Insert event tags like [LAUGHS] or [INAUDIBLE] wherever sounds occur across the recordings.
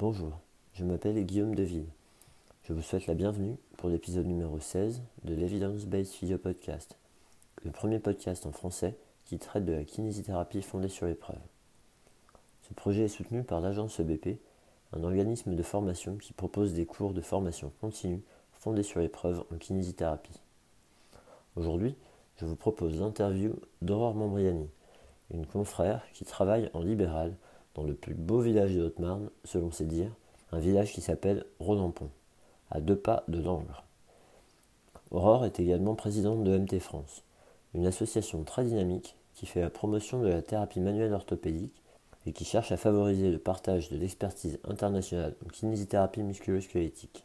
Bonjour, je m'appelle Guillaume Deville. Je vous souhaite la bienvenue pour l'épisode numéro 16 de l'Evidence-Based Physio Podcast, le premier podcast en français qui traite de la kinésithérapie fondée sur l'épreuve. Ce projet est soutenu par l'agence EBP, un organisme de formation qui propose des cours de formation continue fondés sur l'épreuve en kinésithérapie. Aujourd'hui, je vous propose l'interview d'Aurore Mambriani, une confrère qui travaille en libéral le plus beau village de Haute-Marne, selon ses dires, un village qui s'appelle Rodampont, à deux pas de Langres. Aurore est également présidente de MT France, une association très dynamique qui fait la promotion de la thérapie manuelle orthopédique et qui cherche à favoriser le partage de l'expertise internationale en kinésithérapie musculo-squelettique.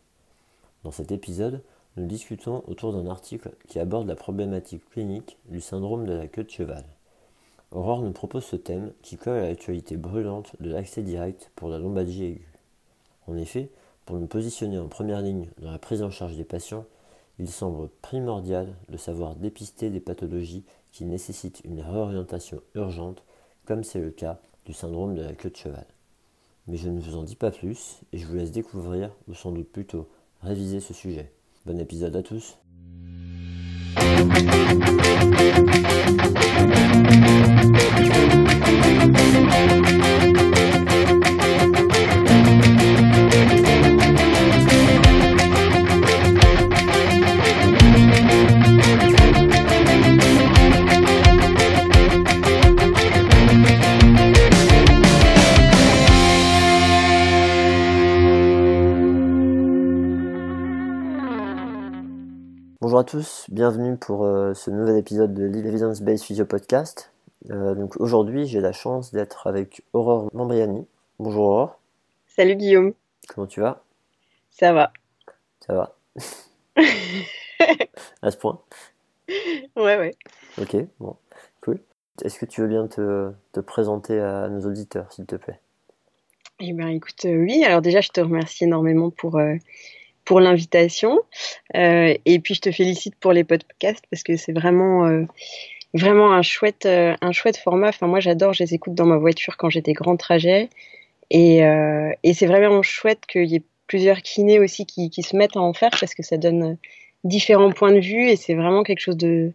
Dans cet épisode, nous discutons autour d'un article qui aborde la problématique clinique du syndrome de la queue de cheval. Aurore nous propose ce thème qui colle à l'actualité brûlante de l'accès direct pour la lombalgie aiguë. En effet, pour nous positionner en première ligne dans la prise en charge des patients, il semble primordial de savoir dépister des pathologies qui nécessitent une réorientation urgente, comme c'est le cas du syndrome de la queue de cheval. Mais je ne vous en dis pas plus et je vous laisse découvrir, ou sans doute plutôt réviser ce sujet. Bon épisode à tous. À tous, bienvenue pour euh, ce nouvel épisode de l'Evidence Based Physio Podcast. Euh, donc aujourd'hui, j'ai la chance d'être avec Aurore Mambriani. Bonjour Aurore. Salut Guillaume. Comment tu vas? Ça va. Ça va. [LAUGHS] à ce point? Ouais, ouais. Ok, bon, cool. Est-ce que tu veux bien te, te présenter à nos auditeurs, s'il te plaît? Eh bien, écoute, euh, oui. Alors déjà, je te remercie énormément pour, pour l'invitation. Euh, et puis, je te félicite pour les podcasts parce que c'est vraiment, euh, vraiment un chouette, euh, un chouette format. Enfin, moi, j'adore. Je les écoute dans ma voiture quand j'ai des grands trajets. Et, c'est vraiment chouette qu'il y ait plusieurs kinés aussi qui, se mettent à en faire parce que ça donne différents points de vue et c'est vraiment quelque chose de,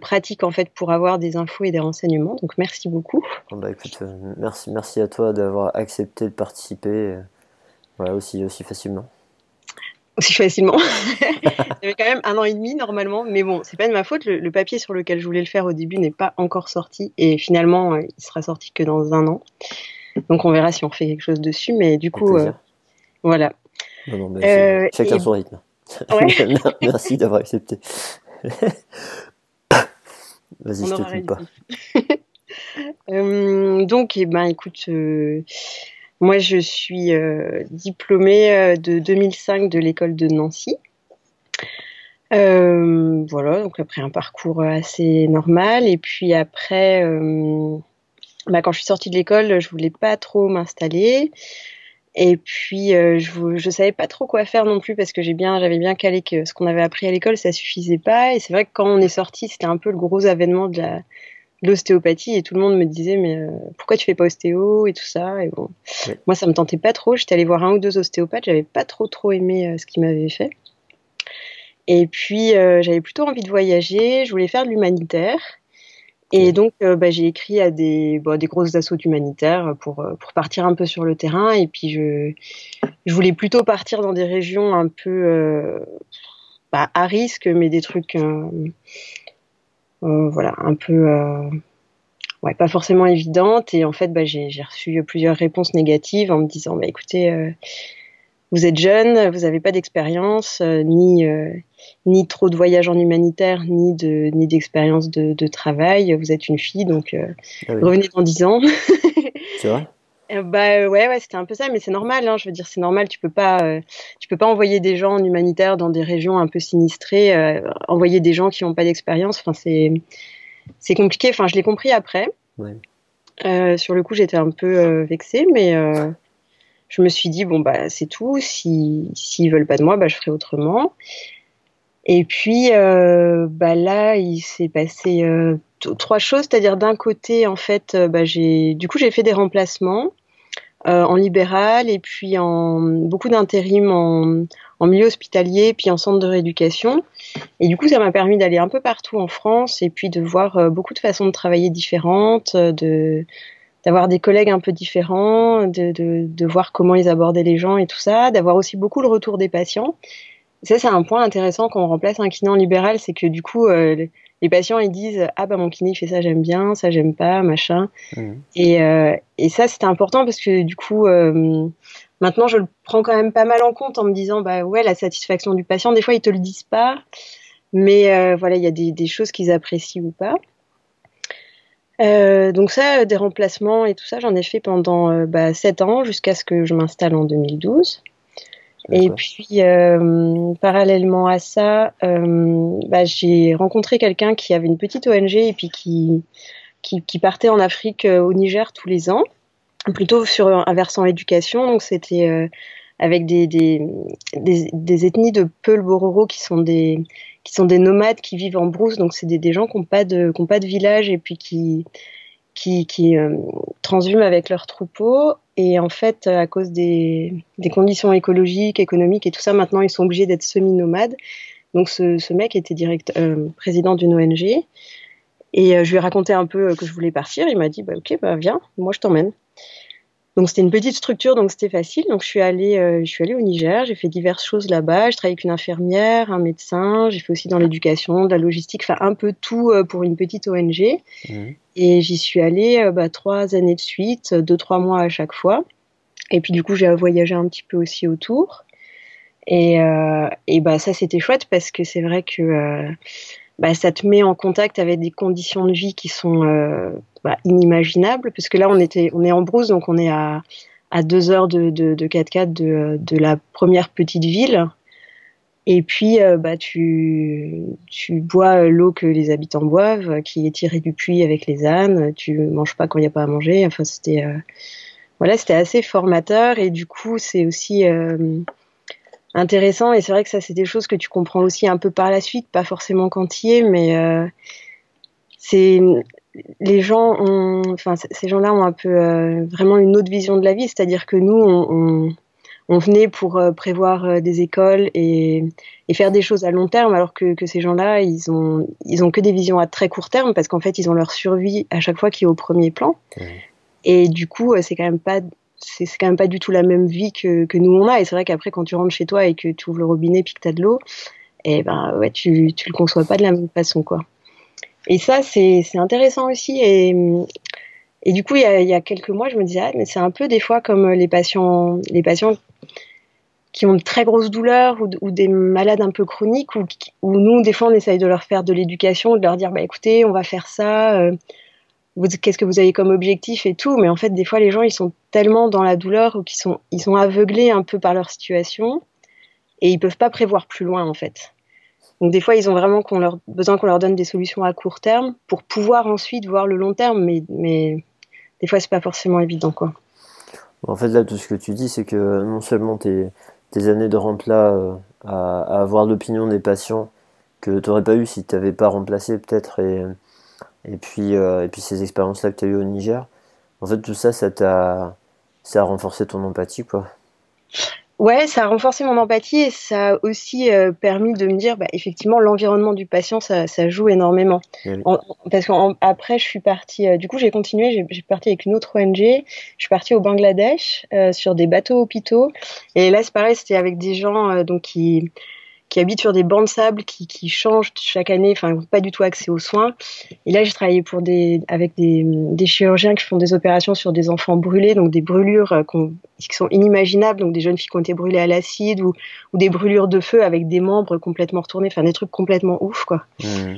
pratique en fait pour avoir des infos et des renseignements. Donc merci beaucoup. Bon, bah, écoute, merci, merci à toi d'avoir accepté de participer voilà, aussi, aussi facilement. Aussi facilement. [LAUGHS] Ça fait quand même un an et demi normalement, mais bon, c'est pas de ma faute. Le, le papier sur lequel je voulais le faire au début n'est pas encore sorti et finalement euh, il sera sorti que dans un an. Donc on verra si on fait quelque chose dessus, mais du coup, euh, voilà. Non, non, mais Euh, chacun et- son rythme. Ouais. [LAUGHS] merci d'avoir accepté. [LAUGHS] Vas-y, je te coupe pas. Euh, donc, eh ben, écoute, euh, moi je suis euh, diplômée euh, de 2005 de l'école de Nancy. Euh, voilà, donc après un parcours assez normal. Et puis après, bah, quand je suis sortie de l'école, je voulais pas trop m'installer. Et puis, je, je savais pas trop quoi faire non plus parce que j'avais bien calé que ce qu'on avait appris à l'école, ça suffisait pas. Et c'est vrai que quand on est sorti, c'était un peu le gros avènement de la, l'ostéopathie et tout le monde me disait mais euh, pourquoi tu fais pas ostéo et tout ça? Et bon Oui. moi ça me tentait pas trop. J'étais allée voir un ou deux ostéopathes. J'avais pas trop trop aimé euh, ce qu'ils m'avaient fait. Et puis euh, j'avais plutôt envie de voyager. Je voulais faire de l'humanitaire. Et donc bah, j'ai écrit à des bon, des grosses assauts humanitaires pour pour partir un peu sur le terrain. Et puis je je voulais plutôt partir dans des régions un peu pas à risque mais des trucs voilà, un peu, euh, ouais, pas forcément évidente. Et en fait, bah, j'ai reçu plusieurs réponses négatives en me disant, bah, écoutez, euh, vous êtes jeune, vous n'avez pas d'expérience, euh, ni, euh, ni trop de voyages en humanitaire, ni de, ni d'expérience de, de travail. Vous êtes une fille, donc euh, Ah oui, revenez dans 10 ans. c'est vrai? Euh, bah euh, ouais ouais c'était un peu ça mais c'est normal hein, je veux dire c'est normal tu peux pas euh, tu peux pas envoyer des gens en humanitaire dans des régions un peu sinistrées euh, envoyer des gens qui n'ont pas d'expérience enfin c'est c'est compliqué enfin je l'ai compris après Ouais. Sur le coup j'étais un peu vexée mais je me suis dit bon bah c'est tout si s'ils veulent pas de moi bah je ferai autrement et puis euh, bah là il s'est passé euh, trois choses c'est-à-dire d'un côté en fait euh, bah j'ai du coup j'ai fait des remplacements en libéral et puis en beaucoup d'intérim en, en milieu hospitalier, puis en centre de rééducation. Et du coup, ça m'a permis d'aller un peu partout en France et puis de voir beaucoup de façons de travailler différentes, de d'avoir des collègues un peu différents, de, de, de, voir comment ils abordaient les gens et tout ça, d'avoir aussi beaucoup le retour des patients. Ça, c'est un point intéressant quand on remplace un kiné en libéral, c'est que du coup, euh, les patients ils disent ah bah mon kiné il fait ça j'aime bien, ça j'aime pas, machin. Mmh. Et, euh, et ça c'était important parce que du coup euh, maintenant je le prends quand même pas mal en compte en me disant bah ouais la satisfaction du patient des fois ils te le disent pas, mais voilà il y a des, des choses qu'ils apprécient ou pas. Euh, donc ça, des remplacements et tout ça, j'en ai fait pendant euh, bah, 7 ans jusqu'à ce que je m'installe en 2012. Et puis, euh, parallèlement à ça, euh, bah, j'ai rencontré quelqu'un qui avait une petite ONG et puis qui, qui, qui partait en Afrique, euh, au Niger, tous les ans, plutôt sur un versant éducation. Donc c'était avec des, des, des, des, ethnies de Peul-Bororo qui sont des qui sont des nomades qui vivent en brousse. Donc c'est des, des, gens qui n'ont pas de qui ont pas de village et puis qui qui, qui transhument avec leurs troupeaux. Et en fait, à cause des, conditions écologiques, économiques et tout ça, maintenant ils sont obligés d'être semi-nomades. Donc ce, ce, mec était direct, euh, président d'une ONG. Et euh, je lui ai raconté un peu que je voulais partir. Il m'a dit, bah, ok, bah, viens, moi je t'emmène. Donc c'était une petite structure, donc c'était facile. Donc je suis allée, euh, je suis allée au Niger, j'ai fait diverses choses là-bas. Je travaillais avec une infirmière, un médecin, j'ai fait aussi dans l'éducation, de la logistique, enfin un peu tout euh, pour une petite ONG. Mmh. Et j'y suis allée euh, bah, trois années de suite, deux trois mois à chaque fois. Et puis du coup j'ai voyagé un petit peu aussi autour. Et, et bah ça c'était chouette parce que c'est vrai que bah, ça te met en contact avec des conditions de vie qui sont bah, inimaginables, parce que là on était, on est en brousse, donc on est à, à deux heures de, de, de 4x4 de, la première petite ville. Et puis, euh, bah, tu, tu bois l'eau que les habitants boivent, qui est tirée du puits avec les ânes. Tu manges pas quand il n'y a pas à manger. Enfin, c'était, euh, voilà, c'était assez formateur. Et du coup, c'est aussi, euh, intéressant. Et c'est vrai que ça, c'est des choses que tu comprends aussi un peu par la suite, pas forcément quand y es, mais euh, c'est les gens ont, enfin, ces gens-là ont un peu euh, vraiment une autre vision de la vie. C'est-à-dire que nous, on, on, on venait pour euh, prévoir euh, des écoles et, et, faire des choses à long terme, alors que, que ces gens-là, ils ont, ils ont que des visions à très court terme parce qu'en fait, ils ont leur survie à chaque fois qui est au premier plan. Mmh. Et du coup, c'est quand même pas c'est quand même pas du tout la même vie que, que nous on a. Et c'est vrai qu'après, quand tu rentres chez toi et que tu ouvres le robinet puis que tu as de l'eau, et eh ben ouais, tu, tu le conçois pas de la même façon, quoi. Et ça, c'est intéressant aussi. Et, et du coup, il y, a, il y a quelques mois, je me disais, ah, mais c'est un peu des fois comme les patients, les patients qui ont de très grosses douleurs ou, ou des malades un peu chroniques, où, où, nous, des fois, on essaye de leur faire de l'éducation, de leur dire, bah écoutez, on va faire ça. Euh, qu'est-ce que vous avez comme objectif et tout. Mais en fait, des fois, les gens, ils sont tellement dans la douleur ou qu'ils sont, ils sont aveuglés un peu par leur situation et ils peuvent pas prévoir plus loin, en fait. Donc, des fois, ils ont vraiment besoin qu'on leur donne des solutions à court terme pour pouvoir ensuite voir le long terme. Mais, des fois, c'est pas forcément évident, quoi. En fait, là, tout ce que tu dis, c'est que non seulement tes, années de remplat euh, à, à, avoir l'opinion des patients que tu n'aurais pas eu si tu n'avais pas remplacé, peut-être, et et puis, euh, et puis ces expériences-là que tu as eues au Niger, en fait, tout ça, ça t'a ça a renforcé ton empathie, quoi. Ouais, ça a renforcé mon empathie et ça a aussi euh, permis de me dire, bah, effectivement, l'environnement du patient, ça, ça joue énormément. Oui. En, parce qu'après, je suis partie, euh, du coup, j'ai continué, j'ai parti avec une autre ONG, je suis partie au Bangladesh euh, sur des bateaux hôpitaux. Et là, c'est pareil, c'était avec des gens euh, donc qui qui habitent sur des bancs de sable qui, qui changent chaque année, enfin pas du tout accès aux soins. Et là, j'ai travaillé pour des, avec des, des, chirurgiens qui font des opérations sur des enfants brûlés, donc des brûlures euh, qui sont inimaginables, donc des jeunes filles qui ont été brûlées à l'acide ou, ou, des brûlures de feu avec des membres complètement retournés, enfin des trucs complètement ouf, quoi. Mmh.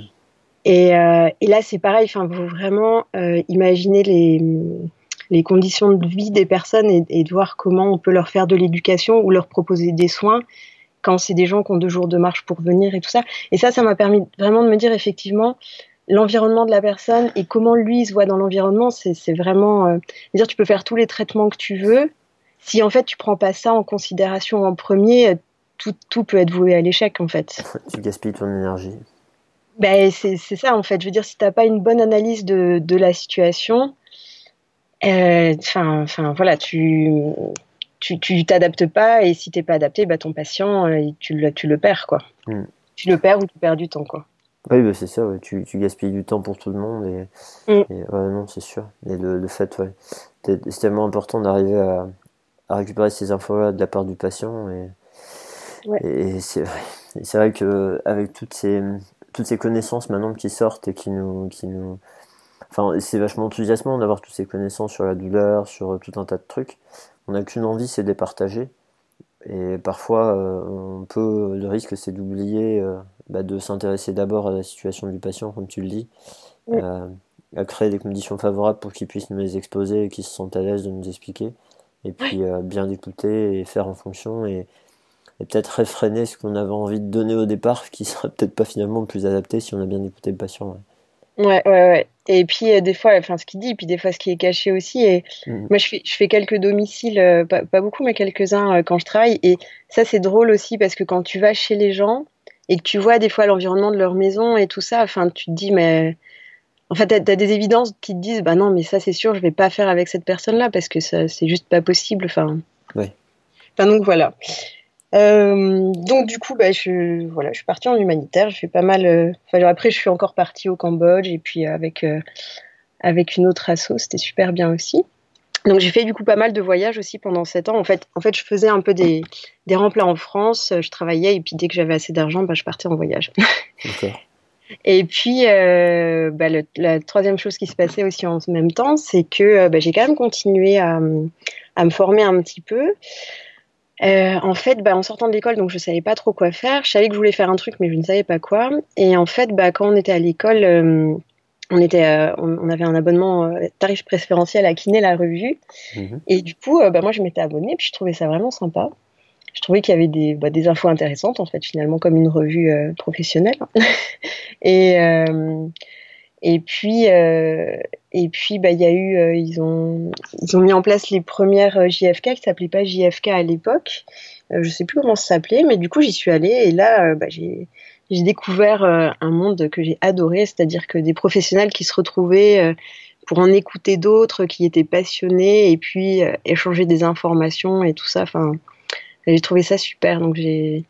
Et, euh, et, là, c'est pareil, enfin, vous vraiment euh, imaginer les, les conditions de vie des personnes et, et de voir comment on peut leur faire de l'éducation ou leur proposer des soins quand c'est des gens qui ont deux jours de marche pour venir et tout ça. Et ça, ça m'a permis vraiment de me dire effectivement l'environnement de la personne et comment lui se voit dans l'environnement, c'est vraiment euh, dire tu peux faire tous les traitements que tu veux. Si en fait tu prends pas ça en considération en premier, tout, tout peut être voué à l'échec en fait. Tu gaspilles ton énergie. Ben, c'est ça en fait. Je veux dire, si t'as pas une bonne analyse de, de la situation, Enfin, enfin voilà, tu tu t'adaptes pas et si t'es pas adapté, bah ton patient, tu le tu le perds quoi. Mm. Tu le perds ou tu perds du temps quoi. Oui, bah c'est ça, tu, tu, gaspilles du temps pour tout le monde. Et, mm. ouais, non, c'est sûr. Et le, le fait, ouais, c'est tellement important d'arriver à, à, récupérer ces infos-là de la part du patient. Et, et c'est vrai, vrai qu'avec toutes ces, toutes ces connaissances maintenant qui sortent et qui nous. Qui nous enfin, c'est vachement enthousiasmant d'avoir toutes ces connaissances sur la douleur, sur tout un tas de trucs. On n'a qu'une envie, c'est de les partager. Et parfois, euh, on peut, le risque, c'est d'oublier euh, bah, de s'intéresser d'abord à la situation du patient, comme tu le dis, euh, à créer des conditions favorables pour qu'il puisse nous les exposer et qu'il se sente à l'aise de nous expliquer. Et puis bien d'écouter et faire en fonction et, peut-être réfréner ce qu'on avait envie de donner au départ, qui [LAUGHS] sera peut-être pas finalement le plus adapté si on a bien écouté le patient. Ouais, ouais, ouais. Et puis euh, des fois, enfin ce qu'il dit, et puis des fois ce qui est caché aussi. Et mmh. moi, je fais, je fais quelques domiciles, euh, pas, beaucoup, mais quelques-uns euh, quand je travaille. Et ça, c'est drôle aussi parce que quand tu vas chez les gens et que tu vois des fois l'environnement de leur maison et tout ça, enfin, tu te dis, mais en fait, tu as, des évidences qui te disent, bah non, mais ça, c'est sûr, je vais pas faire avec cette personne-là parce que ça, c'est juste pas possible. Enfin, ouais. enfin donc voilà. Euh, donc du coup, bah, je, voilà, je suis partie en humanitaire. Je fais pas mal. Euh, après, je suis encore partie au Cambodge et puis euh, avec avec une autre asso, c'était super bien aussi. Donc j'ai fait du coup pas mal de voyages aussi pendant sept ans. En fait, en fait, je faisais un peu des, des remplats en France. Je travaillais et puis dès que j'avais assez d'argent, bah, je partais en voyage. [LAUGHS] Et puis, bah, la troisième chose qui se passait aussi en même temps, c'est que j'ai quand même continué à, à, me former un petit peu. Euh, en fait, bah, en sortant de l'école, donc je savais pas trop quoi faire. Je savais que je voulais faire un truc, mais je ne savais pas quoi. Et en fait, bah, quand on était à l'école, euh, on était, euh, on, avait un abonnement tarif préférentiel à Kiné la revue. Mhm. Et du coup, bah, moi, je m'étais abonnée, puis je trouvais ça vraiment sympa. Je trouvais qu'il y avait des, bah, des infos intéressantes, en fait, finalement, comme une revue professionnelle. [LAUGHS] et et puis, euh, et puis, bah, il y a eu, euh, ils ont, ils ont mis en place les premières euh, JFK qui s'appelaient pas JFK à l'époque. Euh, je sais plus comment ça s'appelait, mais du coup, j'y suis allée et là, bah, j'ai, j'ai découvert un monde que j'ai adoré, c'est-à-dire que des professionnels qui se retrouvaient pour en écouter d'autres, qui étaient passionnés et puis échanger des informations et tout ça. Enfin, j'ai trouvé ça super. Donc j'ai,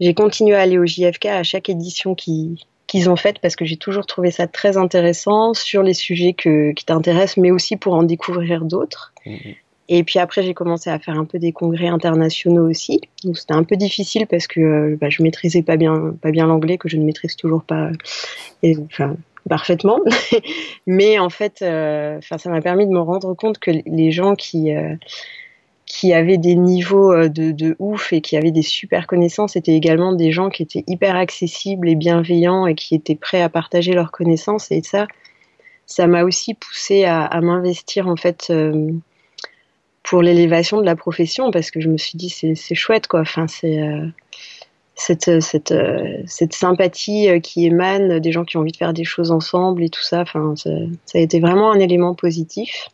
j'ai continué à aller au JFK à chaque édition qui qu'ils ont fait parce que j'ai toujours trouvé ça très intéressant sur les sujets que, qui t'intéressent, mais aussi pour en découvrir d'autres. Mhm. Et puis après, j'ai commencé à faire un peu des congrès internationaux aussi. Donc c'était un peu difficile parce que euh, bah, je maîtrisais pas bien, pas bien l'anglais, que je ne maîtrise toujours pas, et, enfin, parfaitement. [LAUGHS] mais en fait, euh, enfin, ça m'a permis de me rendre compte que les gens qui euh, qui avaient des niveaux euh, de, de, ouf et qui avaient des super connaissances étaient également des gens qui étaient hyper accessibles et bienveillants et qui étaient prêts à partager leurs connaissances. Et ça, ça m'a aussi poussé à, à m'investir en fait euh, pour l'élévation de la profession parce que je me suis dit c'est chouette quoi. Enfin c'est euh, cette, cette, cette sympathie qui émane des gens qui ont envie de faire des choses ensemble et tout ça. Enfin ça, ça a été vraiment un élément positif.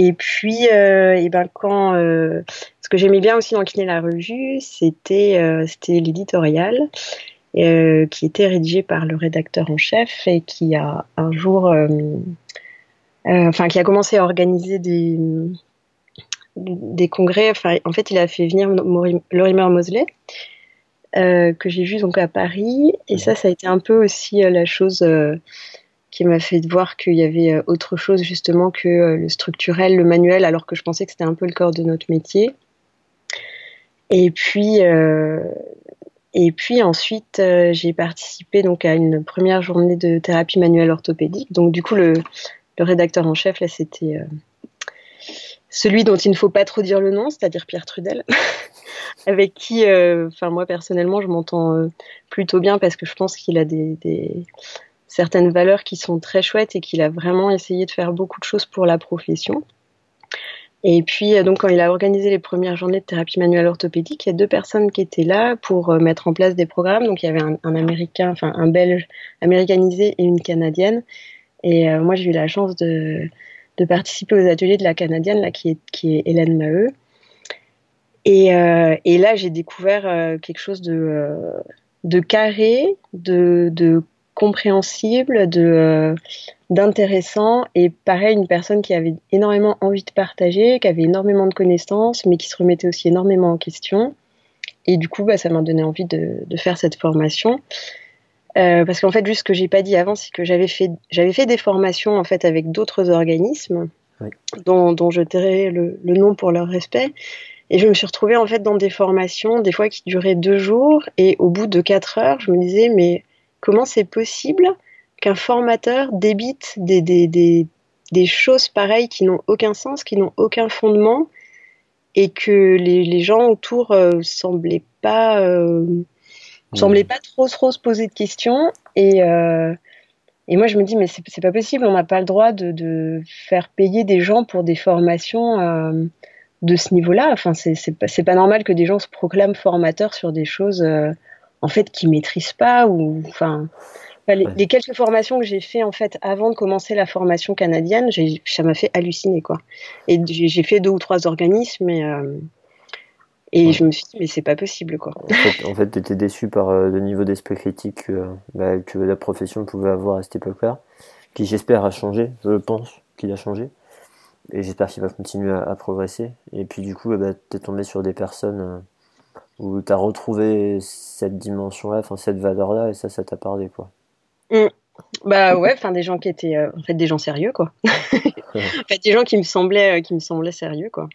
Et puis, euh, et ben quand euh, ce que j'aimais bien aussi dans Kiné la revue, c'était euh, c'était l'éditorial qui était rédigé par le rédacteur en chef et qui a un jour, enfin qui a commencé à organiser des des congrès. Enfin, en fait, il a fait venir Lorimer Mosley. que j'ai vu donc à Paris et ça ça a été un peu aussi la chose qui m'a fait voir qu'il y avait euh, autre chose justement que euh, le structurel, le manuel, alors que je pensais que c'était un peu le corps de notre métier. Et puis, euh, et puis ensuite, j'ai participé donc à une première journée de thérapie manuelle orthopédique. Donc du coup, le, rédacteur en chef là, c'était celui dont il ne faut pas trop dire le nom, c'est-à-dire Pierre Trudel, [LAUGHS] avec qui, enfin moi personnellement, je m'entends plutôt bien parce que je pense qu'il a des certaines valeurs qui sont très chouettes et qu'il a vraiment essayé de faire beaucoup de choses pour la profession. Et puis, euh, donc, quand il a organisé les premières journées de thérapie manuelle orthopédique, il y a deux personnes qui étaient là pour euh, mettre en place des programmes. Donc, il y avait un, Américain, enfin, un Belge américanisé et une Canadienne. Et euh, moi, j'ai eu la chance de, de, participer aux ateliers de la Canadienne, là, qui est, qui est Hélène Maheu. Et, et là, j'ai découvert quelque chose de, de carré, de, de compréhensible, de, euh, d'intéressant et pareil une personne qui avait énormément envie de partager, qui avait énormément de connaissances, mais qui se remettait aussi énormément en question. Et du coup, bah, ça m'a donné envie de, de, faire cette formation. Euh, parce qu'en fait, juste ce que j'ai pas dit avant, c'est que j'avais fait, j'avais fait des formations en fait avec d'autres organismes, oui. dont, dont, je tairai le, le, nom pour leur respect. Et je me suis retrouvée en fait dans des formations, des fois qui duraient deux jours, et au bout de quatre heures, je me disais mais comment c'est possible qu'un formateur débite des, des, des, des, choses pareilles qui n'ont aucun sens, qui n'ont aucun fondement, et que les, les gens autour euh, semblaient pas euh, semblaient pas trop trop se poser de questions et euh, et moi je me dis mais c'est pas possible on n'a pas le droit de, de, faire payer des gens pour des formations euh, de ce niveau-là. Enfin c'est pas c'est pas normal que des gens se proclament formateurs sur des choses en fait qu'ils maîtrisent pas ou enfin les, ouais. les, quelques formations que j'ai fait en fait avant de commencer la formation canadienne, ça m'a fait halluciner quoi. Et j'ai fait deux ou trois organismes et, euh, et ouais. je me suis dit mais c'est pas possible quoi. En fait, en fait t'étais déçu par euh, le niveau d'esprit critique que, bah, que, la profession pouvait avoir à cette époque-là, qui j'espère a changé, je pense qu'il a changé. Et j'espère qu'il va continuer à, à, progresser. Et puis du coup, bah, t'es tombé sur des personnes euh, où t'as retrouvé cette dimension-là, enfin cette valeur-là, et ça, ça t'a parlé quoi. Mmh. Bah ouais, enfin des gens qui étaient euh, en fait des gens sérieux quoi. [LAUGHS] en fait des gens qui me semblaient euh, qui me semblaient sérieux quoi.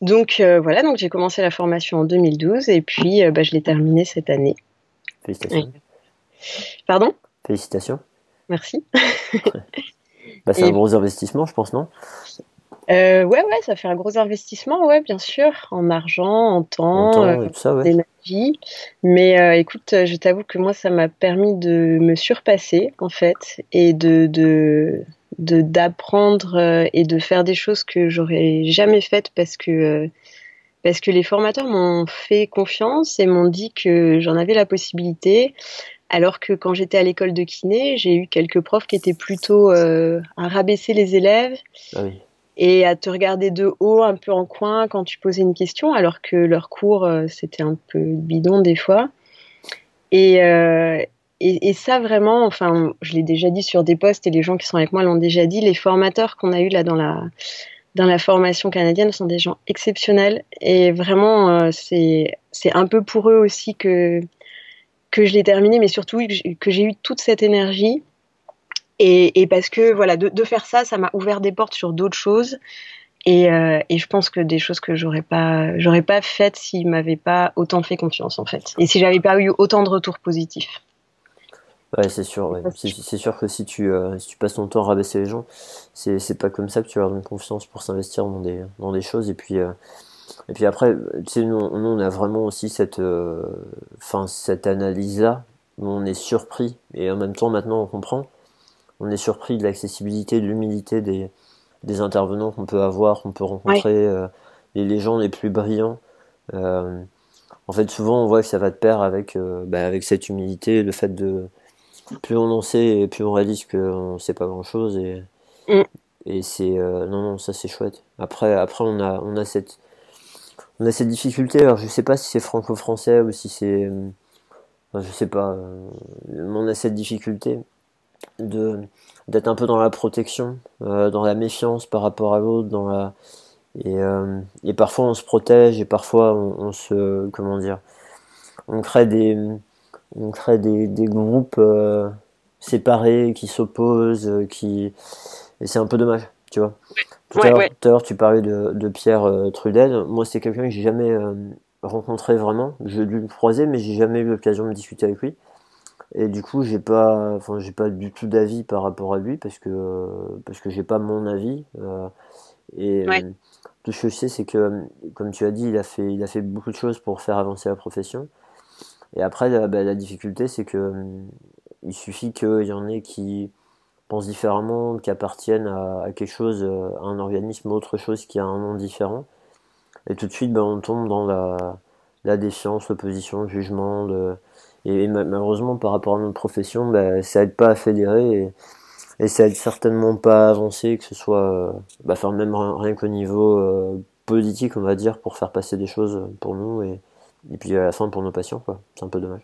Donc euh, voilà, donc j'ai commencé la formation en 2012 et puis bah, je l'ai terminée cette année. Félicitations. Pardon? Félicitations. Merci. [LAUGHS] bah, c'est un gros investissement, je pense, non? Euh, ouais, ouais, ça fait un gros investissement, ouais, bien sûr, en argent, en temps, en temps euh, ça, ouais. énergie. Mais euh, écoute, je t'avoue que moi, ça m'a permis de me surpasser, en fait, et de de d'apprendre et de faire des choses que j'aurais jamais faites parce que parce que les formateurs m'ont fait confiance et m'ont dit que j'en avais la possibilité. Alors que quand j'étais à l'école de kiné, j'ai eu quelques profs qui étaient plutôt à rabaisser les élèves. Ah oui et à te regarder de haut, un peu en coin quand tu posais une question, alors que leur cours, euh, c'était un peu bidon des fois. Et, euh, et, et, ça, vraiment, enfin, je l'ai déjà dit sur des postes et les gens qui sont avec moi l'ont déjà dit, les formateurs qu'on a eu là dans la, dans la formation canadienne sont des gens exceptionnels. Et vraiment, euh, c'est un peu pour eux aussi que, que je l'ai terminé, mais surtout que j'ai eu toute cette énergie et, et, parce que voilà, de, de faire ça, ça m'a ouvert des portes sur d'autres choses. Et, euh, et, je pense que des choses que j'aurais pas, j'aurais pas faites s'ils m'avaient pas autant fait confiance en fait, et si j'avais pas eu autant de retours positifs. Ouais, c'est sûr. Ouais. C'est sûr que si tu, euh, si tu passes ton temps à rabaisser les gens, c'est pas comme ça que tu vas avoir une confiance pour s'investir dans des, dans des choses. Et puis, euh, et puis après, tu sais, nous, nous, on a vraiment aussi cette, euh, cette analyse-là où on est surpris et en même temps maintenant on comprend on est surpris de l'accessibilité, de l'humilité des, des intervenants qu'on peut avoir, qu'on peut rencontrer, ouais. euh, les, gens les plus brillants. Euh, en fait, souvent, on voit que ça va de pair avec, euh, bah, avec cette humilité, le fait de plus on en sait, et plus on réalise qu'on sait pas grand-chose. Et, mm. et c'est non, non, ça c'est chouette. Après, après, on a, on a cette, on a cette difficulté. Alors, je sais pas si c'est franco-français ou si c'est, enfin, je sais pas. on a cette difficulté de d'être un peu dans la protection, euh, dans la méfiance par rapport à l'autre, dans la et, euh, et parfois on se protège et parfois on, on, se comment dire, on crée des on crée des, des groupes euh, séparés qui s'opposent, qui et c'est un peu dommage, tu vois. Tout à ouais, l'heure, tu parlais de, de Pierre Trudel. Moi, c'est quelqu'un que j'ai jamais rencontré vraiment. J'ai dû le croiser, mais j'ai jamais eu l'occasion de discuter avec lui et du coup j'ai pas enfin j'ai pas du tout d'avis par rapport à lui parce que parce que j'ai pas mon avis euh, et ouais. tout ce que je sais c'est que comme tu as dit il a fait il a fait beaucoup de choses pour faire avancer la profession et après la, bah, la difficulté c'est que il suffit qu'il y en ait qui pensent différemment qui appartiennent à, à, quelque chose à un organisme autre chose qui a un nom différent et tout de suite bah, on tombe dans la la défiance l'opposition le jugement le et malheureusement, par rapport à notre profession, bah, ça aide pas à fédérer et, et ça aide certainement pas à avancer, que ce soit, bah, faire même rien qu'au niveau euh, politique, on va dire, pour faire passer des choses pour nous et, puis à la fin pour nos patients, quoi. C'est un peu dommage.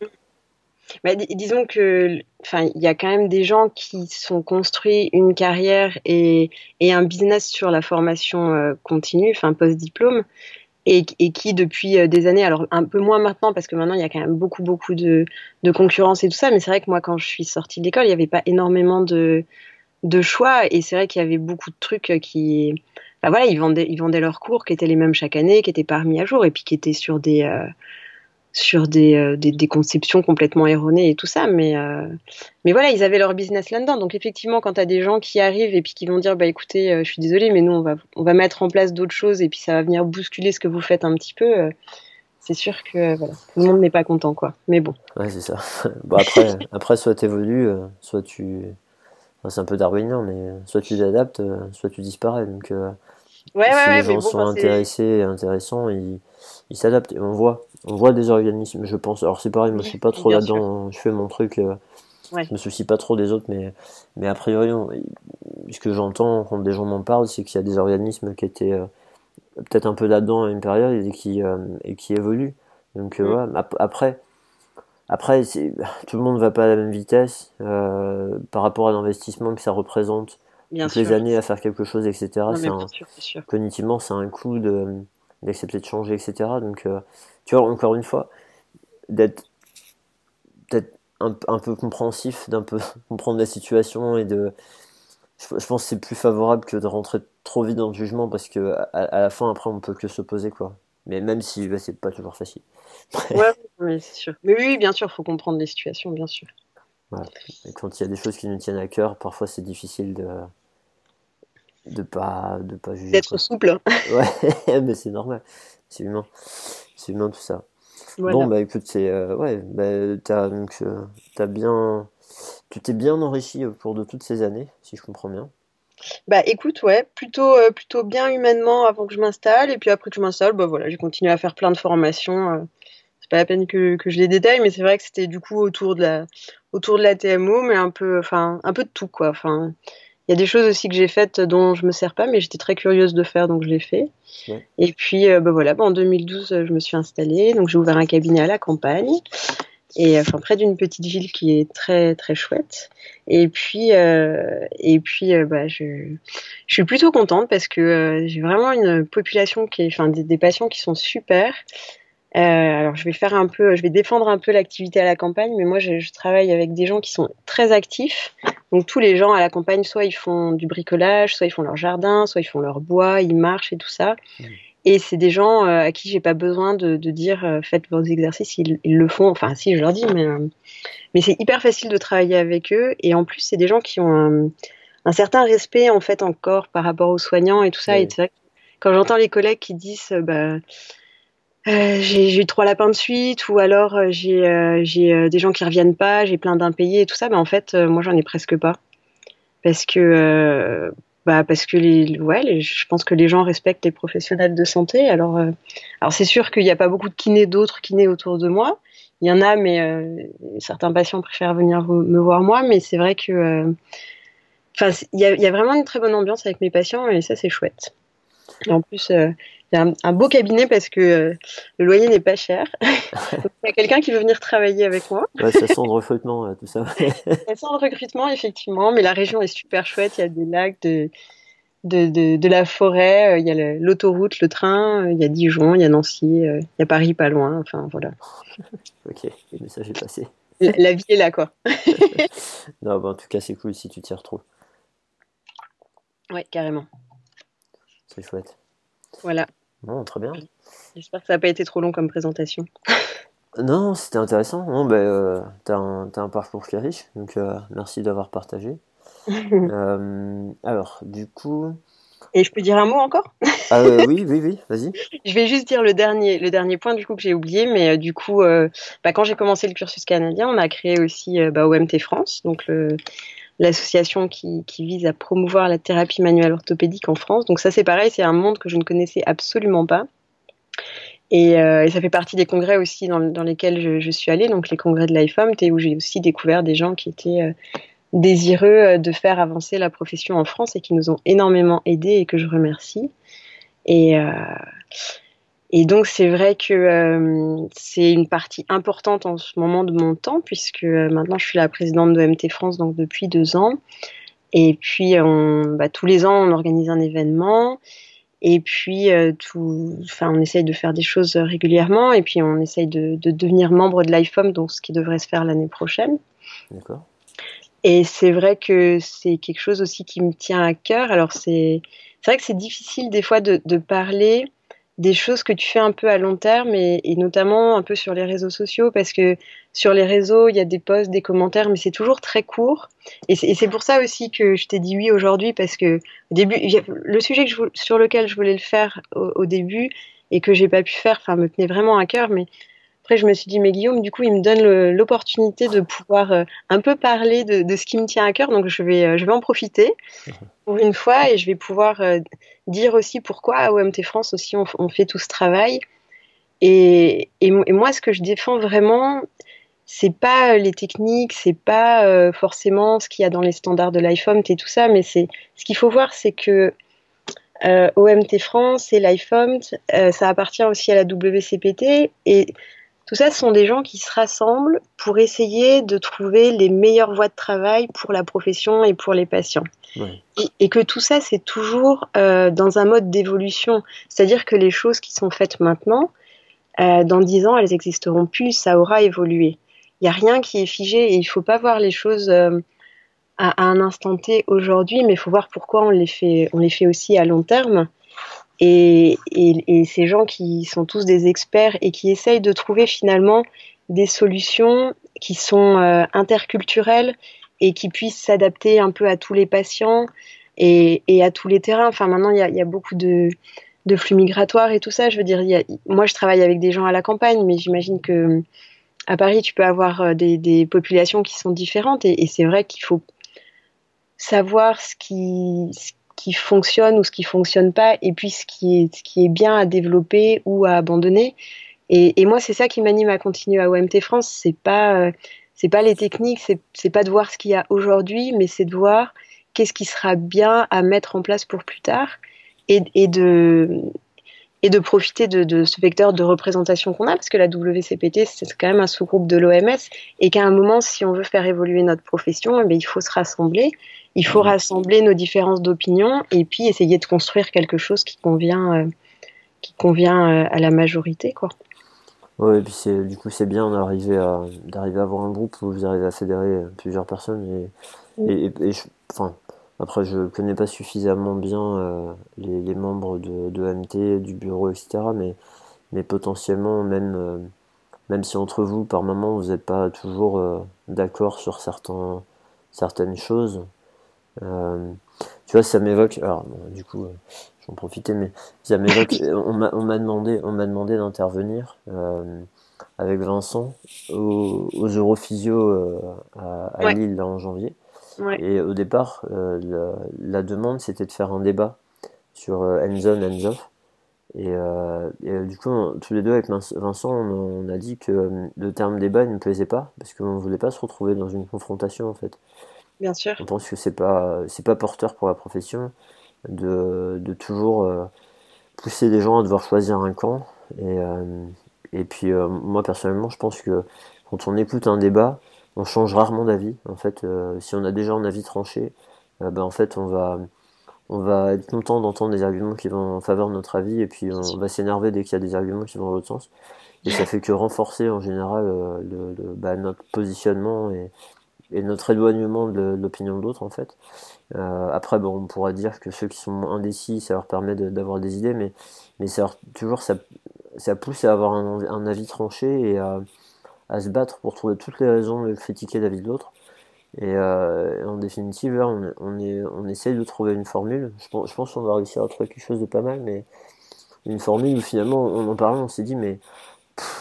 bah, disons que, enfin, il y a quand même des gens qui sont construits une carrière et, et un business sur la formation euh, continue, enfin post-diplôme, et, qui depuis euh, des années, alors un peu moins maintenant parce que maintenant il y a quand même beaucoup beaucoup de, concurrence et tout ça, mais c'est vrai que moi quand je suis sortie de l'école, il n'y avait pas énormément de, de choix et c'est vrai qu'il y avait beaucoup de trucs qui, bah voilà, ils vendaient ils vendaient leurs cours qui étaient les mêmes chaque année, qui étaient pas remis à jour et puis qui étaient sur des euh, sur des, euh, des, des, conceptions complètement erronées et tout ça. Mais, euh, mais voilà, ils avaient leur business là-dedans. Donc effectivement, quand tu as des gens qui arrivent et puis qui vont dire, bah écoutez, euh, je suis désolée, mais nous, on va, on va mettre en place d'autres choses et puis ça va venir bousculer ce que vous faites un petit peu. c'est sûr que voilà, tout le monde n'est pas content, quoi. Mais bon. Ouais, c'est ça. [LAUGHS] bon, après, après, soit tu évolues, soit tu. Enfin, c'est un peu darwinien, mais soit tu t'adaptes, soit tu disparais. Donc, ouais, si ouais, les gens sont intéressés et intéressants, ils, ils s'adaptent. Et on voit on voit des organismes, je pense. Alors c'est pareil, moi je suis pas trop là-dedans, je fais mon truc, euh, ouais. je me soucie pas trop des autres, mais, mais a priori, ce que j'entends quand des gens m'en parlent, c'est qu'il y a des organismes qui étaient euh, peut-être un peu là-dedans à une période et qui, euh, et qui évoluent. Donc mm. voilà. après, après [LAUGHS] tout le monde va pas à la même vitesse par rapport à l'investissement que ça représente. Bien toutes les années à faire quelque chose, etc. Non, sûr, Cognitivement, c'est un coût d'accepter de, changer, etc. Donc tu vois, encore une fois, d'être peut-être un, un, peu compréhensif, d'un peu [LAUGHS] comprendre la situation et de. Je, pense que c'est plus favorable que de rentrer trop vite dans le jugement parce que à, la fin, après, on peut que s'opposer, quoi. Mais même si bah, c'est pas toujours facile. ouais, [LAUGHS] mais c'est sûr. Mais oui, bien sûr, il faut comprendre les situations, bien sûr. Et quand il y a des choses qui nous tiennent à cœur, parfois c'est difficile de de pas de pas juger. D'être souple. ouais, [LAUGHS] mais c'est normal, c'est humain c'est humain tout ça. Bon, bah écoute, c'est. Euh, ouais, bah, t'as, donc, euh, as bien. Tu t'es bien enrichi au cours de toutes ces années, si je comprends bien. Bah écoute, ouais, plutôt, euh, plutôt bien humainement avant que je m'installe. Et puis après que je m'installe, bah voilà, j'ai continué à faire plein de formations. c'est pas la peine que, que, je les détaille, mais c'est vrai que c'était du coup autour de la, autour de la TMO, mais un peu, enfin, un peu de tout, quoi. Enfin, il y a des choses aussi que j'ai faites dont je me sers pas, mais j'étais très curieuse de faire, donc je l'ai fait. Et puis, euh, bah voilà, bah en 2012, euh, je me suis installée, donc j'ai ouvert un cabinet à la campagne, et enfin près d'une petite ville qui est très très chouette. Et puis, euh, et puis, euh, bah, je, je suis plutôt contente parce que j'ai vraiment une population qui est, enfin, des, des patients qui sont super. Euh, alors je vais faire un peu, je vais défendre un peu l'activité à la campagne, mais moi je, je, travaille avec des gens qui sont très actifs. Donc tous les gens à la campagne, soit ils font du bricolage, soit ils font leur jardin, soit ils font leur bois, ils marchent et tout ça. Mmh. Et c'est des gens euh, à qui j'ai pas besoin de, de dire euh, faites vos exercices, ils, ils, le font. Enfin si, je leur dis, mais mais c'est hyper facile de travailler avec eux. Et en plus c'est des gens qui ont un, un, certain respect en fait encore par rapport aux soignants et tout ça. Et c'est vrai que quand j'entends les collègues qui disent bah euh, j'ai eu trois lapins de suite, ou alors euh, j'ai euh, euh, des gens qui reviennent pas, j'ai plein d'impayés et tout ça. Ben, en fait, moi, j'en ai presque pas. Parce que, bah, parce que les, ouais, je pense que les gens respectent les professionnels de santé. Alors, alors c'est sûr qu'il n'y a pas beaucoup de kinés, d'autres kinés autour de moi. Il y en a, mais certains patients préfèrent venir me voir moi. Mais c'est vrai que, enfin, il y y a, vraiment une très bonne ambiance avec mes patients et ça, c'est chouette. Et en plus, c'est un, beau cabinet parce que euh, le loyer n'est pas cher. [LAUGHS] il y a quelqu'un qui veut venir travailler avec moi. Ouais, ça sent le recrutement, euh, tout ça. [LAUGHS] ça sent le recrutement, effectivement, mais la région est super chouette. Il y a des lacs, de, de, de, de la forêt, euh, il y a l'autoroute, le, train, il y a Dijon, il y a Nancy, il y a Paris pas loin. Enfin, voilà. [LAUGHS] ok, le message est passé. La, vie est là, quoi. non, bah, en tout cas, c'est cool si tu t'y retrouves. Ouais, carrément. C'est chouette. Voilà. Bon, très bien. J'espère que ça n'a pas été trop long comme présentation. [LAUGHS] non, c'était intéressant. Non, ben, euh, tu as, un parcours qui est riche, donc euh, merci d'avoir partagé. [LAUGHS] euh, alors, du coup. Et je peux dire un mot encore? Ah, euh, Oui, oui, oui, vas-y. [LAUGHS] Je vais juste dire le dernier, le dernier point du coup que j'ai oublié, mais euh, du coup, bah, quand j'ai commencé le cursus canadien, on a créé aussi bah, OMT France, donc le, l'association qui, vise à promouvoir la thérapie manuelle orthopédique en France. Donc ça c'est pareil, c'est un monde que je ne connaissais absolument pas. Et, euh, ça fait partie des congrès aussi dans, lesquels je, suis allée, donc les congrès de l'IFOM, où j'ai aussi découvert des gens qui étaient euh, désireux euh, de faire avancer la profession en France et qui nous ont énormément aidés et que je remercie. Et, Et donc c'est vrai que euh, c'est une partie importante en ce moment de mon temps puisque euh, maintenant je suis la présidente de MT France donc depuis deux ans. Et puis on, bah, tous les ans on organise un événement et puis euh, tout, enfin on essaye de faire des choses régulièrement et puis on essaye de, de devenir membre de l'IFOM donc ce qui devrait se faire l'année prochaine. D'accord. Et c'est vrai que c'est quelque chose aussi qui me tient à cœur. Alors c'est c'est vrai que c'est difficile des fois de, de parler des choses que tu fais un peu à long terme et, notamment un peu sur les réseaux sociaux parce que sur les réseaux il y a des posts, des commentaires mais c'est toujours très court. Et c'est pour ça aussi que je t'ai dit oui aujourd'hui parce que au début le sujet que sur lequel je voulais le faire au, début et que j'ai pas pu faire enfin me tenait vraiment à cœur mais après, je me suis dit, mais Guillaume, du coup, il me donne l'opportunité de pouvoir euh, un peu parler de, de, ce qui me tient à cœur. Donc, je vais, euh, je vais en profiter [LAUGHS] pour une fois et je vais pouvoir euh, dire aussi pourquoi à OMT France aussi on, on fait tout ce travail. Et, et, moi, ce que je défends vraiment, c'est pas les techniques, c'est pas forcément ce qu'il y a dans les standards de l'iPhone et tout ça, mais c'est ce qu'il faut voir, c'est que OMT France et l'iPhone, ça appartient aussi à la WCPT et tout ça, ce sont des gens qui se rassemblent pour essayer de trouver les meilleures voies de travail pour la profession et pour les patients. Et, que tout ça, c'est toujours euh, dans un mode d'évolution. C'est-à-dire que les choses qui sont faites maintenant, euh, dans dix ans, elles n'existeront plus, ça aura évolué. Il n'y a rien qui est figé et il ne faut pas voir les choses euh, à, à, un instant T aujourd'hui, mais il faut voir pourquoi on les, fait, on les fait aussi à long terme. Et, ces gens qui sont tous des experts et qui essayent de trouver finalement des solutions qui sont euh, interculturelles et qui puissent s'adapter un peu à tous les patients et, à tous les terrains. Enfin, maintenant, il y a, beaucoup de, flux migratoires et tout ça. Je veux dire, moi, je travaille avec des gens à la campagne, mais j'imagine que à Paris, tu peux avoir euh, des, populations qui sont différentes. Et, c'est vrai qu'il faut savoir ce qui, qui fonctionne ou ce qui fonctionne pas, et puis ce qui est, bien à développer ou à abandonner. Et, moi, c'est ça qui m'anime à continuer à OMT France. C'est pas, euh, c'est pas les techniques, c'est, c'est pas de voir ce qu'il y a aujourd'hui, mais c'est de voir qu'est-ce qui sera bien à mettre en place pour plus tard, et de et de profiter de, de, ce vecteur de représentation qu'on a, parce que la WCPT, c'est quand même un sous-groupe de l'OMS, et qu'à un moment, si on veut faire évoluer notre profession, eh il faut se rassembler. Il faut rassembler nos différences d'opinion et puis essayer de construire quelque chose qui convient, euh, qui convient euh, à la majorité, quoi. Ouais, et puis c'est, du coup, c'est bien d'arriver à, d'arriver à avoir un groupe où vous arrivez à fédérer euh, plusieurs personnes. Et, et, enfin, après, je connais pas suffisamment bien les, les, membres de, de, MT, du bureau, etc. Mais, mais potentiellement, même, même si entre vous, par moment, vous n'êtes pas toujours d'accord sur certains, certaines choses, euh, tu vois, ça m'évoque. Alors, du coup, euh, j'en profitais, mais ça m'évoque. [LAUGHS] on m'a demandé, on m'a demandé d'intervenir euh, avec Vincent aux, aux Europhysio à, Lille en janvier. Et au départ, la, demande c'était de faire un débat sur Endzone, Endzoff. Et, et, du coup, tous les deux avec Vincent, on, a dit que le terme débat ne plaisait pas parce qu'on ne voulait pas se retrouver dans une confrontation en fait. Bien sûr. On pense que c'est pas c'est pas porteur pour la profession de, de toujours euh, pousser des gens à devoir choisir un camp. Et, euh, et puis euh, moi personnellement, je pense que quand on écoute un débat, on change rarement d'avis. En fait, si on a déjà un avis tranché, ben en fait on va on va être content d'entendre des arguments qui vont en faveur de notre avis et puis on va s'énerver dès qu'il y a des arguments qui vont dans l'autre sens. Et ça fait que renforcer en général le, bah, notre positionnement et, et notre éloignement de, l'opinion de l'autre en fait. Euh, après, bon, on pourra dire que ceux qui sont indécis, ça leur permet d'avoir des idées, mais, mais ça toujours ça, ça pousse à avoir un, un avis tranché et à, à, se battre pour trouver toutes les raisons de critiquer l'avis de l'autre. Et, euh, en définitive, on, on, est, on essaye de trouver une formule. Je pense, je pense qu'on va réussir à trouver quelque chose de pas mal, mais une formule où finalement, on en parlant, on s'est dit, mais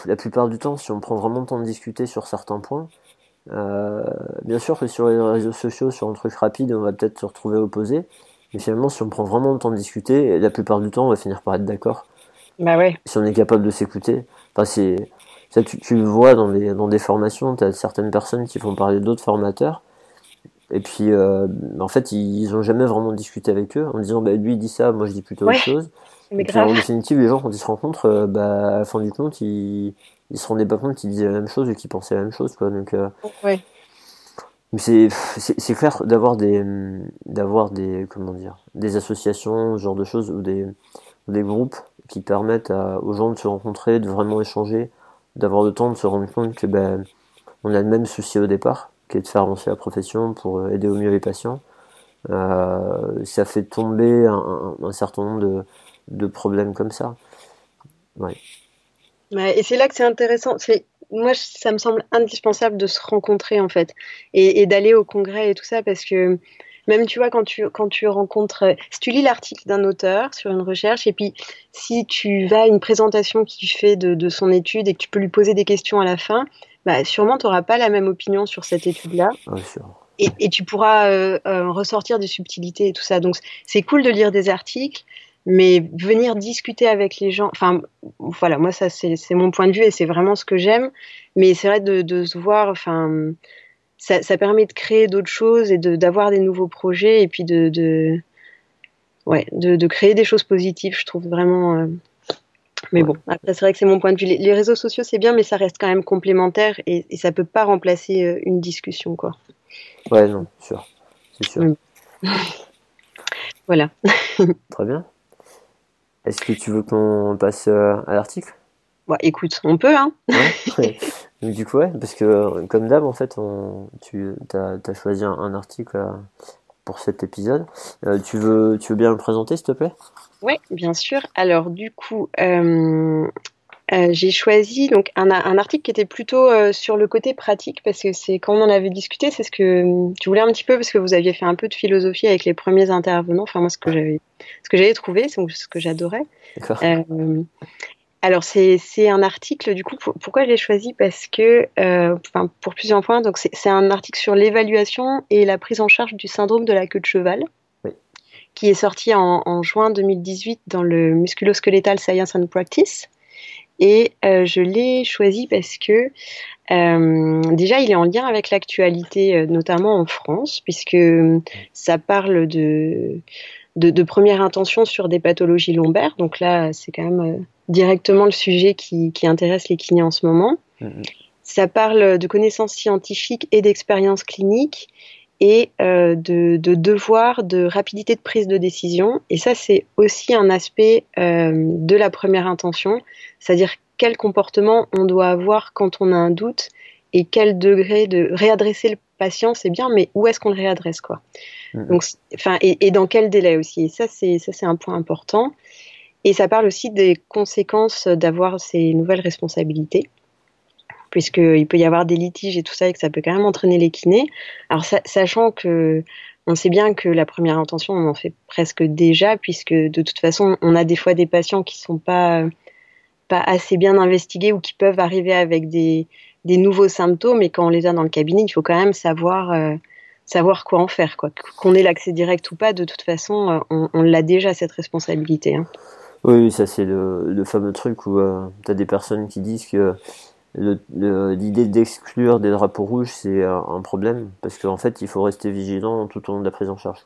la plupart du temps, si on prend vraiment le temps de discuter sur certains points, euh, bien sûr que sur les réseaux sociaux, sur un truc rapide, on va peut-être se retrouver opposé. Mais finalement, si on prend vraiment le temps de discuter, la plupart du temps, on va finir par être d'accord. Bah ouais. Si on est capable de s'écouter. Enfin, c'est, ça, tu, le vois dans, les, dans des formations, tu as certaines personnes qui vont parler d'autres formateurs. Et puis, euh, en fait, ils ont jamais vraiment discuté avec eux en disant, bah, lui il dit ça, moi je dis plutôt autre chose. Mais Et puis, en définitive, les gens, quand ils se rencontrent, euh, bah, à la fin du compte, ils, ils se rendaient pas compte qu'ils disaient la même chose et qu'ils pensaient la même chose, quoi. Donc, euh, Ouais. c'est, c'est, c'est clair d'avoir des, d'avoir des, comment dire, des associations, ce genre de choses, ou des, ou des groupes qui permettent à- aux gens de se rencontrer, de vraiment échanger, d'avoir le temps de se rendre compte que, ben, on a le même souci au départ, qui est de faire avancer la profession pour euh, aider au mieux les patients. Euh, ça fait tomber un, certain nombre de, de problèmes comme ça. Ouais. Et c'est là que c'est intéressant. Moi, ça me semble indispensable de se rencontrer, en fait, et d'aller au congrès et tout ça, parce que même, tu vois, quand tu, quand tu rencontres, si tu lis l'article d'un auteur sur une recherche, et puis si tu vas à une présentation qu'il fait de, de son étude et que tu peux lui poser des questions à la fin, bah, sûrement, tu n'auras pas la même opinion sur cette étude-là. Ouais, et, et tu pourras euh, euh, ressortir des subtilités et tout ça. Donc c'est cool de lire des articles, mais venir discuter avec les gens, enfin voilà, moi ça c'est c'est mon point de vue et c'est vraiment ce que j'aime. Mais c'est vrai de, de se voir, enfin ça, ça permet de créer d'autres choses et de d'avoir des nouveaux projets et puis de, de ouais de, de créer des choses positives. Je trouve vraiment. euh, mais bon, après, c'est vrai que c'est mon point de vue. Les, les réseaux sociaux, c'est bien, mais ça reste quand même complémentaire et, et ça peut pas remplacer euh, une discussion, quoi. Ouais, non, sûr. C'est sûr. Mm. [LAUGHS] Voilà. [LAUGHS] Très bien. Est-ce que tu veux qu'on passe euh, à l'article? Bon, écoute, on peut, hein. Ouais. [LAUGHS] Donc, du coup, ouais, parce que euh, comme d'hab, en fait, on, tu as, t'as choisi un, un article euh, pour cet épisode. Euh, tu veux, tu veux bien le présenter, s'il te plaît? Oui, bien sûr. Alors, du coup, euh, j'ai choisi donc un, un article qui était plutôt sur le côté pratique parce que c'est quand on en avait discuté, c'est ce que tu voulais un petit peu parce que vous aviez fait un peu de philosophie avec les premiers intervenants. Enfin, moi, ce que j'avais, ce que j'avais trouvé, c'est ce que j'adorais. Alors c'est c'est un article du coup pour- pourquoi je l'ai choisi? Parce que euh, enfin pour plusieurs points donc c'est c'est un article sur l'évaluation et la prise en charge du syndrome de la queue de cheval Oui. qui est sorti en, en juin 2018 dans le Musculoskeletal Science and Practice et euh, je l'ai choisi parce que euh, déjà il est en lien avec l'actualité notamment en France puisque ça parle de de, de première intention sur des pathologies lombaires. Donc là, c'est quand même euh, directement le sujet qui, qui intéresse les kinés en ce moment. Mhm. Ça parle de connaissances scientifiques et d'expériences cliniques et euh, de, de devoir de rapidité de prise de décision. Et ça, c'est aussi un aspect euh, de la première intention, c'est-à-dire quel comportement on doit avoir quand on a un doute et quel degré de réadresser le patient, c'est bien, mais où est-ce qu'on le réadresse quoi Mhm. donc, enfin, et, et dans quel délai aussi. Et ça, c'est ça, c'est un point important. Et ça parle aussi des conséquences d'avoir ces nouvelles responsabilités, puisqu'il peut y avoir des litiges et tout ça, et que ça peut quand même entraîner les kinés. Alors, sa- sachant que on sait bien que la première intention, on en fait presque déjà, puisque de toute façon, on a des fois des patients qui sont pas pas assez bien investigués ou qui peuvent arriver avec des, des nouveaux symptômes, et quand on les a dans le cabinet, il faut quand même savoir euh, quoi en faire, quoi. Qu'on ait l'accès direct ou pas, de toute façon, euh, on, l'a déjà cette responsabilité. hein. Oui, ça c'est le, fameux truc où tu as des personnes qui disent que l'idée d'exclure des drapeaux rouges c'est un, problème parce qu'en fait il faut rester vigilant tout au long de la prise en charge.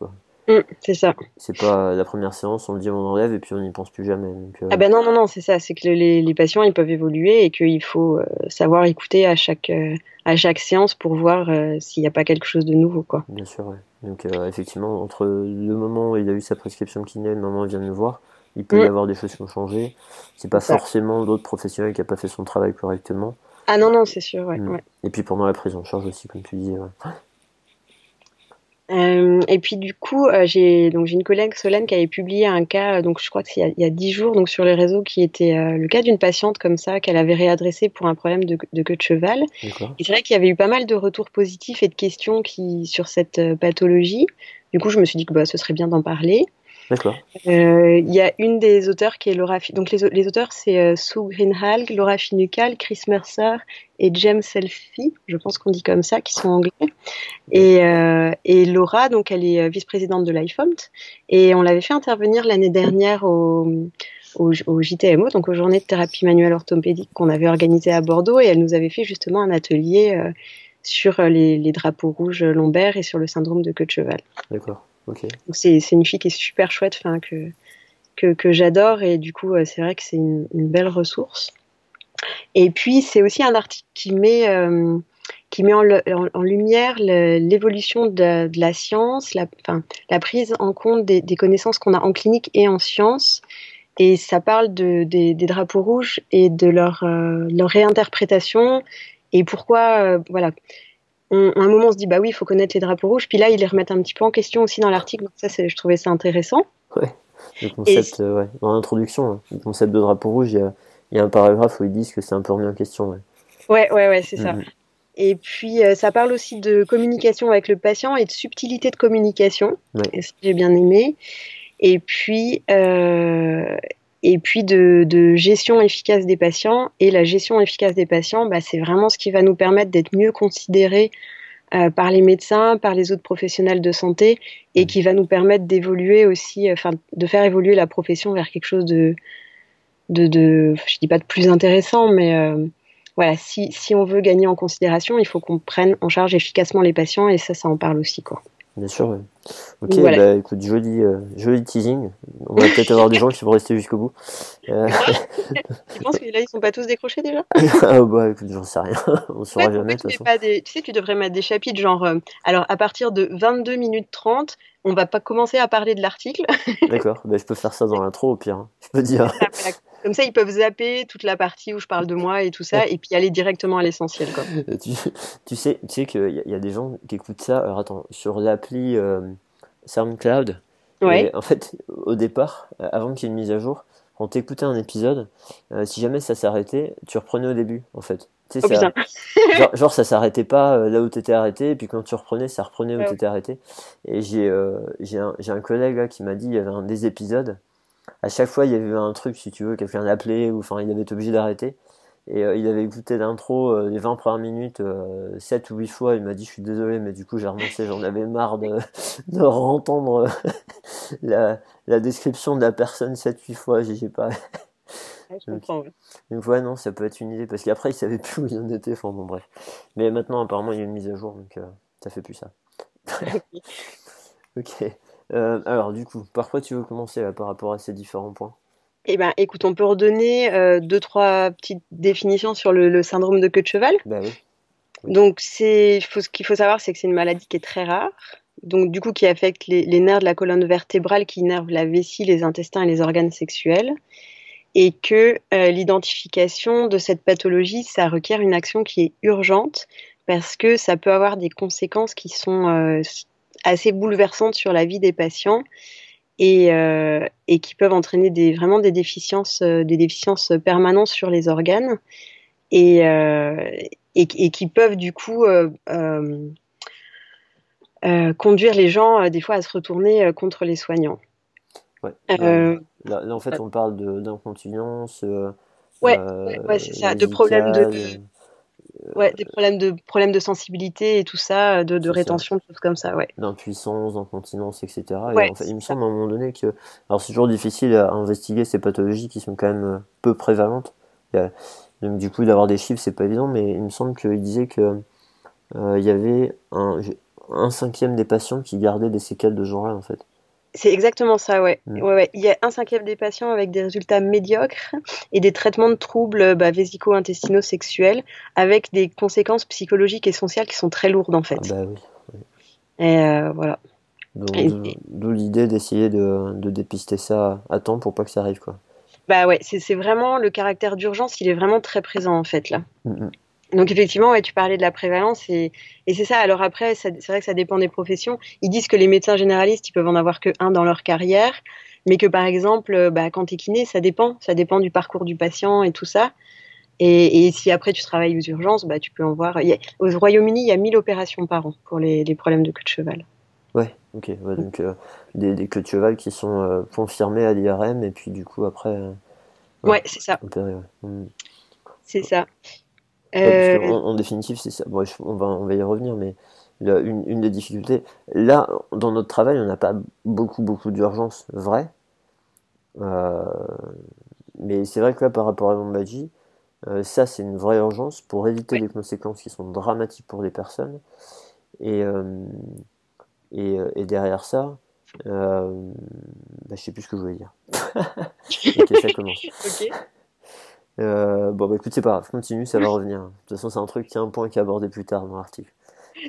Mm, c'est ça. C'est pas la première séance, on le dit, on enlève et puis on n'y pense plus jamais. Donc, euh, Ah ben non, non, non, c'est ça. C'est que les, les patients, ils peuvent évoluer et qu'il faut euh, savoir écouter à chaque, euh, à chaque séance pour voir euh, s'il n'y a pas quelque chose de nouveau, quoi. Bien sûr, ouais. Donc euh, effectivement, entre le moment où il a eu sa prescription kiné et le moment où il vient de me voir, il peut y Mm. avoir des choses qui ont changé. C'est pas forcément l'autre professionnel qui a pas fait son travail correctement. Ah non, non, c'est sûr, ouais. Mm. ouais. Et puis pendant la prise en charge aussi, comme tu disais. ouais. Euh, et puis du coup, euh, j'ai donc j'ai une collègue Solène qui avait publié un cas, euh, donc je crois que c'est il y a- dix jours, donc sur les réseaux, qui était euh, le cas d'une patiente comme ça qu'elle avait réadressé pour un problème de, de queue de cheval. Et c'est vrai qu'il y avait eu pas mal de retours positifs et de questions qui sur cette pathologie. Du coup, je me suis dit que bah, ce serait bien d'en parler. D'accord. Euh, Il y a une des auteurs qui est Laura. Fi- Donc les, au- les auteurs c'est euh, Sue Greenhalgh, Laura Finucane, Chris Mercer et James Selfie, je pense qu'on dit comme ça, qui sont anglais. Et, euh, et Laura, donc elle est euh, vice-présidente de l'IFOMT et on l'avait fait intervenir l'année dernière au, au, au JTMO, donc aux Journées de thérapie manuelle orthopédique qu'on avait organisé à Bordeaux et elle nous avait fait justement un atelier. euh, sur les, les, drapeaux rouges lombaires et sur le syndrome de queue de cheval. D'accord, C'est une fille qui est super chouette, que, que, j'adore et du coup c'est vrai que c'est une, belle ressource. Et puis c'est aussi un article qui met qui met en, en, lumière l'évolution de, la science, la, la, prise en compte des, connaissances qu'on a en clinique et en science. Et ça parle de, des, des, drapeaux rouges et de leur, euh, leur réinterprétation et pourquoi, euh, voilà. On, à un moment, on se dit, bah oui, il faut connaître les drapeaux rouges. Puis là, ils les remettent un petit peu en question aussi dans l'article. Donc ça, je trouvais ça intéressant. Ouais, le concept, euh, ouais. dans l'introduction, hein, le concept de drapeau rouge, il y a, il y a un paragraphe où ils disent que c'est un peu remis en question. Ouais, ouais, ouais, ouais c'est ça. Mm-hmm. Et puis, euh, ça parle aussi de communication avec le patient et de subtilité de communication, ouais. j'ai bien aimé. Et puis, euh, et puis de, de, gestion efficace des patients. Et la gestion efficace des patients, bah, c'est vraiment ce qui va nous permettre d'être mieux considérés euh, par les médecins, par les autres professionnels de santé, et qui va nous permettre d'évoluer aussi, enfin, de faire évoluer la profession vers quelque chose de, de, de je dis pas de plus intéressant, mais euh, voilà, si, si on veut gagner en considération, il faut qu'on prenne en charge efficacement les patients et ça, ça en parle aussi. Quoi. Bien sûr, oui. Ok, voilà. bah, écoute, joli, euh, joli teasing. On va peut-être avoir des [LAUGHS] gens qui vont rester jusqu'au bout. Euh... [LAUGHS] [LAUGHS] tu penses que là, ils sont pas tous décrochés déjà? Ah bah écoute, j'en sais rien. On saura ouais, jamais. Pas des... Tu sais, tu devrais mettre des chapitres genre, euh, alors à partir de 22 minutes 30, on va pas commencer à parler de l'article. [LAUGHS] D'accord, bah, je peux faire ça dans l'intro au pire. Hein. Je peux dire. [LAUGHS] Comme ça, ils peuvent zapper toute la partie où je parle de moi et tout ça, et puis aller directement à l'essentiel. [LAUGHS] Tu, tu, sais, tu sais qu'il y, y, a des gens qui écoutent ça. Alors attends, sur l'appli euh, SoundCloud. Ouais. en fait, au départ, avant qu'il y ait une mise à jour, quand t'écoutais un épisode, euh, si jamais ça s'arrêtait, tu reprenais au début, en fait. Tu sais, oh, ça, genre, [LAUGHS] genre, ça s'arrêtait pas euh, là où t'étais arrêté, et puis quand tu reprenais, ça reprenait où ouais. t'étais arrêté. Et j'ai euh, j'ai un, un collègue là, qui m'a dit il y avait un des épisodes. À chaque fois il y avait un truc si tu veux quelqu'un appelé ou enfin il avait été obligé d'arrêter. Et euh, il avait écouté l'intro euh, les 20 premières minutes euh, 7 ou 8 fois. Il m'a dit je suis désolé mais du coup j'ai renoncé. J'en avais marre de, [LAUGHS] de entendre [LAUGHS] la, la description de la personne 7 8 fois. J'ai pas Je comprends, ouais. donc ouais non ça peut être une idée parce qu'après il savait [LAUGHS] plus où il en était enfin bon bref mais maintenant apparemment il y a une mise à jour donc euh, ça fait plus ça [LAUGHS] [LAUGHS] ok euh, alors, du coup, par quoi tu veux commencer là, par rapport à ces différents points? Eh ben, écoute, on peut redonner euh, deux, trois petites définitions sur le, le syndrome de queue de cheval. Bah oui. oui. Donc, c'est, faut, ce qu'il faut savoir, c'est que c'est une maladie qui est très rare. Donc, du coup, qui affecte les, les, nerfs de la colonne vertébrale qui innervent la vessie, les intestins et les organes sexuels. Et que euh, l'identification de cette pathologie, ça requiert une action qui est urgente parce que ça peut avoir des conséquences qui sont euh, assez bouleversantes sur la vie des patients et, euh, qui peuvent entraîner vraiment des déficiences, des déficiences permanentes sur les organes et, qui peuvent du coup conduire les gens des fois à se retourner contre les soignants. Ouais. Là, là, en fait, on parle d'incontinence. ouais, ouais, ouais c'est ça, de problèmes de. Ouais, des problèmes de, problèmes de sensibilité et tout ça, de, de rétention, des choses comme ça, ouais. D'impuissance, d'incontinence, etc. Ouais, et en fait, il me semble à un moment donné que. Alors, c'est toujours difficile à investiguer ces pathologies qui sont quand même peu prévalentes. Donc, du coup, d'avoir des chiffres, c'est pas évident, mais il me semble qu'il disait que euh, il y avait un, un cinquième des patients qui gardaient des séquelles de genre-là, en fait. C'est exactement ça, ouais. Mmh. ouais. ouais. Il y a un cinquième des patients avec des résultats médiocres et des traitements de troubles bah, vésico-intestinaux sexuels avec des conséquences psychologiques et sociales qui sont très lourdes en fait. Ah bah oui, oui. Et euh, voilà. D'où l'idée d'essayer de, de, dépister ça à temps pour pas que ça arrive quoi. Bah ouais, c'est vraiment le caractère d'urgence, il est vraiment très présent en fait là. Mmh. Donc effectivement, ouais, tu parlais de la prévalence et, et c'est ça. Alors après, c'est vrai que ça dépend des professions. Ils disent que les médecins généralistes, ils peuvent en avoir que un dans leur carrière, mais que par exemple, bah, quand tu es kiné, ça dépend. Ça dépend du parcours du patient et tout ça. Et, et si après tu travailles aux urgences, bah, tu peux en voir. A, au Royaume-Uni, il y a 1000 opérations par an pour les, les problèmes de queue de cheval. Ouais, ok. Ouais, donc euh, des, des queues de cheval qui sont euh, confirmées à l'IRM et puis du coup après. Euh, ouais, ouais c'est ça. Mmh. C'est ça. Ouais, en, en, définitive, c'est ça. Bon, on, va, on va y revenir, mais là, une, une, des difficultés, là, dans notre travail, on n'a pas beaucoup, beaucoup d'urgence vraie. Euh, mais c'est vrai que là, par rapport à Lombaji, ça, c'est une vraie urgence pour éviter des conséquences qui sont dramatiques pour les personnes. Et, et, et, derrière ça, euh, bah, je sais plus ce que je voulais dire. [LAUGHS] ok, ça commence. Euh, bon, bah écoute, c'est pas grave, continue, ça va [LAUGHS] revenir. De toute façon, c'est un truc qui un point qui est abordé plus tard dans l'article.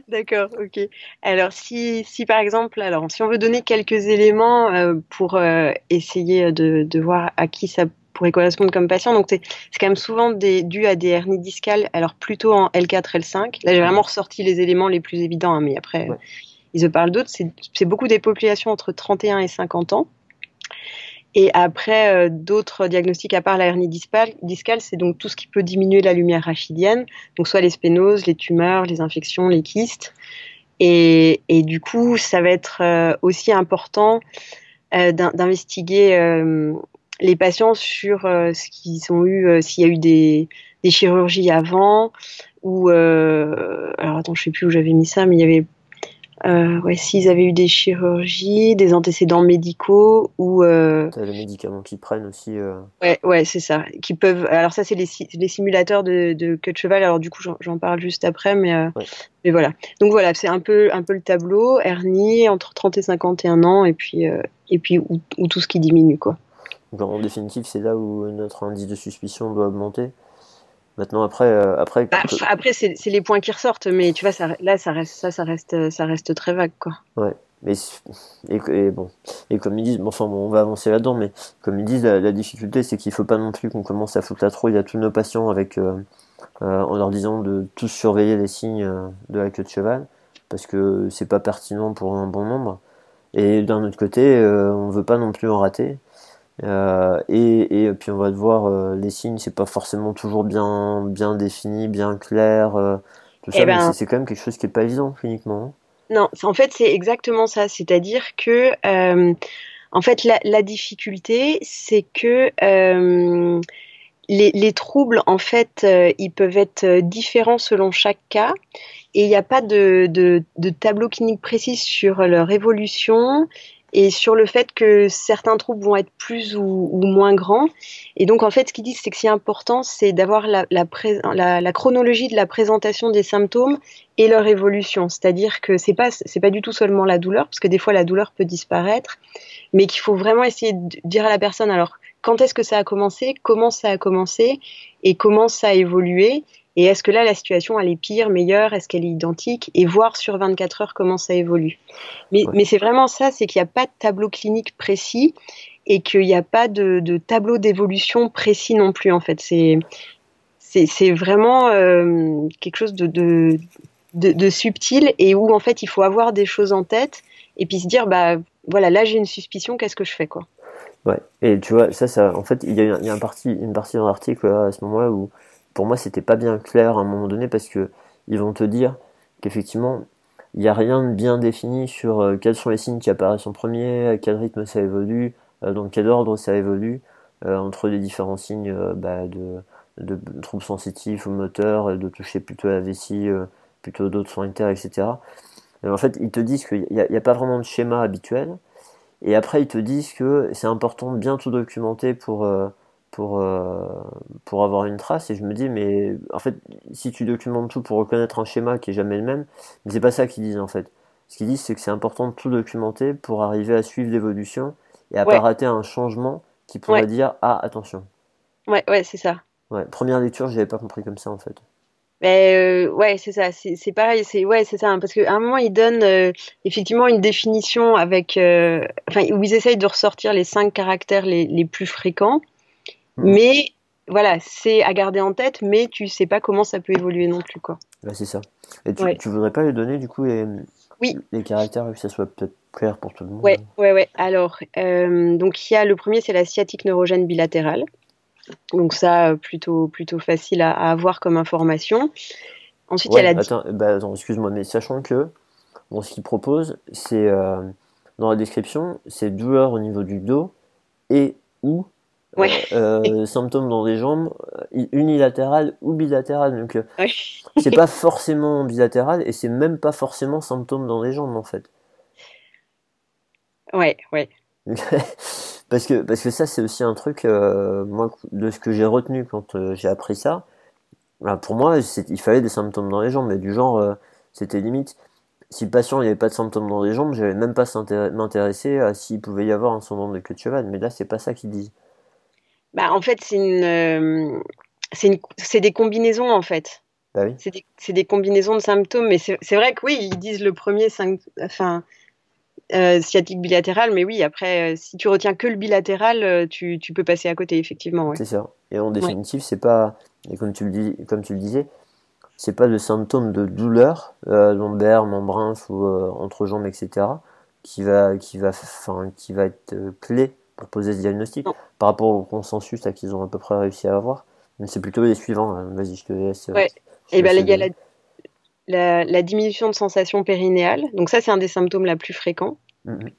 D'accord, ok. Alors, si, si par exemple, alors, si on veut donner quelques éléments euh, pour euh, essayer de, de, voir à qui ça pourrait correspondre comme patient, donc c'est quand même souvent des, dû à des hernies discales, alors plutôt en L4, L5. Là, j'ai vraiment ressorti les éléments les plus évidents, hein, mais après, ils se parlent d'autres. C'est beaucoup des populations entre 31 et 50 ans. Et après, euh, d'autres diagnostics à part la hernie discale, c'est donc tout ce qui peut diminuer la lumière rachidienne, donc soit les spénoses, les tumeurs, les infections, les kystes. Et, du coup, ça va être euh, aussi important euh, d'investiguer les patients sur ce qu'ils ont eu, s'il y a eu des, chirurgies avant, ou alors attends, je sais plus où j'avais mis ça, mais il y avait euh, ouais, s'ils avaient eu des chirurgies, des antécédents médicaux ou. Euh... les médicaments qu'ils prennent aussi. Euh... Ouais, ouais, c'est ça. Qui peuvent. Alors ça, c'est les, les, simulateurs de, de, queue de cheval. Alors du coup, j'en parle juste après, mais, euh... mais voilà. Donc voilà, c'est un peu, un peu le tableau. Hernie entre 30 et 51 ans, et puis, et puis où, tout ce qui diminue, quoi. Donc, en définitive, c'est là où notre indice de suspicion doit augmenter. Maintenant, après, euh, après, bah, après c'est les points qui ressortent, mais tu vois, ça, là, ça reste, ça, ça reste, ça reste très vague, quoi. Ouais. Mais et, bon, et comme ils disent, bon, enfin, on va avancer là-dedans, mais comme ils disent, la, difficulté, c'est qu'il faut pas non plus qu'on commence à foutre la trouille à tous nos patients avec, euh, euh, en leur disant de tous surveiller les signes de la queue de cheval, parce que c'est pas pertinent pour un bon nombre. Et d'un autre côté, on veut pas non plus en rater. Euh, et, et, puis on va devoir euh, les signes, c'est pas forcément toujours bien bien défini, bien clair, euh, tout ça, eh mais ben c'est quand même quelque chose qui est pas évident cliniquement. Hein. Non, en fait c'est exactement ça, c'est-à-dire que en fait la, la difficulté c'est que les, les, troubles en fait ils peuvent être différents selon chaque cas et il n'y a pas de, de, de tableau clinique précis sur leur évolution et sur le fait que certains troubles vont être plus ou, moins grands. Et donc, en fait, ce qu'ils disent, c'est que c'est important, c'est d'avoir la, la, chronologie de la présentation des symptômes et leur évolution. C'est-à-dire que c'est pas, pas du tout seulement la douleur, parce que des fois, la douleur peut disparaître, mais qu'il faut vraiment essayer de dire à la personne, alors, quand est-ce que ça a commencé, comment ça a commencé, et comment ça a évolué, et est-ce que là, la situation, elle est pire, meilleure? Est-ce qu'elle est identique? Et voir sur 24 heures comment ça évolue. Mais, mais c'est vraiment ça, c'est qu'il n'y a pas de tableau clinique précis et qu'il n'y a pas de, de tableau d'évolution précis non plus, en fait. C'est, c'est, vraiment euh, quelque chose de, de, de, subtil et où, en fait, il faut avoir des choses en tête et puis se dire, bah voilà, là, j'ai une suspicion, qu'est-ce que je fais, quoi? Ouais, et tu vois, ça, ça en fait, il y a, y a un parti, une partie dans l'article à ce moment-là où pour moi, c'était pas bien clair à un moment donné parce que ils vont te dire qu'effectivement, il n'y a rien de bien défini sur euh, quels sont les signes qui apparaissent en premier, à quel rythme ça évolue, euh, dans quel ordre ça évolue, euh, entre les différents signes bah, de, troubles sensitifs ou moteurs, de toucher plutôt à la vessie, plutôt d'autres sphincters, etc. en fait, ils te disent qu'il n'y a, pas vraiment de schéma habituel. Et après, ils te disent que c'est important de bien tout documenter pour pour, euh, pour avoir une trace. Et je me dis, mais en fait, si tu documentes tout pour reconnaître un schéma qui est jamais le même, mais c'est pas ça qu'ils disent en fait. Ce qu'ils disent, c'est que c'est important de tout documenter pour arriver à suivre l'évolution et à pas rater un changement qui pourrait dire, ah, attention. Ouais, ouais, c'est ça. Ouais, première lecture, j'avais pas compris comme ça en fait. Mais euh, ouais, c'est ça, c'est pareil, c'est ouais, c'est ça, hein, parce qu'à un moment ils donnent euh, effectivement une définition avec, enfin, où ils essayent de ressortir les cinq caractères les, les plus fréquents, Mm. Mais voilà, c'est à garder en tête, mais tu sais pas comment ça peut évoluer non plus. quoi. c'est ça. Et tu, voudrais pas lui donner du coup les, oui. les caractères, que ça soit peut-être clair pour tout le monde Ouais, ouais, ouais. Alors, euh, donc il y a le premier, c'est la sciatique neurogène bilatérale. Donc ça, plutôt, plutôt facile à, avoir comme information. Ensuite, il y a la... Attends, bah, attends excuse-moi, mais sachant que bon, ce qu'il propose, c'est euh, dans la description, c'est douleur au niveau du dos et ou euh, [LAUGHS] symptômes dans les jambes, euh, unilatéral ou bilatéral. Donc, euh, c'est pas forcément bilatéral et c'est même pas forcément symptômes dans les jambes en fait. Ouais, ouais. [LAUGHS] Parce que, parce que ça, c'est aussi un truc, euh, moi, de ce que j'ai retenu quand euh, j'ai appris ça. Bah, pour moi, il fallait des symptômes dans les jambes, mais du genre, euh, c'était limite. Si le patient n'avait pas de symptômes dans les jambes, j'allais même pas m'intéresser à s'il pouvait y avoir un syndrome de queue de cheval. Mais là, c'est pas ça qu'ils disent. Bah, en fait, c'est une, c'est des combinaisons, en fait. Bah oui. C'est des, des, combinaisons de symptômes. Mais c'est vrai que oui, ils disent le premier, enfin, euh, sciatique bilatérale, mais oui, après, euh, si tu retiens que le bilatéral, euh, tu, tu peux passer à côté, effectivement. C'est ça. Et en définitive, c'est pas, et comme tu le, dis, comme tu le disais, c'est pas le symptôme de douleur lombaire, membrin ou entre jambes, etc., qui va, qui va, qui va être clé pour poser ce diagnostic. Par rapport au consensus qu'ils ont à peu près réussi à avoir, c'est plutôt les suivants. Hein. Vas-y, je te laisse. Ouais. Et ben, il y a la la, diminution de sensation périnéale. Donc ça, c'est un des symptômes la plus fréquents. Mhm.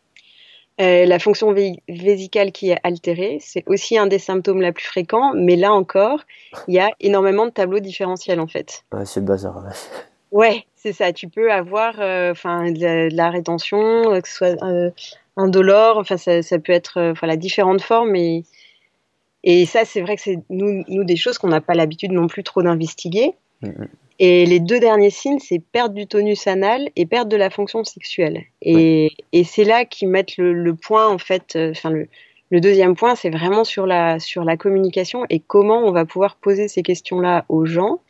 Euh, la fonction vésicale qui est altérée, c'est aussi un des symptômes la plus fréquents, mais là encore, il y a énormément de tableaux différentiels en fait. Ouais, c'est le bazar. [LAUGHS] Ouais, c'est ça. Tu peux avoir euh, de, la rétention, euh, que ce soit indolore, enfin ça, ça, peut être voilà différentes formes et et ça c'est vrai que c'est nous, nous des choses qu'on n'a pas l'habitude non plus trop d'investiguer. Mhm. Et les deux derniers signes, c'est perte du tonus anal et perte de la fonction sexuelle. Et, et c'est là qu'ils mettent le, le, point, en fait, euh, enfin, le, le, deuxième point, c'est vraiment sur la, sur la communication et comment on va pouvoir poser ces questions-là aux gens,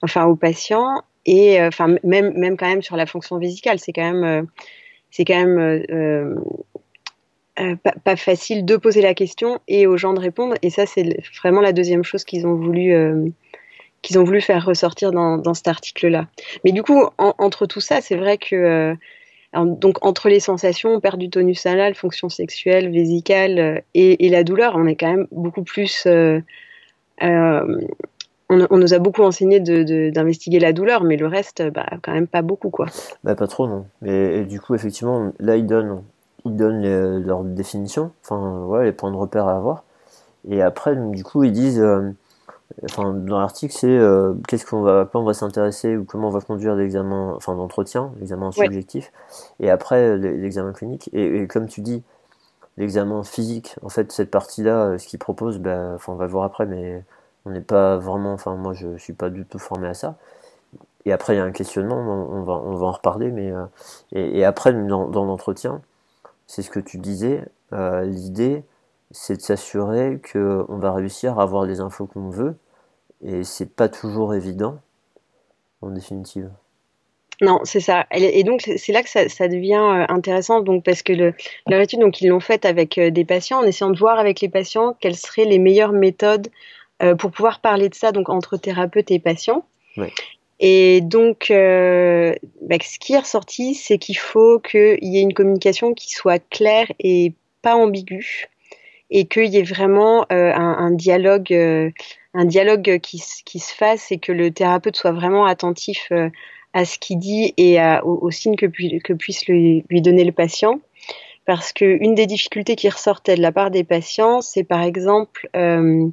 enfin, aux patients, et euh, enfin, même, même quand même sur la fonction vésicale. C'est quand même, euh, c'est quand même, euh, pas, pas, facile de poser la question et aux gens de répondre. Et ça, c'est vraiment la deuxième chose qu'ils ont voulu qu'ils ont voulu faire ressortir dans, dans cet article-là. Mais du coup, entre tout ça, c'est vrai que euh, donc entre les sensations, perte du tonus anal, fonction sexuelle, vésicale euh, et, et, la douleur, on est quand même beaucoup plus. Euh, euh on, on, nous a beaucoup enseigné d'investiguer la douleur, mais le reste, bah, quand même pas beaucoup, quoi. Bah, pas trop, non. Et, et du coup, effectivement, là, ils donnent, ils donnent les, leur définition, enfin, ouais, les points de repère à avoir. Et après, du coup, ils disent enfin, dans l'article, c'est euh, qu'est-ce qu'on va, on va s'intéresser ou comment on va conduire l'examen, enfin l'entretien, l'examen subjectif, et après l'examen clinique. Et, comme tu dis, l'examen physique, en fait, cette partie-là, euh, ce qu'il propose, ben, enfin, on va le voir après, mais on n'est pas vraiment, enfin, moi, je suis pas du tout formé à ça. Et après, il y a un questionnement, on va, on va en reparler, mais euh, et, après, dans, dans l'entretien, c'est ce que tu disais, l'idée, c'est de s'assurer qu'on va réussir à avoir les infos qu'on veut, et c'est pas toujours évident, en définitive. Non, c'est ça. Et donc c'est là que ça, devient euh, intéressant, donc parce que le, leur étude, donc ils l'ont faite avec euh, des patients, en essayant de voir avec les patients quelles seraient les meilleures méthodes euh, pour pouvoir parler de ça, donc entre thérapeute et patient. Et donc, bah, ce qui est ressorti, c'est qu'il faut qu'il y ait une communication qui soit claire et pas ambiguë, et qu'il y ait vraiment un, un, dialogue un dialogue qui, qui, se fasse et que le thérapeute soit vraiment attentif euh, à ce qu'il dit et aux, signes que, que puisse lui, lui, donner le patient. Parce qu'une des difficultés qui ressortait de la part des patients, c'est par exemple euh,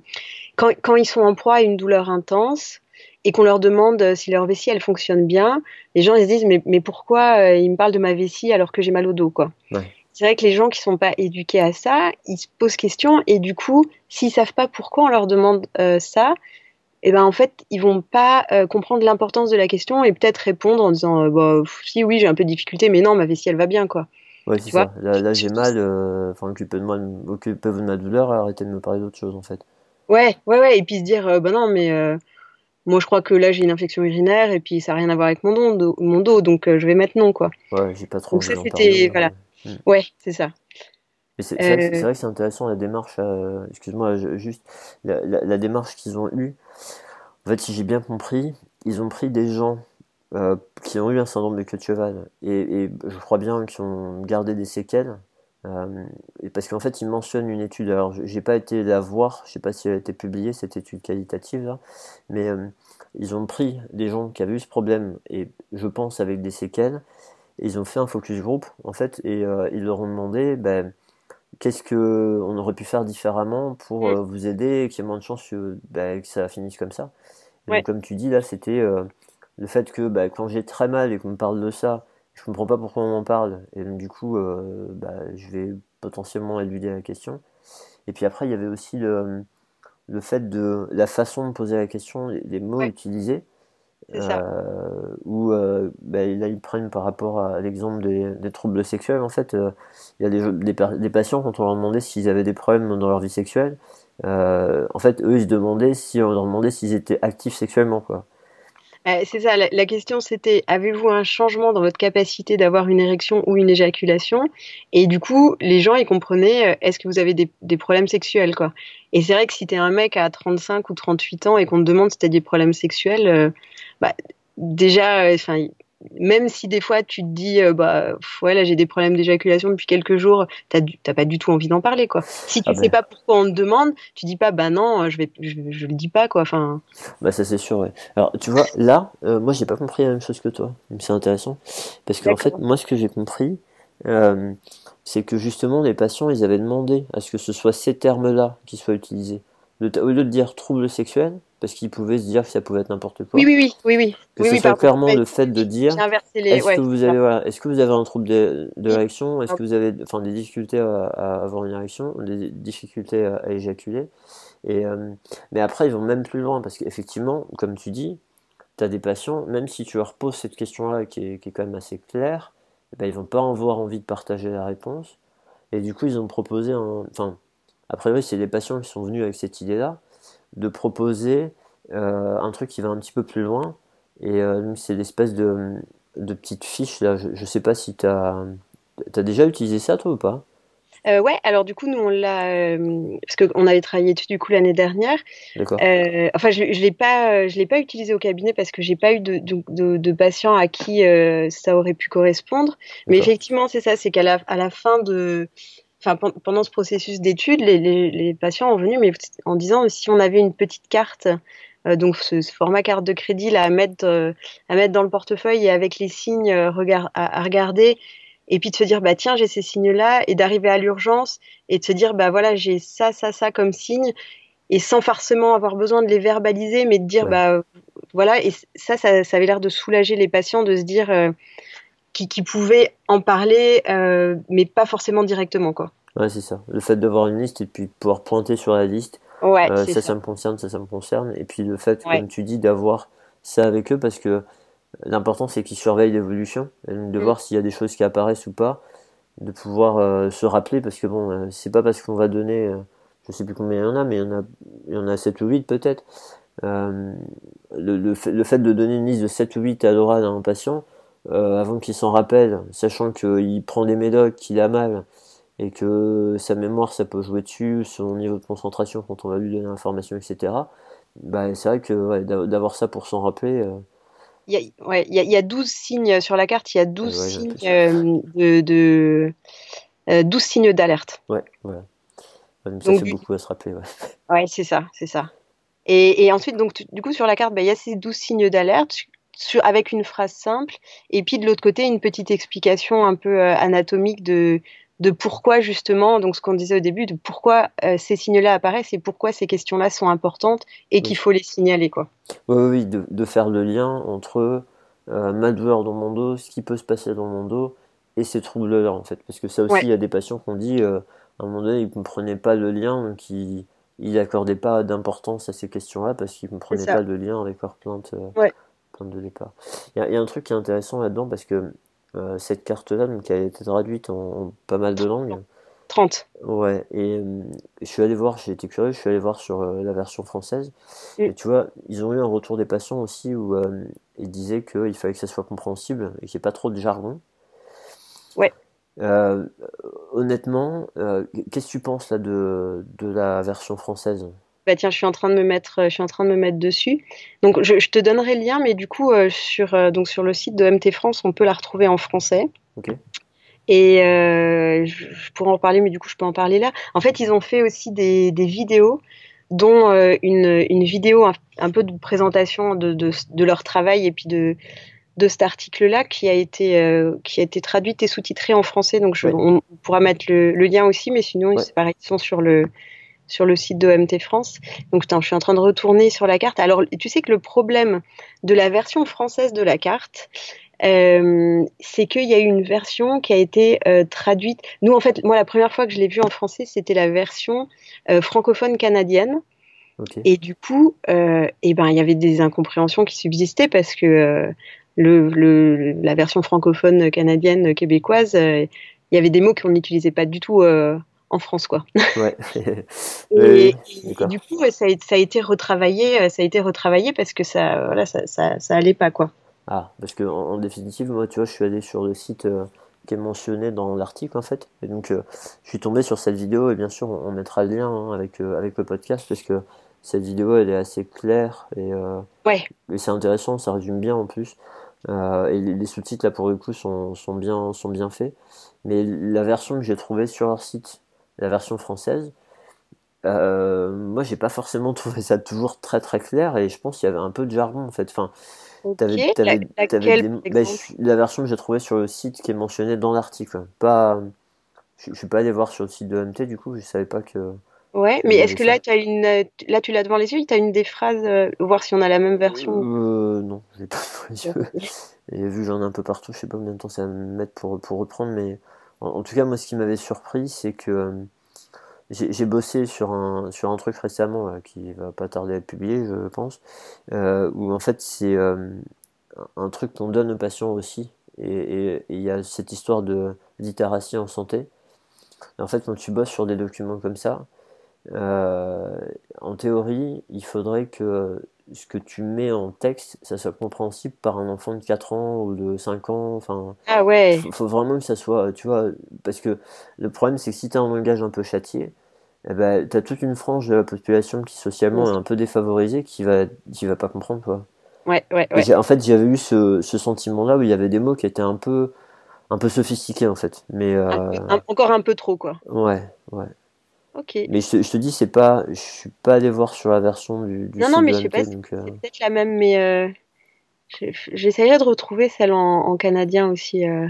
quand, quand, ils sont en proie à une douleur intense et qu'on leur demande si leur vessie elle fonctionne bien, les gens ils se disent mais, mais pourquoi euh, ils me parlent de ma vessie alors que j'ai mal au dos quoi? Ouais c'est vrai que les gens qui sont pas éduqués à ça, ils se posent question et du coup, s'ils savent pas pourquoi on leur demande euh, ça, et eh ben en fait, ils vont pas euh, comprendre l'importance de la question et peut-être répondre en disant euh, bah, si oui, j'ai un peu de difficulté, mais non, ma vessie elle va bien quoi. Ouais, c'est ça. Là, j'ai mal, enfin occupez de moi, occupez de ma douleur, arrêtez de me parler d'autre chose en fait. Ouais, ouais, ouais, et puis se dire bah non, mais moi je crois que là j'ai une infection urinaire et puis ça n'a rien à voir avec mon dos, mon dos donc je vais mettre non quoi. Ouais, j'ai pas trop. Donc ça c'était voilà. Mm. Ouais, c'est ça. c'est vrai, que c'est intéressant la démarche, euh, excuse-moi, juste la, démarche qu'ils ont eue. En fait, si j'ai bien compris, ils ont pris des gens euh, qui ont eu un syndrome de queue de cheval et, je crois bien qu'ils ont gardé des séquelles. Euh, et parce qu'en fait, ils mentionnent une étude. Alors, j'ai pas été la voir, je sais pas si elle a été publiée cette étude qualitative là, mais ils ont pris des gens qui avaient eu ce problème et je pense avec des séquelles ils ont fait un focus group en fait et euh, ils leur ont demandé ben, qu'est-ce que on aurait pu faire différemment pour mm. euh, vous aider et qu'il y ait moins de chances que, ben, que ça finisse comme ça. donc, comme tu dis là, c'était euh, le fait que ben, quand j'ai très mal et qu'on me parle de ça, je comprends pas pourquoi on m'en parle et donc du coup, ben, je vais potentiellement éluder la question. Et puis après, il y avait aussi le, le fait de la façon de poser la question, les, mots utilisés. Euh, où euh, ben, là ils prennent par rapport à l'exemple des, troubles sexuels en fait euh, il y a des, des, des, patients quand on leur demandait s'ils avaient des problèmes dans leur vie sexuelle en fait eux ils se demandaient si on leur demandait s'ils étaient actifs sexuellement quoi euh, c'est ça, la, question c'était avez-vous un changement dans votre capacité d'avoir une érection ou une éjaculation? Et du coup, les gens ils comprenaient euh, est-ce que vous avez des, problèmes sexuels quoi? Et c'est vrai que si tu es un mec à 35 ou 38 ans et qu'on te demande si tu as des problèmes sexuels, euh, bah, déjà, même si des fois tu te dis euh, bah ouais là j'ai des problèmes d'éjaculation depuis quelques jours t'as pas du tout envie d'en parler quoi. Si tu ah sais ben. pas pourquoi on te demande tu dis pas bah non je vais je, le dis pas quoi enfin. Bah ça c'est sûr ouais. Alors tu vois là euh, moi j'ai pas compris la même chose que toi c'est intéressant. Parce qu'en fait moi ce que j'ai compris euh, c'est que justement les patients ils avaient demandé à ce que ce soit ces termes là qui soient utilisés. Au lieu de dire trouble sexuel parce qu'ils pouvaient se dire que ça pouvait être n'importe quoi. Oui, oui, oui, oui, oui. Que ce soit clairement le fait de dire est-ce que vous avez, est-ce que vous avez un trouble de, de l'érection, est-ce que vous avez, enfin, des difficultés à, avoir une érection, des difficultés à, éjaculer? Et euh, mais après, ils vont même plus loin parce qu'effectivement, comme tu dis, tu as des patients, même si tu leur poses cette question-là qui est, qui est, quand même assez claire, eh ben, ils vont pas avoir envie de partager la réponse. Et du coup, ils ont proposé un, enfin, après oui, c'est des patients qui sont venus avec cette idée-là de proposer euh, un truc qui va un petit peu plus loin. Et euh, c'est l'espèce de, de petite fiche là. Je, ne sais pas si tu as, as, déjà utilisé ça toi ou pas? Euh, ouais, alors du coup, nous, on l'a. parce qu'on avait travaillé dessus du coup l'année dernière. D'accord. enfin, je ne l'ai pas, je l'ai pas utilisé au cabinet parce que j'ai pas eu de, de, de, patients à qui ça aurait pu correspondre. Mais effectivement, c'est ça, c'est qu'à la, à la fin de enfin, pendant ce processus d'étude, les, les, patients ont venu mais en disant si on avait une petite carte, euh, donc ce, format carte de crédit là, à, mettre, euh, à mettre dans le portefeuille et avec les signes euh, à, regarder, et puis de se dire bah tiens j'ai ces signes là, et d'arriver à l'urgence et de se dire bah voilà j'ai ça ça ça comme signe, et sans forcément avoir besoin de les verbaliser, mais de dire bah voilà et ça, ça, ça avait l'air de soulager les patients de se dire qui, qui pouvaient en parler, euh, mais pas forcément directement. Quoi. Ouais, c'est ça. Le fait d'avoir une liste et puis pouvoir pointer sur la liste, ouais, euh, ça, ça, me concerne, ça, ça me concerne. Et puis le fait, comme tu dis, d'avoir ça avec eux, parce que l'important, c'est qu'ils surveillent l'évolution, de mm. voir s'il y a des choses qui apparaissent ou pas, de pouvoir euh, se rappeler, parce que bon, c'est pas parce qu'on va donner, je sais plus combien il y en a, mais il y en a, il y en a 7 ou 8 peut-être. Le, le, fait, le, fait, de donner une liste de 7 ou 8 à l'oral à un patient, euh, avant qu'il s'en rappelle, sachant qu'il prend des médocs, qu'il a mal, et que sa mémoire ça peut jouer dessus, son niveau de concentration quand on va lui donner l'information, etc. Bah, c'est vrai que d'avoir ça pour s'en rappeler. Euh, il, y a, ouais, il, y a, 12 signes sur la carte, il y a 12 signes euh, de, de 12 signes d'alerte. Ouais, voilà. ça fait beaucoup à se rappeler. Ouais, ouais c'est ça, c'est ça. Et, et, ensuite, donc, du coup, sur la carte, bah, il y a ces 12 signes d'alerte avec une phrase simple, et puis de l'autre côté, une petite explication un peu euh, anatomique de, de pourquoi justement, donc ce qu'on disait au début, de pourquoi euh, ces signes-là apparaissent et pourquoi ces questions-là sont importantes et qu'il faut les signaler. Quoi. Oui, oui, de, de faire le lien entre euh, ma douleur dans mon dos, ce qui peut se passer dans mon dos et ces troubles-là en fait. Parce que ça aussi, il y a des patients qui ont dit, à un moment donné, ils ne comprenaient pas le lien, donc ils n'accordaient pas d'importance à ces questions-là parce qu'ils ne comprenaient pas le lien avec leur plainte. Ouais de départ. Il y, a un truc qui est intéressant là-dedans parce que euh, cette carte-là, qui a été traduite en, pas mal de langues. 30. Ouais, et euh, je suis allé voir, j'ai été curieux, je suis allé voir sur euh, la version française. Et tu vois, ils ont eu un retour des patients aussi où ils disaient qu'il fallait que ça soit compréhensible et qu'il n'y ait pas trop de jargon. Ouais. honnêtement, qu'est-ce que tu penses là de, de la version française? Bah, tiens, je suis en train de me mettre, je suis en train de me mettre dessus. Donc, je, te donnerai le lien, mais du coup, euh, sur, euh, donc sur le site de MT France, on peut la retrouver en français. Et euh, je, pourrais en parler, mais du coup, je peux en parler là. En fait, ils ont fait aussi des, des vidéos, dont une, une, vidéo un, peu de présentation de, de, de, leur travail et puis de, de cet article-là qui a été qui a été traduite et sous-titré en français. Donc, je, on, pourra mettre le, le, lien aussi, mais sinon, c'est pareil, ils sont sur le sur le site d'OMT France. Donc, je suis en train de retourner sur la carte. Alors, tu sais que le problème de la version française de la carte, c'est qu'il y a eu une version qui a été traduite. Nous, en fait, moi, la première fois que je l'ai vue en français, c'était la version francophone canadienne. Et du coup, eh ben, il y avait des incompréhensions qui subsistaient parce que le, la version francophone canadienne québécoise, il y avait des mots qu'on n'utilisait pas du tout en France, quoi. Ouais. [LAUGHS] [LAUGHS] et, du coup, ça a, ça a, été retravaillé, euh, ça a été retravaillé parce que ça, voilà, ça, ça, ça allait pas, quoi. Ah, parce que en, définitive, moi, tu vois, je suis allé sur le site euh, qui est mentionné dans l'article, en fait, et donc euh, je suis tombé sur cette vidéo et bien sûr, on, mettra le lien hein, avec avec le podcast parce que cette vidéo, elle est assez claire et, ouais. et c'est intéressant, ça résume bien en plus. et les, les sous-titres là pour le coup sont, sont bien sont bien faits. Mais la version que j'ai trouvée sur leur site la version française. Euh, moi, j'ai pas forcément [LAUGHS] trouvé ça toujours très très clair et je pense qu'il y avait un peu de jargon en fait. Enfin, la, version que j'ai trouvée sur le site qui est mentionnée dans l'article. Pas, je, suis pas allé voir sur le site de MT du coup, je savais pas que. Ouais, mais est-ce que là, as une, là, tu l'as devant les yeux, tu as une des phrases, euh, voir si on a la même version euh, Non, je l'ai pas [LAUGHS] devant les yeux. Et vu que j'en ai un peu partout, je sais pas combien de temps ça va me mettre pour, pour reprendre, mais en, tout cas, moi, ce qui m'avait surpris, c'est que euh, j'ai bossé sur un, sur un truc récemment euh, qui va pas tarder à être publié, je pense, euh, où en fait, c'est un truc qu'on donne aux patients aussi. Et il y a cette histoire de littératie en santé. en fait, quand tu bosses sur des documents comme ça, en théorie, il faudrait que ce que tu mets en texte, ça soit compréhensible par un enfant de 4 ans ou de 5 ans. Enfin, ah ouais. Faut, faut vraiment que ça soit, tu vois, parce que le problème c'est que si tu as un langage un peu châtié, eh ben, tu as toute une frange de la population qui socialement est un peu défavorisée qui va, qui va pas comprendre, quoi. Ouais, ouais, ouais. En fait, j'avais eu ce, ce sentiment-là où il y avait des mots qui étaient un peu, un peu sophistiqués, en fait. Mais, euh... encore un peu trop, quoi. Ouais, ouais. Ok. Mais je, te dis, c'est pas, je suis pas allé voir sur la version du, du non, non, mais je sais pas, euh... c'est peut-être la même, mais euh, j'essaierai de retrouver celle en, en canadien aussi euh,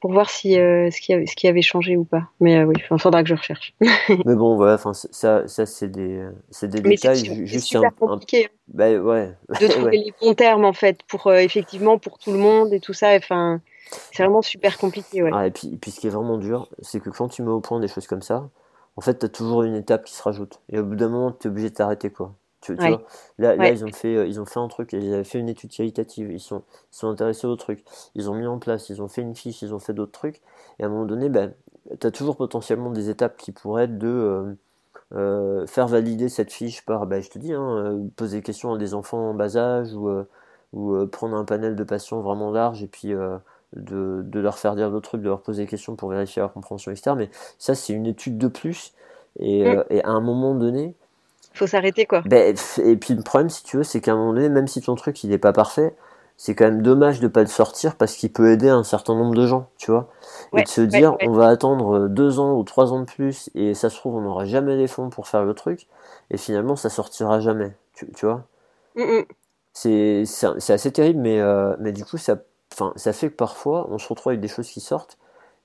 pour voir si euh, ce, qui avait, ce qui avait changé ou pas. Mais oui, il faudra que je recherche. [LAUGHS] mais bon, voilà, enfin ça, ça c'est des, c'est des mais détails. C'est super un, compliqué. Un... Bah, ouais. De [LAUGHS] trouver ouais. les bons termes en fait pour effectivement pour tout le monde et tout ça. Enfin, c'est vraiment super compliqué. Ouais. Ah, et puis, et puis ce qui est vraiment dur, c'est que quand tu mets au point des choses comme ça, en fait, tu as toujours une étape qui se rajoute. Et au bout d'un moment, tu es obligé de t'arrêter, quoi. Tu, tu Ouais. vois là, là ils, ont fait, euh, ils ont fait un truc, ils avaient fait une étude qualitative, ils sont, ils sont intéressés au truc, ils ont mis en place, ils ont fait une fiche, ils ont fait d'autres trucs, et à un moment donné, ben, tu as toujours potentiellement des étapes qui pourraient être de euh, euh, faire valider cette fiche par, ben, je te dis, hein, euh, poser des questions à des enfants en bas âge, ou, euh, ou prendre un panel de patients vraiment large, et puis euh, de, de leur faire dire d'autres trucs, de leur poser des questions pour vérifier leur compréhension, etc. Mais ça, c'est une étude de plus, et, Mm. euh, et à un moment donné, Faut s'arrêter quoi. ben, et puis le problème, si tu veux, c'est qu'à un moment donné, même si ton truc il est pas parfait, c'est quand même dommage de pas le sortir parce qu'il peut aider un certain nombre de gens, tu vois. Et de se ouais, dire, ouais. on va attendre deux ans ou trois ans de plus et ça se trouve, on n'aura jamais les fonds pour faire le truc et finalement, ça sortira jamais, tu, tu vois. Mm, mm. C'est assez terrible, mais, euh, mais du coup, ça, enfin, ça fait que parfois, on se retrouve avec des choses qui sortent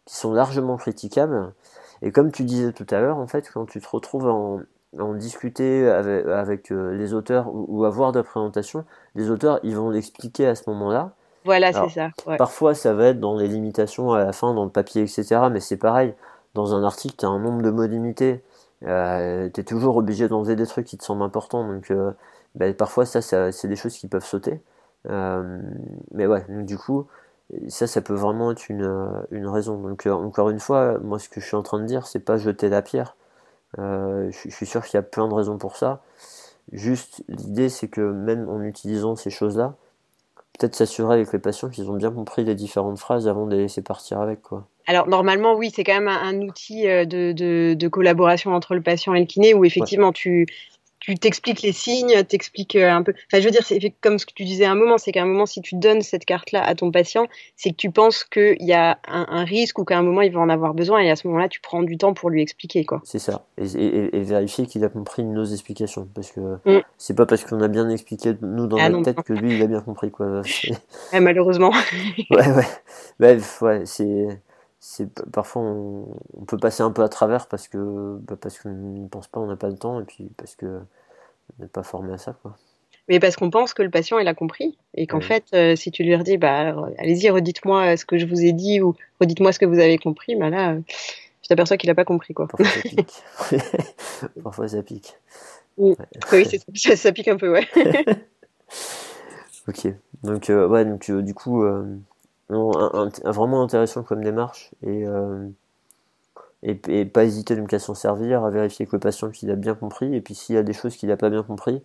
qui sont largement critiquables. Et comme tu disais tout à l'heure, en fait, quand tu te retrouves en, en discuter avec, avec euh, les auteurs ou, ou à voir de la présentation, les auteurs, ils vont l'expliquer à ce moment-là. Voilà, c'est ça. Ouais. Parfois, ça va être dans les limitations à la fin, dans le papier, etc. Mais c'est pareil. Dans un article, tu as un nombre de mots limité. Euh, tu es toujours obligé d'enlever des trucs qui te semblent importants. Donc, euh, ben, parfois, ça, ça c'est des choses qui peuvent sauter. Euh, mais ouais, donc, du coup, ça, ça peut vraiment être une, euh, une raison. Donc, euh, encore une fois, moi, ce que je suis en train de dire, c'est pas jeter la pierre. Euh, je, je suis sûr qu'il y a plein de raisons pour ça. Juste, l'idée, c'est que même en utilisant ces choses-là, peut-être s'assurer avec les patients qu'ils ont bien compris les différentes phrases avant de les laisser partir avec, quoi. Alors normalement, oui, c'est quand même un, un outil de, de, de collaboration entre le patient et le kiné où effectivement tu tu t'expliques les signes, t'expliques euh, un peu. Enfin, je veux dire, c'est comme ce que tu disais à un moment, c'est qu'à un moment, si tu donnes cette carte-là à ton patient, c'est que tu penses qu'il y a un, un risque ou qu'à un moment il va en avoir besoin et à ce moment-là, tu prends du temps pour lui expliquer, quoi. C'est ça. Et, et- et vérifier qu'il a compris nos explications. Parce que Mm. c'est pas parce qu'on a bien expliqué, nous, dans Ah notre non, tête, non. que lui, il a bien compris, quoi. [LAUGHS] Ouais, malheureusement. [LAUGHS] Ouais, ouais. Bref, ouais, c'est, c'est, parfois on, on peut passer un peu à travers parce que, bah, parce qu'on n'y pense pas, on n'a pas le temps et puis parce que on n'est pas formé à ça, quoi. mais parce qu'on pense que le patient il a compris et qu'en fait, euh, si tu lui redis, bah allez-y, redites-moi ce que je vous ai dit ou redites-moi ce que vous avez compris, bah là, je t'aperçois qu'il n'a pas compris quoi. Parfois ça [LAUGHS] pique. [LAUGHS] Parfois ça pique. Oui, ça, ça, pique un peu, ouais. [LAUGHS] ok, donc ouais, donc du coup, vraiment intéressant comme démarche et et, pas hésiter de me s'en servir, à vérifier que le patient qu'il a bien compris, et puis s'il y a des choses qu'il n'a pas bien compris,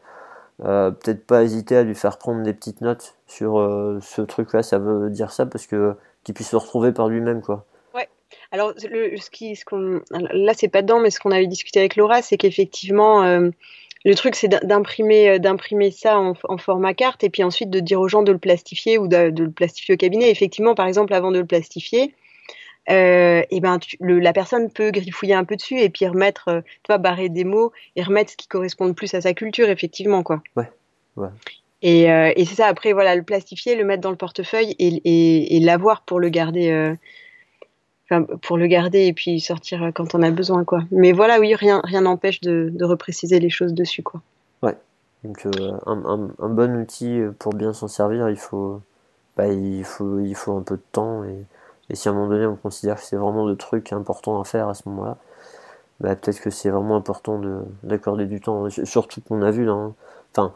euh, peut-être pas hésiter à lui faire prendre des petites notes sur euh, ce truc-là, ça veut dire ça, parce que qu'il puisse se retrouver par lui-même, quoi. Ouais. Alors, le, ce qui, ce qu'on, là, c'est pas dedans, mais ce qu'on avait discuté avec Laura, c'est qu'effectivement, euh, le truc, c'est d'imprimer, d'imprimer ça en, format carte, et puis ensuite de dire aux gens de le plastifier ou de, de le plastifier au cabinet. Effectivement, par exemple, avant de le plastifier, euh, et ben la personne peut griffouiller un peu dessus et puis remettre, euh, tu vois, barrer des mots et remettre ce qui correspond le plus à sa culture, effectivement, quoi. Ouais. ouais. Et, euh, et c'est ça. Après, voilà, le plastifier, le mettre dans le portefeuille et, et, et l'avoir pour le garder. Euh, pour le garder et puis sortir quand on a besoin, quoi. Mais voilà, oui, rien, rien n'empêche de, de repréciser les choses dessus, quoi. Ouais. Donc un, un, un, bon outil pour bien s'en servir, il faut, bah, il faut, il faut un peu de temps et et si à un moment donné on considère que c'est vraiment de trucs importants à faire à ce moment-là, bah, peut-être que c'est vraiment important d'accorder du temps. Surtout qu'on a vu là. Hein. Enfin,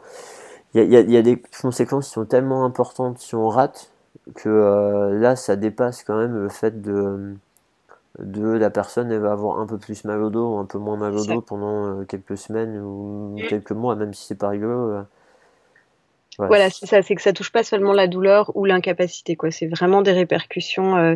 il y a, y a, des conséquences qui sont tellement importantes si on rate que euh, là ça dépasse quand même le fait de de la personne elle va avoir un peu plus mal au dos ou un peu moins mal au dos pendant euh, quelques semaines ou quelques mois même si c'est pas rigolo euh, voilà, c'est ça, c'est que ça touche pas seulement la douleur ou l'incapacité, quoi. C'est vraiment des répercussions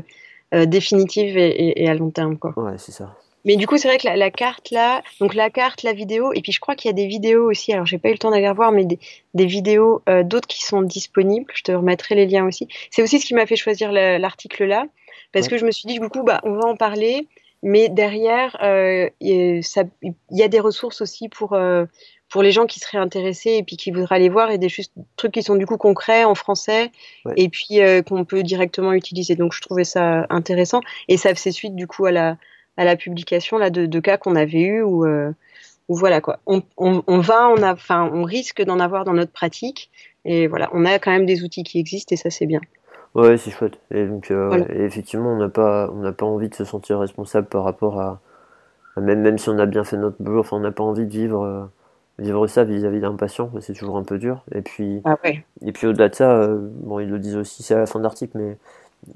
définitives et, à long terme, quoi. Ouais, c'est ça. Mais du coup, c'est vrai que la, carte là, donc la carte, la vidéo, et puis je crois qu'il y a des vidéos aussi. Alors, j'ai pas eu le temps d'aller voir, mais des, vidéos euh, d'autres qui sont disponibles. Je te remettrai les liens aussi. C'est aussi ce qui m'a fait choisir l'article là, parce que je me suis dit du coup, bah, on va en parler, mais derrière, il y, a des ressources aussi pour pour les gens qui seraient intéressés et puis qui voudraient aller voir et des trucs qui sont du coup concrets en français et puis euh, qu'on peut directement utiliser. Donc je trouvais ça intéressant et ça fait suite du coup à la à la publication là de, de cas qu'on avait eu où, euh, où voilà quoi. On, on, on va, on a, enfin on risque d'en avoir dans notre pratique et voilà, on a quand même des outils qui existent et ça c'est bien. Ouais, c'est chouette. Et donc euh, effectivement, on n'a pas on n'a pas envie de se sentir responsable par rapport à même même si on a bien fait notre boulot, enfin on n'a pas envie de vivre euh, vivre ça vis-à-vis d'un patient, c'est toujours un peu dur. Et puis, ah et puis au-delà de ça, euh, bon, ils le disent aussi, c'est à la fin de l'article, mais,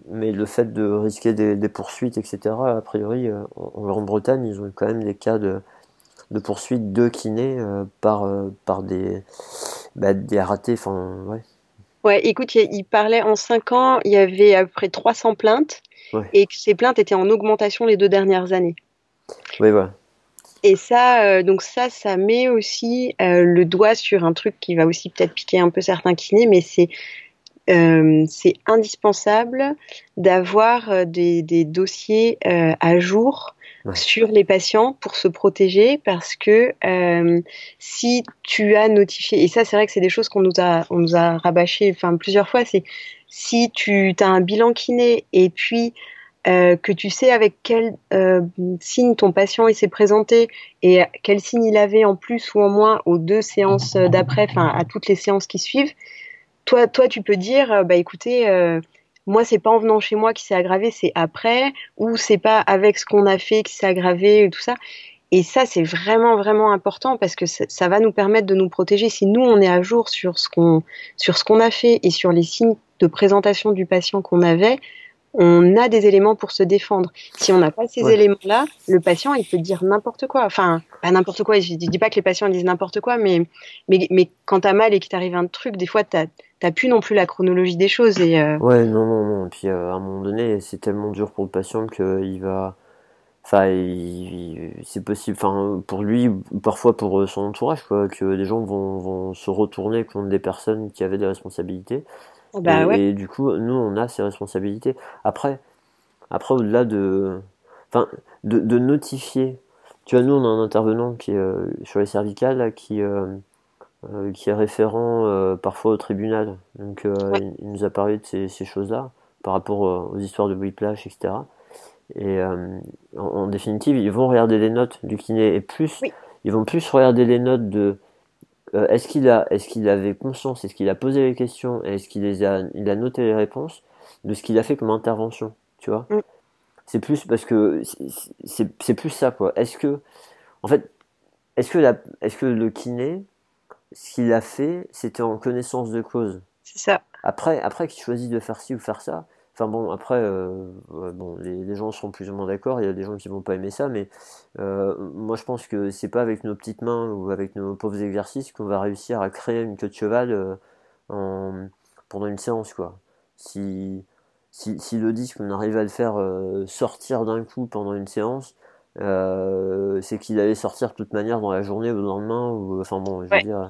mais le fait de risquer des, des poursuites, etc., a priori, euh, en, Bretagne, ils ont eu quand même des cas de, de poursuites de kinés euh, par, par des, bah, des ratés. Enfin, ouais. Ouais, écoute, il parlait en 5 ans, il y avait à peu près 300 plaintes, et que ces plaintes étaient en augmentation les deux dernières années. Oui, voilà. Et ça, euh, donc ça, ça met aussi euh, le doigt sur un truc qui va aussi peut-être piquer un peu certains kinés, mais c'est euh, c'est indispensable d'avoir des, des, dossiers à jour sur les patients pour se protéger parce que si tu as notifié, et ça c'est vrai que c'est des choses qu'on nous a, on nous a rabâché enfin, plusieurs fois, c'est si tu as un bilan kiné et puis euh, que tu sais avec quel euh, signe ton patient il s'est présenté et quel signe il avait en plus ou en moins aux deux séances d'après, enfin à toutes les séances qui suivent, toi, toi tu peux dire, euh, bah écoutez, moi c'est pas en venant chez moi qui s'est aggravé, c'est après, ou c'est pas avec ce qu'on a fait qui s'est aggravé, tout ça. Et ça, c'est vraiment, vraiment important parce que ça, ça, va nous permettre de nous protéger. Si nous, on est à jour sur ce qu'on, sur ce qu'on a fait et sur les signes de présentation du patient qu'on avait, on a des éléments pour se défendre. Si on n'a pas ces éléments-là, le patient, il peut dire n'importe quoi. Enfin, pas n'importe quoi, je ne dis pas que les patients disent n'importe quoi, mais, mais, mais quand t'as mal et qu'il t'arrive un truc, des fois, t'as plus non plus la chronologie des choses. Et, euh, Ouais, non, non, non. Et puis, euh, à un moment donné, c'est tellement dur pour le patient qu'il va... Enfin, c'est possible, enfin, pour lui, parfois pour son entourage, quoi, que des gens vont, vont se retourner contre des personnes qui avaient des responsabilités. Bah et, du coup, nous, on a ces responsabilités. Après, après au-delà de, enfin, de, de, notifier. Tu vois, nous, on a un intervenant qui est euh, sur les cervicales, qui, euh, euh, qui est référent parfois au tribunal. Donc, il, nous a parlé de ces, ces choses-là par rapport aux histoires de whiplash, etc. Et en, définitive, ils vont regarder les notes du kiné et plus, ils vont plus regarder les notes de euh, est-ce qu'il a, est-ce qu'il avait conscience, est-ce qu'il a posé les questions, est-ce qu'il les a, il a noté les réponses de ce qu'il a fait comme intervention, tu vois Mm. C'est plus parce que c'est plus ça quoi. Est-ce que, en fait, est-ce que la, est-ce que le kiné, ce qu'il a fait, c'était en connaissance de cause C'est ça. Après, après qu'il choisit de faire ci ou faire ça, enfin bon, après, euh, bon, les, les gens seront plus ou moins d'accord, il y a des gens qui vont pas aimer ça, mais euh, moi je pense que c'est pas avec nos petites mains ou avec nos pauvres exercices qu'on va réussir à créer une queue de cheval euh, en- pendant une séance, quoi. Si, si, si le disque, on arrive à le faire sortir d'un coup pendant une séance, euh, c'est qu'il allait sortir de toute manière dans la journée ou le lendemain, ou enfin bon, je veux Ouais. dire.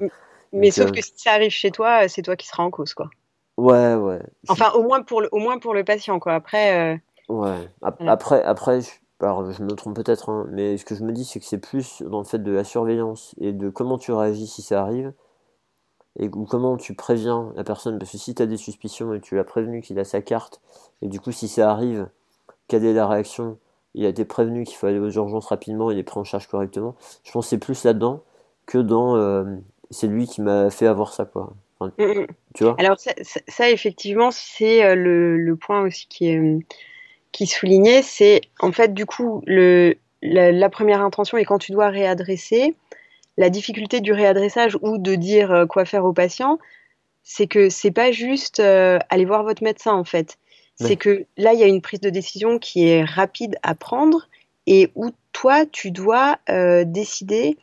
Mais Donc, sauf euh, que si ça arrive chez toi, euh, c'est toi qui seras en cause, quoi. Ouais, ouais. Enfin, au moins pour le, au moins pour le patient, quoi. Après, euh, Ouais. Voilà. Après, après, je, alors, je me trompe peut-être, hein, mais ce que je me dis, c'est que c'est plus dans le fait de la surveillance et de comment tu réagis si ça arrive, et ou comment tu préviens la personne, parce que si tu as des suspicions et tu l'as prévenu qu'il a sa carte, et du coup, si ça arrive, quelle est la réaction? Il a été prévenu qu'il faut aller aux urgences rapidement, il est pris en charge correctement. Je pense que c'est plus là-dedans que dans euh, c'est lui qui m'a fait avoir ça, quoi. Enfin, mm, mm. tu vois? Alors ça, ça- ça, effectivement, c'est euh, le, le point aussi qui est euh, qui soulignait, c'est en fait du coup le la, la première intention et quand tu dois réadresser, la difficulté du réadressage ou de dire quoi faire au patient, c'est que c'est pas juste euh, aller voir votre médecin en fait. C'est que là, il y a une prise de décision qui est rapide à prendre et où toi, tu dois euh, décider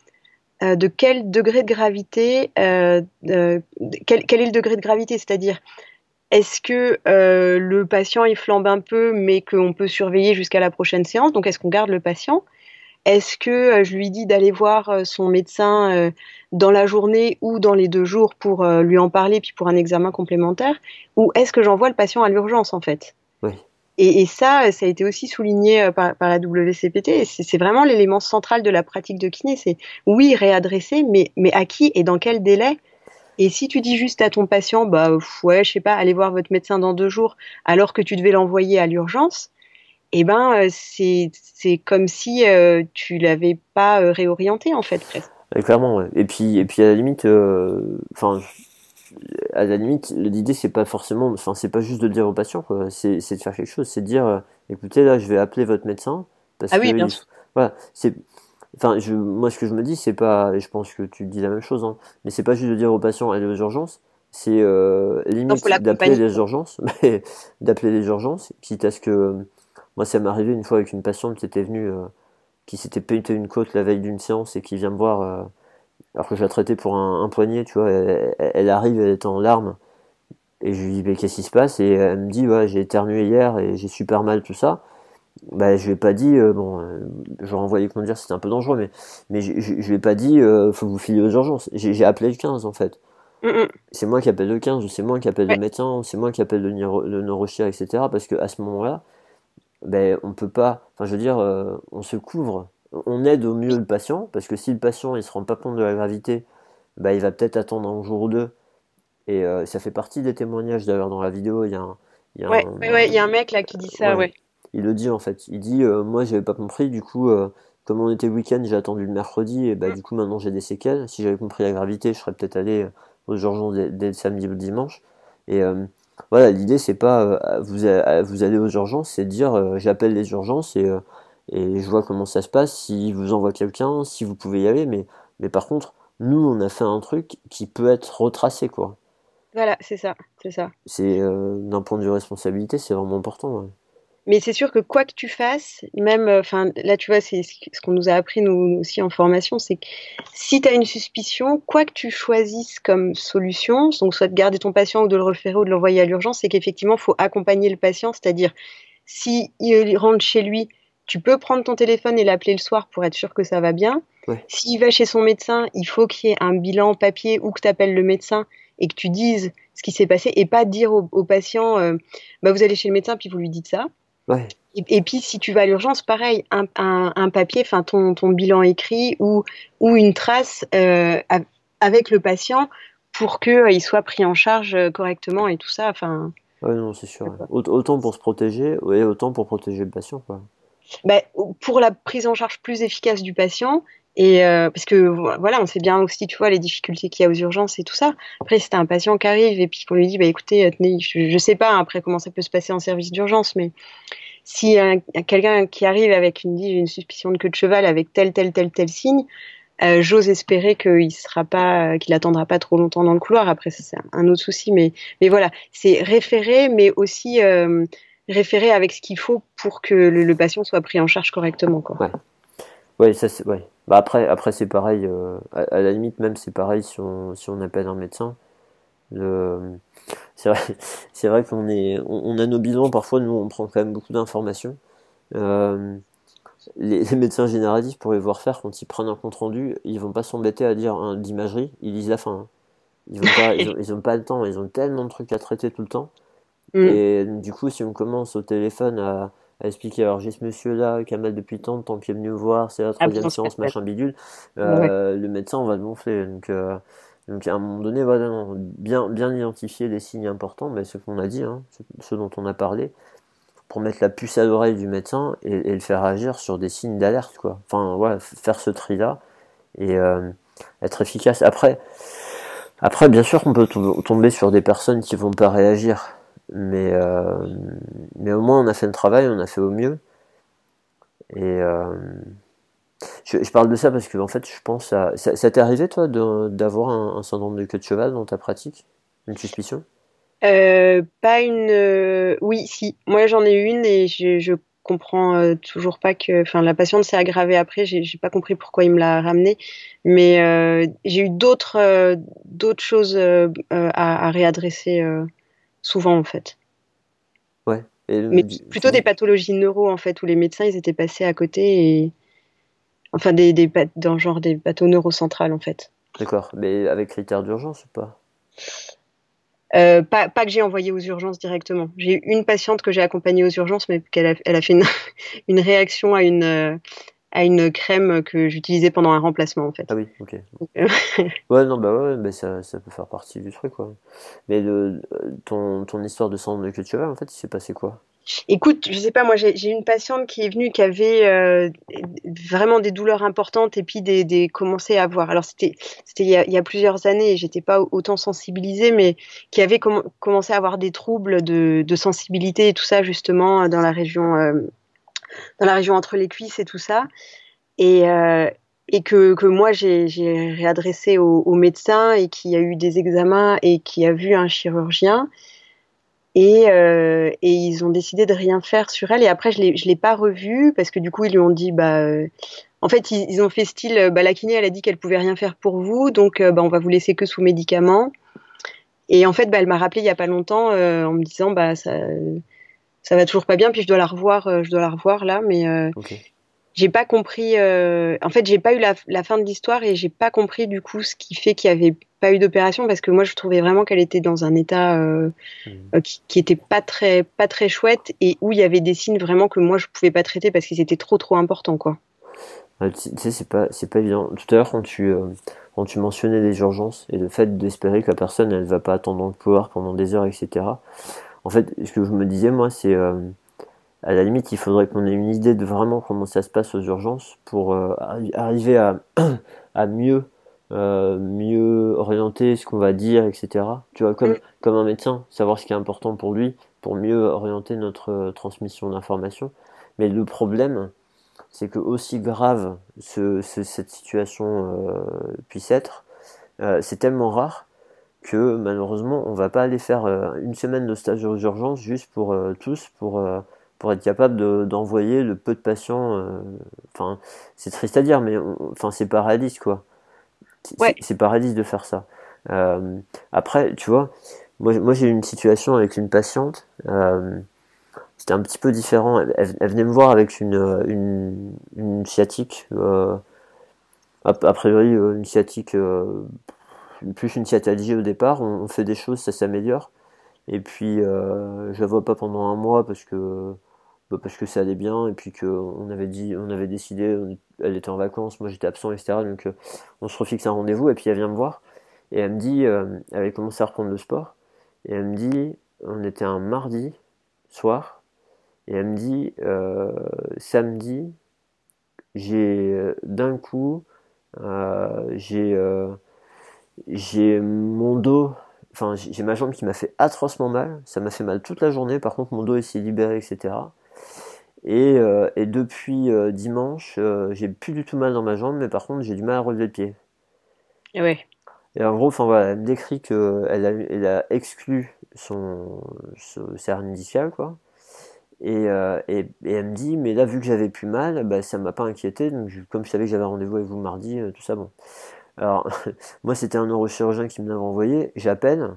euh, de quel degré de gravité, euh, est le degré de gravité, c'est-à-dire est-ce que le patient il flambe un peu, mais qu'on peut surveiller jusqu'à la prochaine séance, donc est-ce qu'on garde le patient? Est-ce que euh, je lui dis d'aller voir euh, son médecin euh, dans la journée ou dans les deux jours pour lui en parler, puis pour un examen complémentaire? Ou est-ce que j'envoie le patient à l'urgence en fait? Oui. et, et ça, ça a été aussi souligné par, par la WCPT. C'est vraiment l'élément central de la pratique de kiné. C'est oui, réadresser, mais, mais à qui et dans quel délai? Et si tu dis juste à ton patient, bah ouais, je sais pas, allez voir votre médecin dans deux jours, alors que tu devais l'envoyer à l'urgence, eh ben euh, c'est comme si euh, tu l'avais pas euh, réorienté en fait presque. Clairement, ouais. Et puis, et puis à la limite, enfin, à la limite, l'idée c'est pas forcément, enfin, c'est pas juste de le dire au patient. C'est, de faire quelque chose, c'est de dire, euh, écoutez, là, je vais appeler votre médecin parce Ah oui, que bien il- sûr. voilà, c'est, enfin, je, moi, ce que je me dis, c'est pas, et je pense que tu dis la même chose, hein, mais c'est pas juste de dire au patient, allez aux urgences, c'est euh, limite d'appeler les urgences, [LAUGHS] mais d'appeler les urgences, quitte à ce que, moi, ça m'est arrivé une fois avec une patiente qui était venue, euh, qui s'était pété une côte la veille d'une séance et qui vient me voir. euh, alors que je la traitais pour un, un poignet, tu vois, elle, arrive, elle est en larmes, et je lui dis, mais qu'est-ce qui se passe? Et elle me dit, ouais, j'ai éternué hier et j'ai super mal, tout ça. Bah, je lui ai pas dit, euh, bon, envoyé qu'on dire c'était un peu dangereux, mais, mais je, je, je lui ai pas dit, faut vous filer aux urgences. J'ai appelé le 15, en fait. Mm, mm. C'est moi qui appelle le 15, ou c'est moi qui appelle Ouais. le médecin, ou c'est moi qui appelle le, neuro, le etc. Parce que à ce moment-là, ben, on peut pas, enfin, je veux dire, euh, on se couvre, on aide au mieux le patient, parce que si le patient il se rend pas compte de la gravité, ben, il va peut-être attendre un jour ou deux. Et euh, ça fait partie des témoignages d'ailleurs dans la vidéo, il y a un, il y a Ouais, un- ouais, ouais, il y a un mec là qui dit ça, Ouais. il le dit en fait. Il dit euh, moi j'avais pas compris, du coup euh, comme on était le week-end, j'ai attendu le mercredi et bah du coup maintenant j'ai des séquelles. Si j'avais compris la gravité, je serais peut-être allé aux urgences dès, dès le samedi ou le dimanche. Et euh, voilà, l'idée c'est pas euh, vous allez aux urgences, c'est de dire euh, j'appelle les urgences et euh, et je vois comment ça se passe. Si vous envoie quelqu'un, si vous pouvez y aller, mais mais par contre nous on a fait un truc qui peut être retracé quoi. Voilà, c'est ça, c'est ça. C'est d'un point de vue responsabilité, c'est vraiment important. ouais. Mais c'est sûr que quoi que tu fasses, même, euh, enfin, là, tu vois, c'est ce qu'on nous a appris, nous aussi, en formation, c'est que si tu as une suspicion, quoi que tu choisisses comme solution, donc soit de garder ton patient ou de le référer ou de l'envoyer à l'urgence, c'est qu'effectivement, il faut accompagner le patient, c'est-à-dire, si il rentre chez lui, tu peux prendre ton téléphone et l'appeler le soir pour être sûr que ça va bien. Ouais. S'il va chez son médecin, il faut qu'il y ait un bilan papier ou que tu appelles le médecin et que tu dises ce qui s'est passé et pas dire au, au patient, euh, bah, vous allez chez le médecin puis vous lui dites ça. Ouais. Et, puis si tu vas à l'urgence, pareil, un, un, un papier, enfin ton, ton bilan écrit ou, ou une trace euh, av- avec le patient pour qu'il soit pris en charge euh, correctement et tout ça. Enfin, Ouais, non, c'est sûr. Autant pour se protéger, et autant pour protéger le patient, quoi. bah, pour la prise en charge plus efficace du patient Euh, parce que voilà, on sait bien aussi, tu vois, les difficultés qu'il y a aux urgences et tout ça. Après, c'est un patient qui arrive et puis qu'on lui dit, bah écoutez, tenez, je, je sais pas après comment ça peut se passer en service d'urgence, mais si quelqu'un qui arrive avec une suspicion de queue de cheval avec tel tel tel tel signe, euh, j'ose espérer qu'il sera pas, qu'il attendra pas trop longtemps dans le couloir. Après, c'est un autre souci, mais mais voilà, c'est référé, mais aussi euh, référé avec ce qu'il faut pour que le, patient soit pris en charge correctement, quoi. Ouais, ça c'est ouais. Bah après, après c'est pareil. Euh, à, la limite même c'est pareil si on si on appelle un médecin. C'est vrai, [LAUGHS] c'est vrai qu'on est, on, a nos bilans parfois. Nous on prend quand même beaucoup d'informations. Euh, les, médecins généralistes, pour les voir faire, quand ils prennent un compte rendu, ils vont pas s'embêter à dire hein, d'imagerie, ils lisent la fin. Hein. Ils, ont pas, ils, ont, pas le temps, ils ont tellement de trucs à traiter tout le temps. [LAUGHS] Mm. Et du coup, si on commence au téléphone à, expliquer, alors j'ai ce monsieur-là qui a mal depuis tant de temps, qui est venu voir, c'est la ah, troisième séance, machin bidule, euh, le médecin, on va le gonfler. Donc, euh, donc à un moment donné, voilà, bien, bien identifier les signes importants, mais ce qu'on a dit, hein, ce dont on a parlé, pour mettre la puce à l'oreille du médecin et, le faire agir sur des signes d'alerte, quoi. Enfin, voilà, faire ce tri-là et euh, être efficace. Après, après, bien sûr qu'on peut tomber sur des personnes qui vont pas réagir, mais, euh, mais au moins on a fait le travail, on a fait au mieux. Et euh, je, parle de ça parce que en fait, je pense à. Ça, t'est arrivé toi d'avoir un, syndrome de queue de cheval dans ta pratique? Une suspicion? Euh, pas une. Oui, si. Moi, j'en ai une et je, je comprends toujours pas que. Enfin, la patiente s'est aggravée après. J'ai pas compris pourquoi il me l'a ramené. Mais j'ai eu d'autres d'autres choses à, réadresser souvent en fait. Ouais. mais plutôt des pathologies neuro en fait où les médecins ils étaient passés à côté et enfin des, des dans genre des pathos neurocentrales en fait. D'accord. Mais avec critères d'urgence ou pas? Euh, pas, pas, que j'ai envoyé aux urgences directement. J'ai eu une patiente que j'ai accompagnée aux urgences, mais qu'elle a, elle a fait une, [LAUGHS] une réaction à une, euh, à une crème que j'utilisais pendant un remplacement en fait. Ah oui, ok. Euh, [LAUGHS] ouais, non, bah ouais, mais ça, ça peut faire partie du truc, quoi. Mais le, ton, ton histoire de sang de queue de cheval, en fait, il s'est passé quoi? Écoute, je sais pas, moi j'ai une patiente qui est venue qui avait euh, vraiment des douleurs importantes et puis des, des commençait à avoir. Alors c'était c'était il, il, y a plusieurs années, et j'étais pas autant sensibilisée, mais qui avait commencé à avoir des troubles de, de, sensibilité et tout ça justement dans la région euh, dans la région entre les cuisses et tout ça. Et euh, et que, que moi j'ai réadressé au, au médecin et qui a eu des examens et qui a vu un chirurgien et, euh, et, ils ont décidé de rien faire sur elle. Et après, je ne l'ai pas revue parce que du coup, ils lui ont dit, bah, euh, en fait, ils, ont fait style, bah, la kiné, elle a dit qu'elle pouvait rien faire pour vous, donc bah, on va vous laisser que sous médicaments. Et en fait, bah, elle m'a rappelé il y a pas longtemps en me disant, bah, ça, ça va toujours pas bien, puis je dois la revoir, je dois la revoir là, mais j'ai pas compris. en fait, j'ai pas eu la, la fin de l'histoire et j'ai pas compris du coup ce qui fait qu'il y avait pas eu d'opération parce que moi je trouvais vraiment qu'elle était dans un état euh, mmh. euh, qui, qui, était pas très pas très chouette et où il y avait des signes vraiment que moi je pouvais pas traiter parce qu'ils étaient trop trop importants quoi. tu sais c'est pas c'est pas évident. Tout à l'heure quand tu euh, quand tu mentionnais les urgences et le fait d'espérer que la personne elle va pas attendre dans le couloir pendant des heures etc. En fait ce que je me disais moi c'est à la limite il faudrait qu'on ait une idée de vraiment comment ça se passe aux urgences pour arriver à [CLEARS THROAT] à mieux euh, mieux orienter ce qu'on va dire, etc. Tu vois, comme, mm. comme un médecin, savoir ce qui est important pour lui, pour mieux orienter notre euh, transmission d'informations. Mais le problème, c'est que aussi grave ce, cette situation euh, puisse être, c'est tellement rare que malheureusement on va pas aller faire une semaine de stage aux urgences juste pour tous pour pour être capable d'envoyer le peu de patients enfin c'est triste à dire mais enfin c'est pas réaliste quoi c'est paradis de faire ça. Euh, après, tu vois, moi, moi j'ai eu une situation avec une patiente. Euh, c'était un petit peu différent. Elle, venait me voir avec une, une, une sciatique. Euh, a, priori, une sciatique, plus une sciatalgie au départ. On, fait des choses, ça s'améliore. Et puis, je la vois pas pendant un mois parce que bah, parce que ça allait bien et puis qu'on avait dit, on avait décidé, elle était en vacances, moi j'étais absent, etc. Donc euh, on se refixe un rendez-vous et puis elle vient me voir et elle me dit, euh, elle avait commencé à reprendre le sport et elle me dit, on était un mardi soir et elle me dit, euh, samedi, j'ai d'un coup j'ai j'ai mon dos, enfin j'ai ma jambe qui m'a fait atrocement mal. Ça m'a fait mal toute la journée. Par contre, mon dos s'est libéré, etc. Et, et depuis dimanche, j'ai plus du tout mal dans ma jambe, mais par contre, j'ai du mal à relever le pied. Ouais. Et en gros, enfin voilà, elle me décrit qu'elle a, elle a exclu son, son discal, quoi. Et, euh, et, et, elle me dit, mais là, vu que j'avais plus mal, bah, ça m'a pas inquiété. Donc, comme je savais que j'avais rendez-vous avec vous mardi, euh, tout ça, bon. Alors, [LAUGHS] moi, c'était un neurochirurgien qui me l'avait envoyé. J'appelle.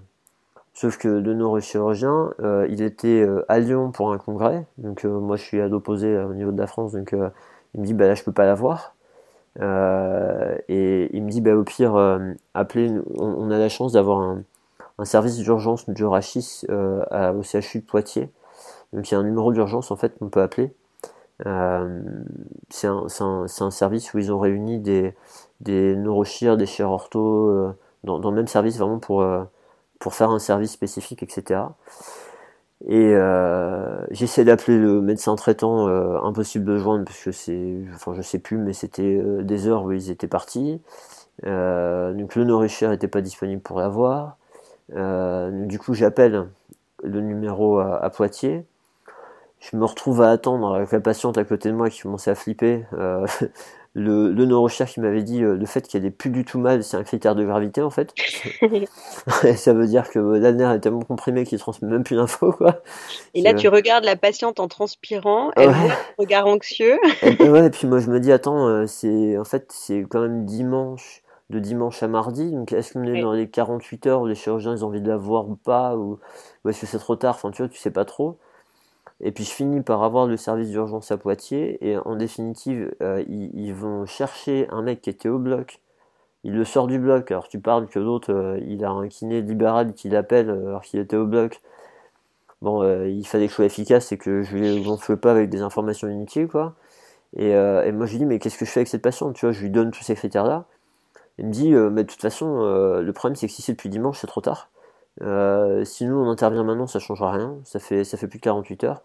Sauf que le neurochirurgien, euh, il était euh, à Lyon pour un congrès. Donc, moi, je suis à l'opposé au niveau de la France. Donc, il me dit, bah là, je peux pas la voir. et il me dit, bah, au pire, appelez. On, a la chance d'avoir un, un, service d'urgence du Rachis au CHU de Poitiers donc il y a un numéro d'urgence en fait qu'on peut appeler. Euh, c'est un, service où ils ont réuni des, des des chers ortho, euh, dans, le même service vraiment pour, euh, pour faire un service spécifique, etc. Et j'essaie d'appeler le médecin traitant, impossible de joindre parce que c'est, enfin je sais plus, mais c'était des heures où ils étaient partis. donc le neurochir n'était pas disponible pour l'avoir. du coup j'appelle le numéro à Poitiers je me retrouve à attendre avec la patiente à côté de moi qui commençait à flipper. Euh, [LAUGHS] le, le neurochir qui m'avait dit euh, le fait qu'elle ait plus du tout mal, c'est un critère de gravité en fait. [LAUGHS] ça veut dire que l'alner est tellement comprimé qu'il transmet même plus d'infos quoi. Et là, tu regardes la patiente en transpirant, elle voit un regard anxieux. et, ouais, et puis moi je me dis attends, euh, c'est en fait c'est quand même dimanche de dimanche à mardi. Donc, est-ce qu'on est dans les 48 heures où les chirurgiens ils ont envie de la voir ou pas Ou, ou est-ce que c'est trop tard? Enfin, tu vois, tu sais pas trop. Et puis je finis par avoir le service d'urgence à Poitiers. Et en définitive, euh, ils, vont chercher un mec qui était au bloc. Il le sort du bloc. Alors tu parles que l'autre, euh, il a un kiné libéral qui l'appelle euh, alors qu'il était au bloc. Bon, il fallait que je sois efficace et que je ne gonfle pas avec des informations inutiles, quoi. Et, moi je lui dis, mais qu'est-ce que je fais avec cette patiente? Tu vois, je lui donne tous ces critères-là. Il me dit, mais de toute façon, le problème c'est que si c'est depuis dimanche, c'est trop tard. Si nous on intervient maintenant, ça changera rien. Ça fait, ça fait plus de 48 heures.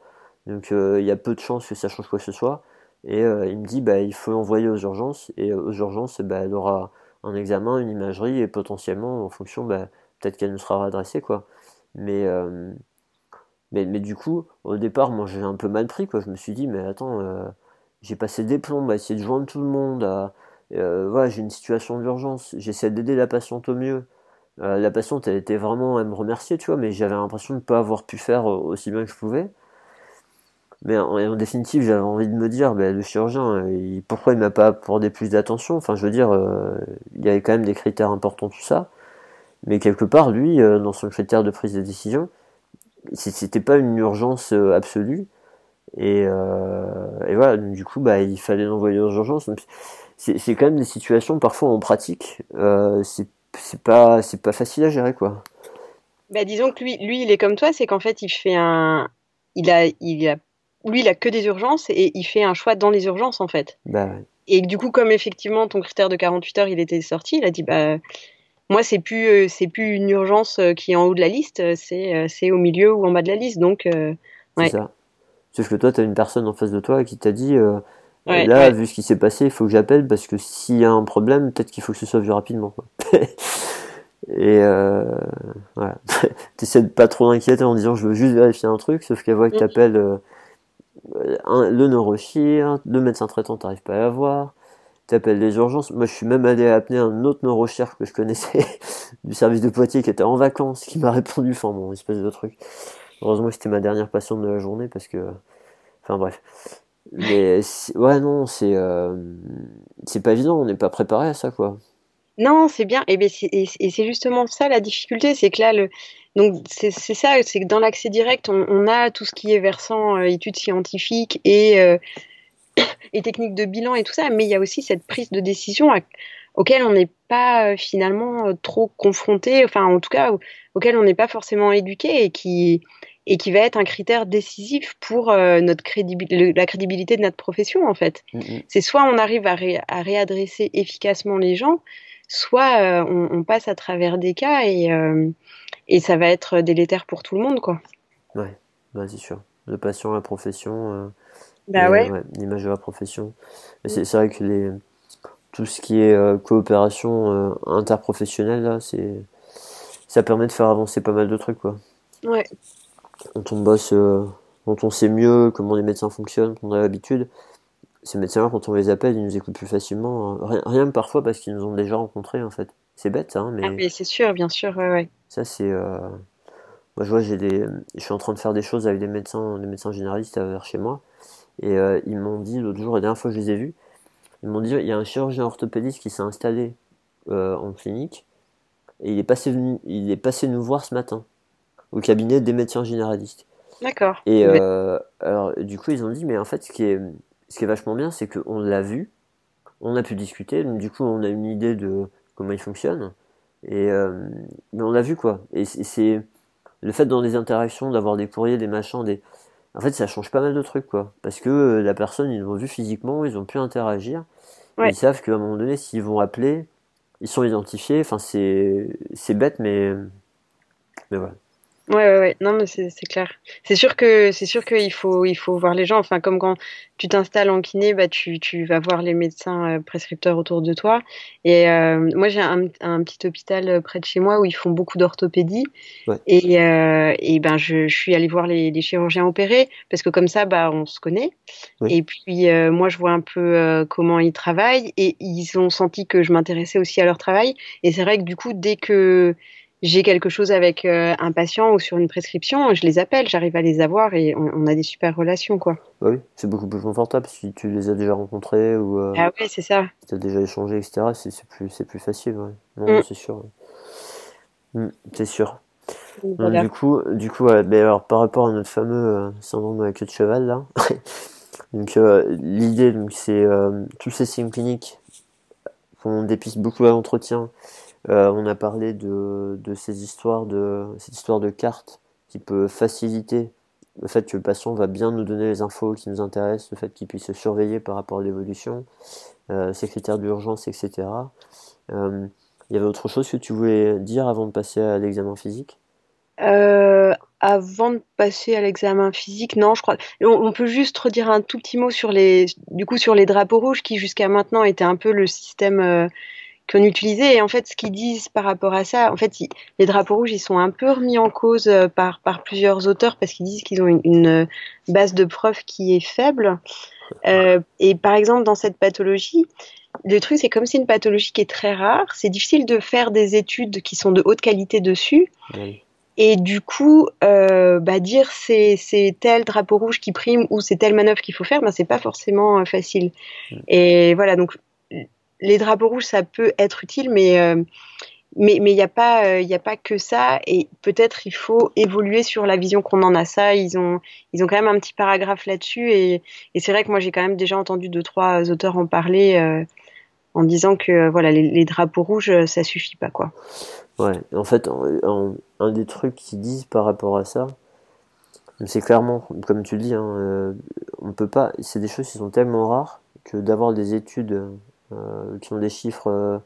Donc euh, il y a peu de chances que ça change quoi que ce soit. Et euh, il me dit bah, il faut l'envoyer aux urgences. Et aux urgences, bah, elle aura un examen, une imagerie et potentiellement en fonction, bah, peut-être qu'elle nous sera redressée. Quoi. Mais, du coup, au départ, moi j'ai un peu mal pris. Quoi. Je me suis dit mais attends, j'ai passé des plombs à essayer de joindre tout le monde. Voilà, j'ai une situation d'urgence. J'essaie d'aider la patiente au mieux. Euh, la patiente, elle était vraiment à me remercier, tu vois, mais j'avais l'impression de ne pas avoir pu faire euh, aussi bien que je pouvais. Mais en, définitive, j'avais envie de me dire, ben, le chirurgien, euh, pourquoi il m'a pas apporté plus d'attention? Enfin, je veux dire, il y avait quand même des critères importants, tout ça. Mais quelque part, lui, dans son critère de prise de décision, c'était pas une urgence absolue. Et, voilà, du coup, bah, il fallait l'envoyer aux urgences. C'est quand même des situations, parfois en pratique, c'est pas pas facile à gérer quoi. Bah, disons que lui lui il est comme toi, c'est qu'en fait il fait un il a il a lui il a que des urgences et il fait un choix dans les urgences en fait. Bah, Et du coup comme effectivement ton critère de 48 heures il était sorti, il a dit bah moi c'est plus euh, c'est plus une urgence euh, qui est en haut de la liste, c'est euh, c'est au milieu ou en bas de la liste donc ouais. C'est ça. Sauf que toi tu as une personne en face de toi qui t'a dit là, vu ce qui s'est passé, il faut que j'appelle parce que s'il y a un problème, peut-être qu'il faut que ce soit vu rapidement. Quoi. [LAUGHS] Et euh, voilà. [LAUGHS] T'essaies de pas trop d'inquiéter en disant je veux juste vérifier un truc, sauf qu'elle voit que t'appelles euh, le neurochir, le médecin traitant, t'arrives pas à l'avoir. T'appelles les urgences. Moi, je suis même allé appeler un autre neurochir que je connaissais [LAUGHS] du service de Poitiers qui était en vacances, qui m'a répondu. Enfin bon, espèce de truc. Heureusement, c'était ma dernière patiente de la journée parce que, enfin bref. Mais ouais, non, c'est euh, c'est pas évident, on n'est pas préparé à ça, quoi. Non, c'est bien. Et, ben, et c'est justement ça la difficulté, c'est que là, le, donc c'est ça, c'est que dans l'accès direct, on, on, a tout ce qui est versant euh, études scientifiques et, euh, [COUGHS] et techniques de bilan et tout ça, mais il y a aussi cette prise de décision à, auquel on n'est pas euh, finalement trop confronté, enfin en tout cas auquel on n'est pas forcément éduqué et qui et qui va être un critère décisif pour notre crédibilité, la crédibilité de notre profession en fait. Mm, mm. C'est soit on arrive à, à, réadresser efficacement les gens, soit on, on, passe à travers des cas et, et ça va être délétère pour tout le monde quoi. Ouais, bah, c'est sûr. Le patient, la profession, bah ouais. l'image de la profession. Mm. C'est vrai que les tout ce qui est coopération interprofessionnelle, là, c'est, ça permet de faire avancer pas mal de trucs, quoi. Ouais. Quand on bosse, quand on sait mieux comment les médecins fonctionnent, qu'on a l'habitude, ces médecins-là, quand on les appelle, ils nous écoutent plus facilement. Rien, rien parfois parce qu'ils nous ont déjà rencontrés, en fait. C'est bête, hein, mais... Ah, mais c'est sûr, bien sûr, ouais, ouais. Ça, c'est... Moi, je vois, j'ai des, je suis en train de faire des choses avec des médecins, des médecins généralistes vers chez moi, et euh, ils m'ont dit l'autre jour, la dernière fois que je les ai vus, ils m'ont dit, il y a un chirurgien orthopédiste qui s'est installé euh, en clinique, et il est passé il est passé nous voir ce matin au cabinet des médecins généralistes. D'accord. Et euh, alors, du coup, ils ont dit, mais en fait, ce qui est, ce qui est vachement bien, c'est qu'on l'a vu, on a pu discuter, donc, du coup, on a une idée de comment il fonctionne, et mais on l'a vu quoi. Et c'est le fait dans les interactions d'avoir des courriers, des machins, des en fait ça change pas mal de trucs quoi parce que euh, la personne ils l'ont vu physiquement, ils ont pu interagir. Ils savent qu'à un moment donné s'ils vont appeler, ils sont identifiés, enfin c'est c'est bête mais mais voilà. Ouais, ouais, ouais. Non, mais c'est clair. C'est sûr que c'est sûr qu'il faut il faut voir les gens. Enfin, comme quand tu t'installes en kiné, bah tu, tu vas voir les médecins euh, prescripteurs autour de toi. Et euh, moi, j'ai un, un, petit hôpital euh, près de chez moi où ils font beaucoup d'orthopédie. Ouais. Et, euh, et ben je, je, suis allée voir les, les, chirurgiens opérer parce que comme ça, bah on se connaît. Et puis euh, moi, je vois un peu comment ils travaillent et ils ont senti que je m'intéressais aussi à leur travail. Et c'est vrai que du coup, dès que j'ai quelque chose avec euh, un patient ou sur une prescription, je les appelle, j'arrive à les avoir et on, a des super relations quoi. Bah oui, c'est beaucoup plus confortable si tu les as déjà rencontrés ou euh, ah oui, c'est ça. Si tu as déjà échangé, etc. C'est plus, plus facile. Ouais. Non, mm. c'est sûr. Mm, c'est sûr. du coup, du coup alors, par rapport à notre fameux euh, syndrome de la queue de cheval là, [LAUGHS] donc l'idée c'est tous ces signes cliniques qu'on dépiste beaucoup à l'entretien euh, on a parlé de, ces histoires de cette histoire de carte qui peut faciliter le fait que le patient va bien nous donner les infos qui nous intéressent, le fait qu'il puisse se surveiller par rapport à l'évolution, euh, ses critères d'urgence, etc. Euh, il y avait autre chose que tu voulais dire avant de passer à l'examen physique? Avant de passer à l'examen physique, non, je crois. On, peut juste redire un tout petit mot sur les, du coup, sur les drapeaux rouges qui jusqu'à maintenant étaient un peu le système qu'on utilisait. Et en fait, ce qu'ils disent par rapport à ça, en fait, les drapeaux rouges, ils sont un peu remis en cause euh, par, par plusieurs auteurs parce qu'ils disent qu'ils ont une, base de preuves qui est faible. Euh, et par exemple, dans cette pathologie, le truc, c'est comme c'est une pathologie qui est très rare, c'est difficile de faire des études qui sont de haute qualité dessus. Et du coup, euh, bah, dire c'est, tel drapeau rouge qui prime ou c'est telle manœuvre qu'il faut faire, ben, c'est pas forcément euh, facile. Et voilà, donc les drapeaux rouges, ça peut être utile, mais euh, mais il n'y a pas euh, il a pas que ça. Et peut-être il faut évoluer sur la vision qu'on en a. Ça ils ont ils ont quand même un petit paragraphe là-dessus. Et, c'est vrai que moi j'ai quand même déjà entendu deux trois auteurs en parler euh, en disant que voilà les, drapeaux rouges ça suffit pas quoi. Ouais. En fait un des trucs qu'ils disent par rapport à ça c'est clairement comme tu le dis hein, on peut pas c'est des choses qui sont tellement rares que d'avoir des études qui ont des chiffres euh,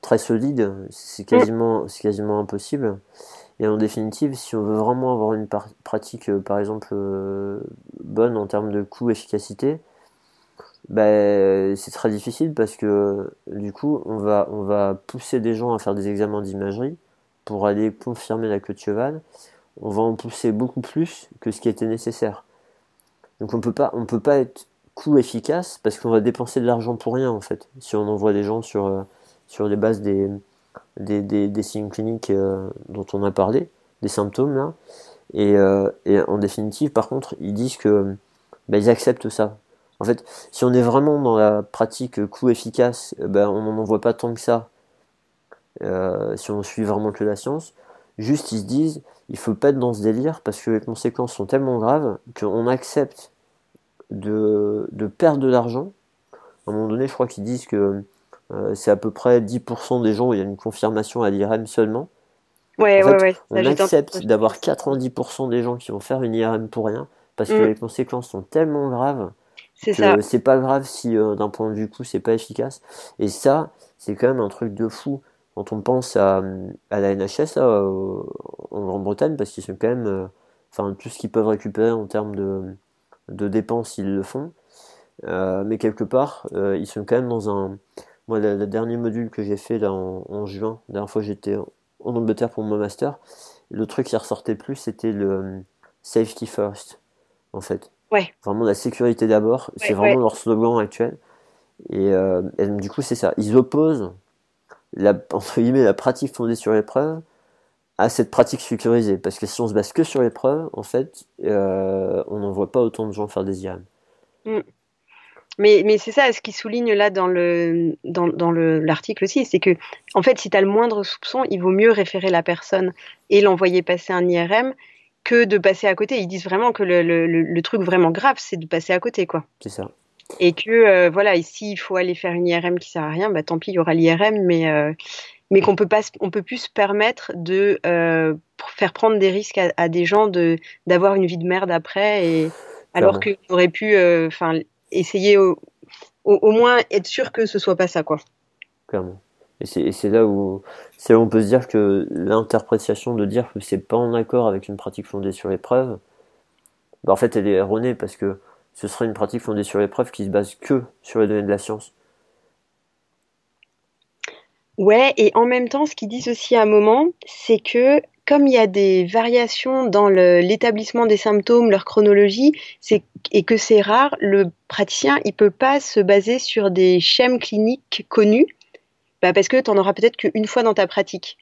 très solides, c'est quasiment, c'est quasiment impossible. Et en définitive, si on veut vraiment avoir une pratique, euh, par exemple, bonne en termes de coût efficacité, ben, c'est très difficile parce que du coup, on va, on va pousser des gens à faire des examens d'imagerie pour aller confirmer la queue de cheval. On va en pousser beaucoup plus que ce qui était nécessaire. Donc on peut pas, on peut pas être coût efficace parce qu'on va dépenser de l'argent pour rien en fait si on envoie des gens sur, euh, sur les bases des, des, des, signes cliniques euh, dont on a parlé, des symptômes là. Et, euh, et, en définitive, par contre, ils disent que bah, ils acceptent ça. En fait, si on est vraiment dans la pratique coût efficace, bah, on n'en envoie pas tant que ça. si on suit vraiment que la science, juste ils se disent, il faut pas être dans ce délire parce que les conséquences sont tellement graves qu'on accepte de, de perdre de l'argent. À un moment donné, je crois qu'ils disent que euh, c'est à peu près 10% des gens où il y a une confirmation à l'IRM seulement. Ouais, ouais, ouais. On accepte d'avoir 90% des gens qui vont faire une IRM pour rien parce que mm. les conséquences sont tellement graves que c'est pas grave si euh, d'un point de vue coût c'est pas efficace. Et ça, c'est quand même un truc de fou quand on pense à, à la NHS en Grande-Bretagne parce qu'ils sont quand même, euh, enfin tout ce qu'ils peuvent récupérer en termes de de dépenses, ils le font. Euh, mais quelque part, euh, ils sont quand même dans un, moi, le, dernier module que j'ai fait là, en, juin, la dernière fois j'étais en, Angleterre pour mon master, le truc qui ressortait plus, c'était le euh, safety first, en fait. Ouais. Vraiment la sécurité d'abord, c'est vraiment leur slogan actuel. Et, euh, du coup, c'est ça. Ils opposent la, [LAUGHS] entre guillemets, la pratique fondée sur l'épreuve à cette pratique sécurisée. Parce que si on se base que sur l'épreuve, en fait, euh, on n'en voit pas autant de gens faire des IAM. Mm. Mais, mais c'est ça, ce qui souligne là dans le dans, dans l'article aussi, c'est que en fait, si tu as le moindre soupçon, il vaut mieux référer la personne et l'envoyer passer un IRM que de passer à côté. Ils disent vraiment que le, le, le truc vraiment grave, c'est de passer à côté, quoi. C'est ça. Et que euh, voilà, ici il faut aller faire une IRM qui sert à rien, bah tant pis, il y aura l'IRM, mais euh, mais qu'on peut pas, on peut plus se permettre de euh, faire prendre des risques à, à des gens de d'avoir une vie de merde après, et alors qu'on aurait pu, enfin essayer au, au, moins être sûr que ce soit pas ça, quoi. Clairement. Et c'est là où c'est on peut se dire que l'interprétation de dire que c'est pas en accord avec une pratique fondée sur les preuves, bah en fait elle est erronée parce que ce serait une pratique fondée sur les preuves qui se base que sur les données de la science. Ouais, et en même temps, ce qu'ils disent aussi à un moment, c'est que comme il y a des variations dans l'établissement des symptômes, leur chronologie, et que c'est rare, le praticien, il peut pas se baser sur des schèmes cliniques connus, bah parce que tu en auras peut-être qu'une fois dans ta pratique.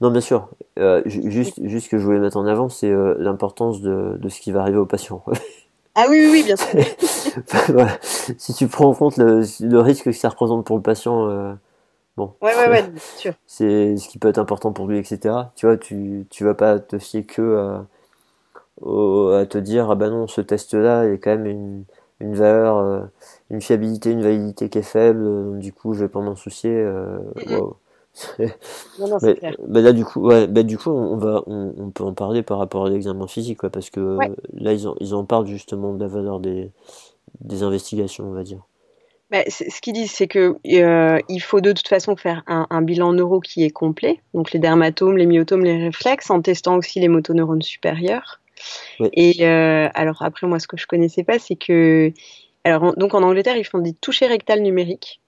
Non, bien sûr. Euh, juste, juste que je voulais mettre en avant, c'est euh, l'importance de, de, ce qui va arriver au patient. [LAUGHS] ah oui, oui, oui, bien sûr. [LAUGHS] Si tu prends en compte le, le, risque que ça représente pour le patient, euh, Bon. Ouais, ouais, ouais, [LAUGHS] sûr. C'est ce qui peut être important pour lui, etc. Tu vois, tu, tu vas pas te fier que à, à te dire, ah ben non, ce test-là, il a quand même une, une valeur, euh, une fiabilité, une validité qui est faible, donc du coup, je vais pas m'en soucier. Euh, wow. [LAUGHS] non, non, mais, mais, là du coup ouais bah, du coup on, va on, on, peut en parler par rapport à l'examen physique quoi, parce que là ils en, ils en parlent justement de la valeur des, des investigations on va dire bah, ce qu'ils disent, c'est que euh, il faut de toute façon faire un, un, bilan neuro qui est complet, donc les dermatomes, les myotomes, les réflexes, en testant aussi les motoneurones supérieurs. Et euh, alors après, moi, ce que je connaissais pas, c'est que alors donc en Angleterre, ils font des touchés rectales numériques.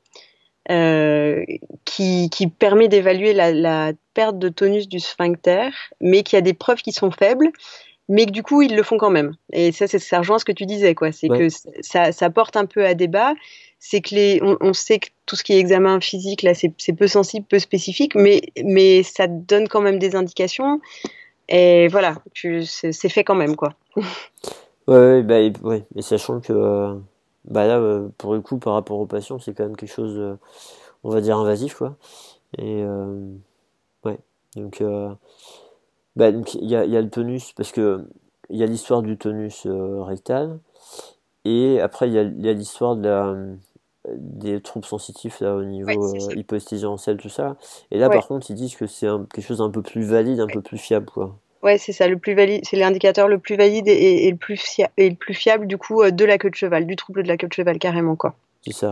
Euh, qui, qui, permet d'évaluer la, la, perte de tonus du sphincter, mais qui a des preuves qui sont faibles, mais que du coup ils le font quand même. Et ça, c'est ça rejoint ce que tu disais, quoi. C'est que ça, ça, porte un peu à débat, c'est que les, on, sait que tout ce qui est examen physique, là, c'est peu sensible, peu spécifique, mais, mais ça donne quand même des indications. Et voilà, c'est fait quand même, quoi. [LAUGHS] ouais, bah, ouais, et sachant que, euh, bah là, euh, pour le coup, par rapport aux patients, c'est quand même quelque chose, euh, on va dire, invasif, quoi. Et, ouais, donc, bah, il y a, y a le tonus, parce que il y a l'histoire du tonus rectal, et après, il y a, l'histoire de la, des troubles sensitifs là, au niveau ouais, sel, tout ça. Et là, par contre, ils disent que c'est quelque chose d'un peu plus valide, un peu plus fiable. Quoi. Ouais, c'est ça, le plus valide, c'est l'indicateur le plus valide et, le plus et le plus fiable du coup euh, de la queue de cheval, du trouble de la queue de cheval carrément quoi. C'est ça.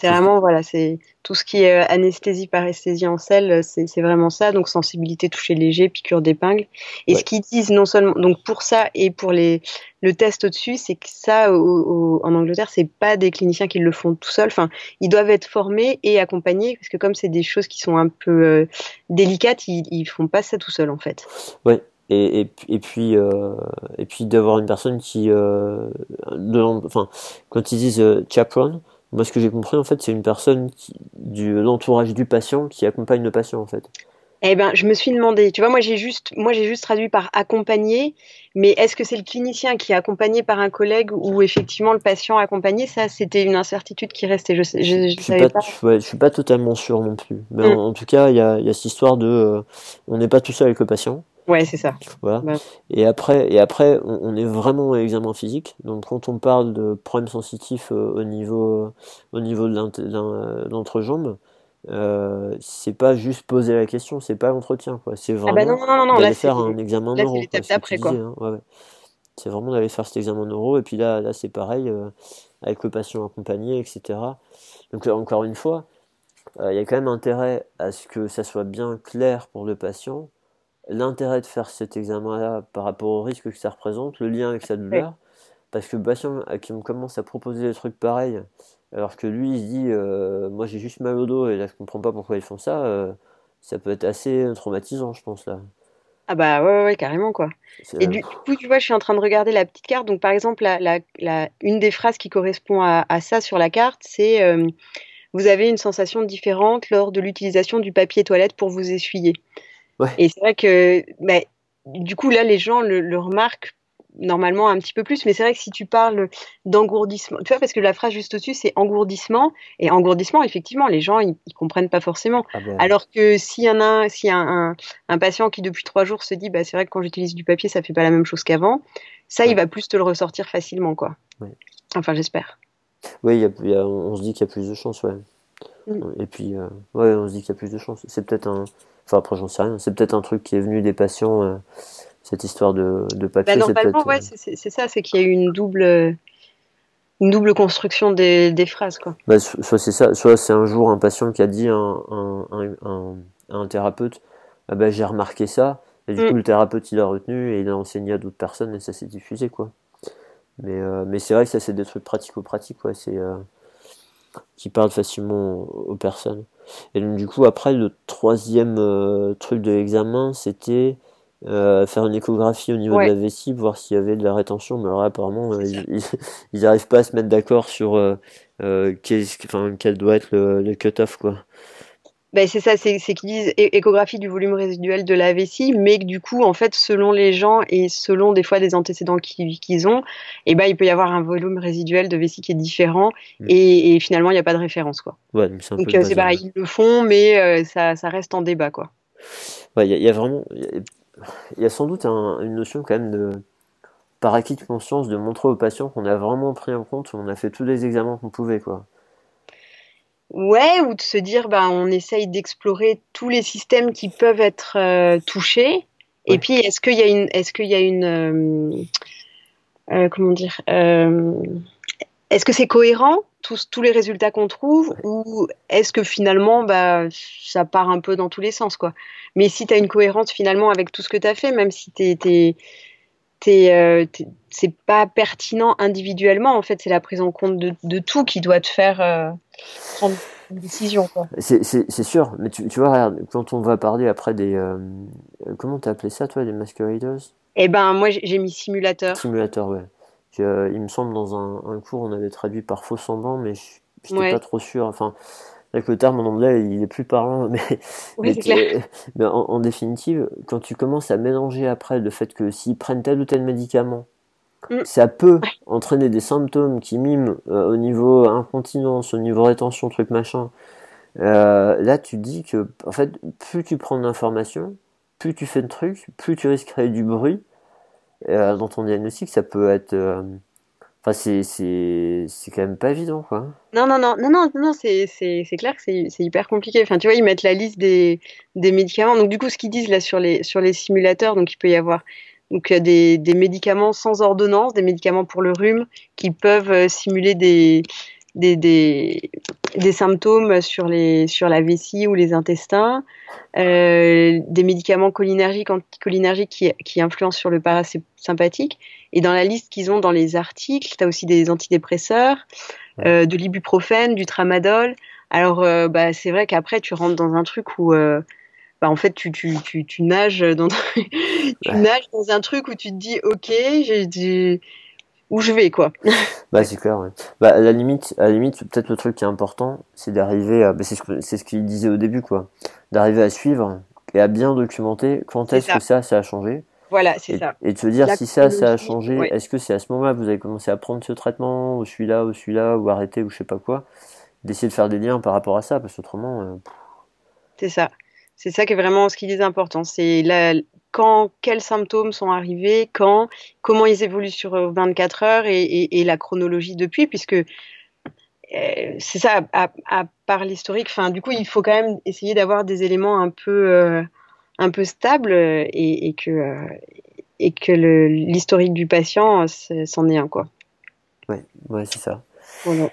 C'est vraiment, voilà, c'est tout ce qui est euh, anesthésie, paresthésie en selle, c'est vraiment ça. Donc, sensibilité, toucher léger, piqûre d'épingle. Et ce qu'ils disent, non seulement, donc pour ça et pour les, le test au-dessus, c'est que ça, en Angleterre, c'est pas des cliniciens qui le font tout seuls. Enfin, ils doivent être formés et accompagnés, parce que comme c'est des choses qui sont un peu euh, délicates, ils, ils font pas ça tout seuls, en fait. Ouais. Et, et, et, puis euh, et puis d'avoir une personne qui euh, de, enfin quand ils disent euh, chaperone moi, ce que j'ai compris, en fait, c'est une personne qui, du l'entourage du patient qui accompagne le patient, en fait. Eh ben, je me suis demandé. Tu vois, moi, j'ai juste, moi, j'ai juste traduit par accompagner. Mais est-ce que c'est le clinicien qui est accompagné par un collègue ou effectivement le patient accompagné? Ça, c'était une incertitude qui restait. Je, je, je, je savais pas. je suis pas totalement sûr non plus. Mais mm. en, tout cas, il y a, y a, cette histoire de, euh, on n'est pas tout seul avec le patient. Ouais, c'est ça. Voilà. Et après, et après, on, est vraiment à l'examen physique. Donc, quand on parle de problèmes sensitifs euh, au niveau, au niveau de l'entrejambe, euh, c'est pas juste poser la question, c'est pas l'entretien, quoi. C'est vraiment ah d'aller faire un examen neuro. quoi. Hein. ouais, C'est vraiment d'aller faire cet examen neuro. Et puis là, là, c'est pareil euh, avec le patient accompagné, etc. Donc, encore une fois, euh, il y a quand même intérêt à ce que ça soit bien clair pour le patient l'intérêt de faire cet examen-là par rapport au risque que ça représente, le lien avec sa douleur, parce que le patient à qui on commence à proposer des trucs pareils, alors que lui il se dit euh, moi j'ai juste mal au dos et là je comprends pas pourquoi ils font ça, euh, ça peut être assez traumatisant je pense là. Ah bah ouais, ouais, carrément quoi. Et du coup, tu vois, je suis en train de regarder la petite carte. Donc, par exemple, la, la, la- une des phrases qui correspond à, à ça sur la carte, c'est euh, Vous avez une sensation différente lors de l'utilisation du papier toilette pour vous essuyer. Ouais. Et c'est vrai que, bah, du coup, là, les gens le, le remarquent normalement un petit peu plus. Mais c'est vrai que si tu parles d'engourdissement, tu vois, parce que la phrase juste au-dessus, c'est engourdissement. Et engourdissement, effectivement, les gens, ils, ils comprennent pas forcément. Ah Alors que s'il y en a a un, un, un patient qui depuis trois jours se dit bah c'est vrai que quand j'utilise du papier ça fait pas la même chose qu'avant, ça Ouais. il va plus te le ressortir facilement quoi. Ouais. Enfin j'espère. Oui, il y a- il y a- on se dit qu'il y a plus de chances, ouais. Mm. Et puis, euh, ouais, on se dit qu'il y a plus de chances. C'est peut-être un. Enfin, après, j'en sais rien. C'est peut-être un truc qui est venu des patients, euh, cette histoire de, de papier. Bah, normalement ouais c'est- ça, c'est qu'il y a eu une double une double construction des, des phrases quoi. bah, so- soit c'est ça, soit c'est un jour un patient qui a dit à un, un, thérapeute Ah ben, j'ai remarqué ça. Et du Mm. coup, le thérapeute, il a retenu et il a enseigné à d'autres personnes et ça s'est diffusé, quoi. Mais, euh, mais c'est vrai que ça, c'est des trucs pratico-pratiques, ouais. C'est. euh, qui parlent facilement aux personnes. Et donc, du coup, après, le troisième euh, truc de l'examen, c'était euh, faire une échographie au niveau Ouais. de la vessie, voir s'il y avait de la rétention. Mais alors, là, apparemment, euh, ils, [LAUGHS] ils, ils arrivent pas à se mettre d'accord sur euh, quel doit être le, le cut-off, quoi. Ben, c'est ça, c'est qu'ils disent échographie du volume résiduel de la vessie, mais que du coup, en fait, selon les gens et selon des fois des antécédents qu'ils qu'ils ont, eh ben, il peut y avoir un volume résiduel de vessie qui est différent Mm. et, et finalement, il n'y a pas de référence, quoi. Ouais, donc c'est euh, c'est pareil, ils le font, mais euh, ça, ça reste en débat, quoi. Ouais, il y, a- il y a vraiment. Il y a, il y a sans doute un- une notion quand même de. Par acquis de conscience, de montrer aux patients qu'on a vraiment pris en compte, on a fait tous les examens qu'on pouvait, quoi. Ouais, ou de se dire, ben, on essaye d'explorer tous les systèmes qui peuvent être euh, touchés. Et puis, est-ce qu'il y a une, est-ce qu'il y a une, euh, euh, comment dire, euh, est-ce que c'est cohérent tous, tous les résultats qu'on trouve, ou est-ce que finalement, bah, ça part un peu dans tous les sens, quoi? Mais si tu as une cohérence finalement avec tout ce que tu as fait, même si t'es, t'es, t'es, euh, t'es- c'est pas pertinent individuellement, en fait, c'est la prise en compte de, de tout qui doit te faire euh, prendre une décision, quoi. C'est c'est- c'est sûr, mais tu, tu vois, regarde, quand on va parler après des. euh, comment t'as appelé ça, toi, des masqueraders? Eh ben, moi, j'ai mis simulateur. Simulateurs, ouais. Euh, il me semble, dans un, un cours, on avait traduit par faux semblant, mais je Ouais. pas trop sûr. Enfin, avec le terme en anglais, il est plus parlant, [LAUGHS] mais. Oui, Mais, c'est clair. tu- [LAUGHS] mais en, en définitive, quand tu commences à mélanger après le fait que s'ils prennent tel ou tel médicament, Mm. ça peut entraîner des symptômes qui miment euh, au niveau incontinence, au niveau rétention, truc machin. Euh, là, tu dis que, en fait, plus tu prends d'informations, plus tu fais de trucs, plus tu risques de créer du bruit euh, dans ton diagnostic. Ça peut être, c'est c'est c'est quand même pas évident, quoi. Non, non, non, non, non, non, c'est, c'est, c'est clair que c'est, c'est hyper compliqué. Enfin, tu vois, ils mettent la liste des, des médicaments. Donc, du coup, ce qu'ils disent là sur les, sur les simulateurs, donc il peut y avoir donc, des, des médicaments sans ordonnance, des médicaments pour le rhume qui peuvent euh, simuler des, des, des, des symptômes sur, les, sur la vessie ou les intestins, euh, des médicaments cholinergiques, anticholinergiques qui, qui influencent sur le parasympathique. Et dans la liste qu'ils ont dans les articles, tu as aussi des antidépresseurs, euh, de l'ibuprofène, du tramadol. Alors, euh, bah, c'est vrai qu'après, tu rentres dans un truc où, bah, en fait, tu, tu, tu, tu nages dans, [LAUGHS] tu Ouais. nages dans un truc où tu te dis, ok, j'ai du... où je vais, quoi. [LAUGHS] Bah, c'est clair, ouais. Bah, à la limite, à la limite, peut-être le truc qui est important, c'est d'arriver à, bah, c'est ce que, c'est ce qu'il disait au début, quoi. D'arriver à suivre et à bien documenter quand est-ce que ça, ça a changé. Voilà, c'est ça. et de se dire La si ça, ça a changé, ouais. est-ce que c'est à ce moment-là que vous avez commencé à prendre ce traitement, ou celui-là, ou celui-là, ou arrêter, ou je sais pas quoi. D'essayer de faire des liens par rapport à ça, parce qu'autrement, euh, C'est ça. C'est ça qui est vraiment ce qui est important. C'est quand, quels symptômes sont arrivés, quand, comment ils évoluent sur euh, 24 heures et, et, et la chronologie depuis, puisque euh, c'est ça, à, à part l'historique, enfin, du coup, il faut quand même essayer d'avoir des éléments un peu, euh, un peu stables euh, et, et que, euh, et que l'historique du patient, euh, c'en est un, quoi. ouais, ouais, c'est ça. Voilà.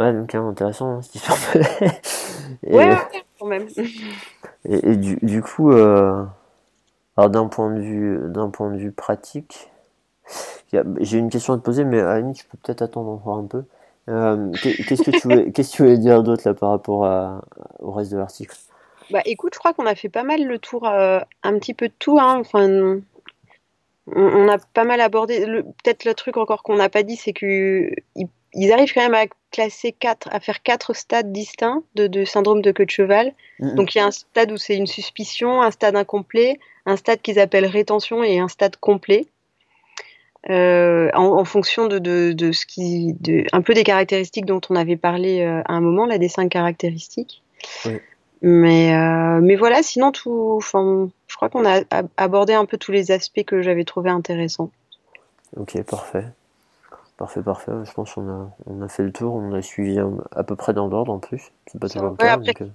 Ouais, donc, hein, intéressant, hein, cette histoire. [LAUGHS] et, Ouais, quand même. et, et du, du coup, euh, alors d'un point de vue, d'un point de vue pratique, j'ai une question à te poser, mais à la limite, je peux peut-être attendre encore un peu. qu'est-ce que tu voulais, [LAUGHS] qu'est-ce que tu voulais dire d'autre là par rapport au reste de l'article? Bah écoute, je crois qu'on a fait pas mal le tour, un petit peu de tout. Hein. Enfin, on, a pas mal abordé. Peut-être le truc encore qu'on n'a pas dit, c'est qu'ils ils arrivent quand même à classer quatre, à faire quatre stades distincts de, syndrome de queue de cheval. Donc il y a un stade où c'est une suspicion, un stade incomplet, un stade qu'ils appellent rétention et un stade complet. Euh, en, fonction de, de, ce qui, de, un peu des caractéristiques dont on avait parlé euh, à un moment, là, des cinq caractéristiques. Mais, euh, mais voilà, sinon, tout, je crois qu'on a abordé un peu tous les aspects que j'avais trouvé intéressants. Ok, parfait. Parfait, parfait. Je pense qu'on a, on a fait le tour, on a suivi à peu près dans l'ordre en plus. Pas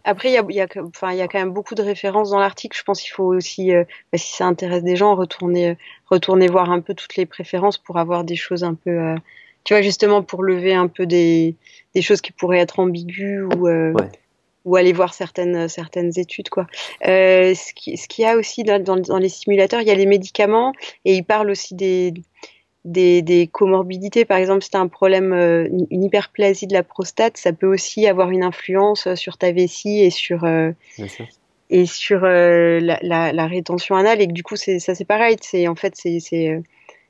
après, il y, a, y, a, enfin, y a quand même beaucoup de références dans l'article. Je pense qu'il faut aussi, euh, bah, si ça intéresse des gens, retourner, retourner voir un peu toutes les préférences pour avoir des choses un peu. Euh, tu vois, justement, pour lever un peu des, des choses qui pourraient être ambiguës ou. Euh, ou aller voir certaines, certaines études. Quoi. ce qu'il ce y a aussi dans, dans, les simulateurs, il y a les médicaments et ils parlent aussi des, des, comorbidités. Par exemple, si tu as un problème, euh, une hyperplasie de la prostate, ça peut aussi avoir une influence euh, sur ta vessie et sur, euh, et sur la, rétention anale. Et que du coup, ça c'est pareil. C'est en fait, c'est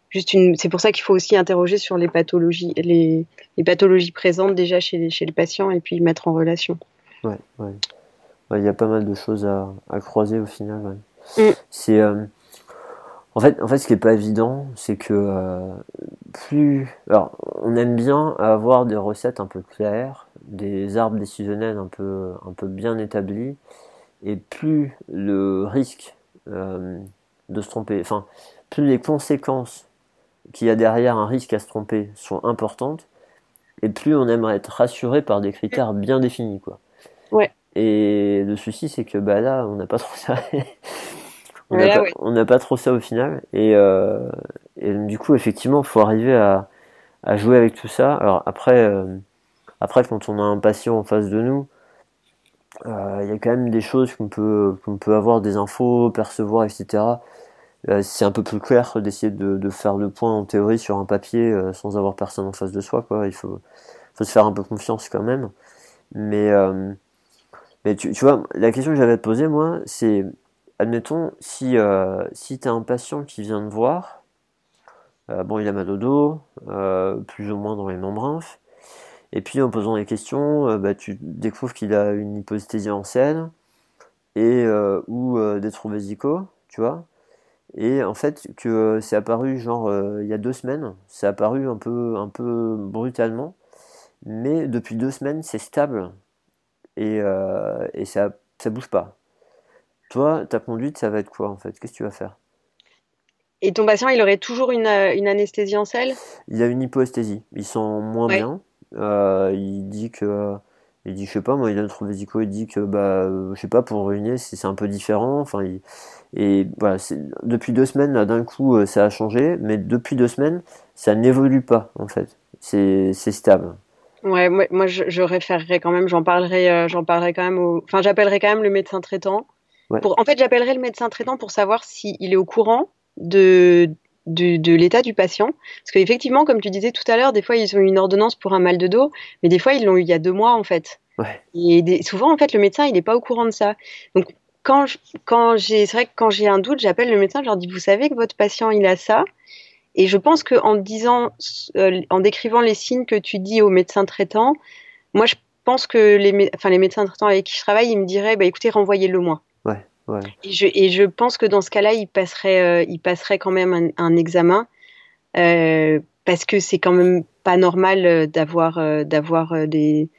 juste une. C'est pour ça qu'il faut aussi interroger sur les pathologies, les, pathologies présentes déjà chez, chez le patient et puis mettre en relation. Ouais, ouais. Il y a pas mal de choses à, croiser au final. Mm. C'est en fait, en fait, ce qui est pas évident, c'est que euh, plus, alors, on aime bien avoir des recettes un peu claires, des arbres décisionnels un peu, un peu bien établis, et plus le risque euh, de se tromper, enfin, plus les conséquences qu'il y a derrière un risque à se tromper sont importantes, et plus on aimerait être rassuré par des critères bien définis, quoi. Ouais. Et le souci, c'est que bah là, on n'a pas [LAUGHS] trop ça. On n'a pas, trop ça au final. Euh, et, du coup, effectivement, il faut arriver à, jouer avec tout ça. Alors après, euh, après, quand on a un patient en face de nous, euh, il y a quand même des choses qu'on peut, qu'on peut avoir, des infos, percevoir, etc. c'est un peu plus clair d'essayer de, faire le point en théorie sur un papier sans avoir personne en face de soi. Quoi. Il faut, faut se faire un peu confiance quand même. Mais, mais tu, tu vois, la question que j'avais à te poser, moi, c'est admettons, si, euh, si tu as un patient qui vient te voir, euh, bon, il a mal au dos, euh, plus ou moins dans les membranes, et puis en posant des questions, bah, tu découvres qu'il a une hypostésie ancienne et ou des troubles vésicaux, tu vois. Et en fait, que c'est apparu genre il y a deux semaines, c'est apparu un peu, un peu brutalement, mais depuis deux semaines, c'est stable et, et ça, ça bouge pas. Toi, ta conduite, ça va être quoi en fait? Qu'est-ce que tu vas faire? Et ton patient, il aurait toujours une, euh, anesthésie en selle? Il a une hypoesthésie. Il sent moins bien. Euh, il dit que. Il dit, je sais pas, moi, il a trouble vésico, il dit que, bah, je sais pas, pour ruiner, c'est un peu différent. Enfin, et voilà, depuis deux semaines, là, d'un coup, euh, ça a changé, mais depuis deux semaines, ça n'évolue pas, en fait. C'est stable. Ouais, moi, moi je, je, référerais quand même, j'en parlerai, j'en parlerai quand même au, enfin, j'appellerai quand même le médecin traitant en fait, j'appellerai le médecin traitant pour savoir s'il est au courant de, de, l'état du patient. Parce qu'effectivement, comme tu disais tout à l'heure, des fois, ils ont une ordonnance pour un mal de dos, mais des fois, ils l'ont eu il y a deux mois, en fait. Et souvent, en fait, le médecin, il n'est pas au courant de ça. Donc, quand, quand j'ai, c'est vrai que quand j'ai un doute, j'appelle le médecin, je leur dis, vous savez que votre patient, il a ça? Et je pense qu'en disant, euh, en décrivant les signes que tu dis au médecin traitant, moi, je pense que les, enfin, les médecins traitants avec qui je travaille, ils me diraient, bah, écoutez, renvoyez-le moi. Et, je, et, je, pense que dans ce cas-là, il passerait, euh, il passerait quand même un, examen euh, parce que c'est quand même pas normal euh, d'avoir, d'avoir des,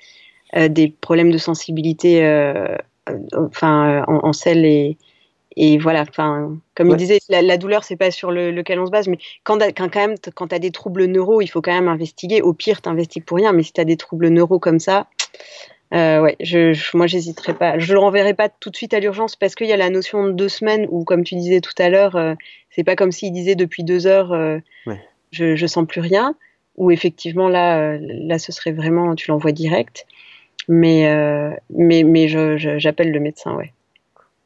des problèmes de sensibilité, enfin en, en selle et, et voilà, enfin, comme il disait, la, douleur, c'est pas sur lequel on se base, mais quand, quand, quand même, quand tu as des troubles neuro, il faut quand même investiguer. Au pire, tu investigues pour rien, mais si tu as des troubles neuro comme ça, euh, ouais, je, je, moi j'hésiterai pas. Je le renverrai pas tout de suite à l'urgence parce qu'il y a la notion de deux semaines où, comme tu disais tout à l'heure, euh, c'est pas comme s'il disait depuis deux heures, euh, je, je sens plus rien. Ou effectivement là, euh, là ce serait vraiment, tu l'envoies direct. Mais mais mais j'appelle le médecin, ouais.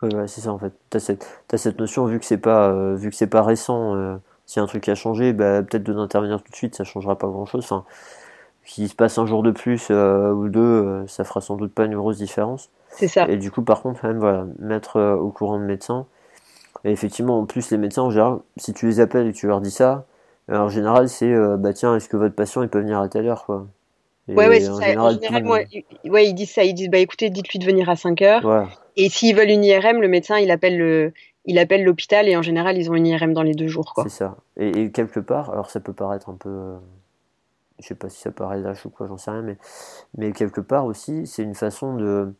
Ouais, c'est ça en fait. T'as cette, as cette notion vu que c'est pas vu que c'est pas récent. si un truc a changé, bah, peut-être de d'intervenir tout de suite, ça changera pas grand chose. Enfin, S'il se passe un jour de plus ou deux, ça fera sans doute pas une grosse différence. C'est ça. Et du coup, par contre, même, voilà, mettre au courant de médecin. Et effectivement, en plus, les médecins, en général, si tu les appelles et que tu leur dis ça, en général, c'est bah tiens, est-ce que votre patient il peut venir à telle heure quoi? Ouais, ouais, en Général, moi, ouais, ils disent ça. Ils disent, bah écoutez, dites-lui de venir à 5 heures. Et s'ils veulent une IRM, le médecin, il appelle le, il appelle l'hôpital et en général, ils ont une IRM dans les deux jours. C'est ça. Et, quelque part, alors ça peut paraître un peu, euh, je sais pas si ça paraît lâche ou quoi, j'en sais rien, mais, mais quelque part aussi, c'est une façon de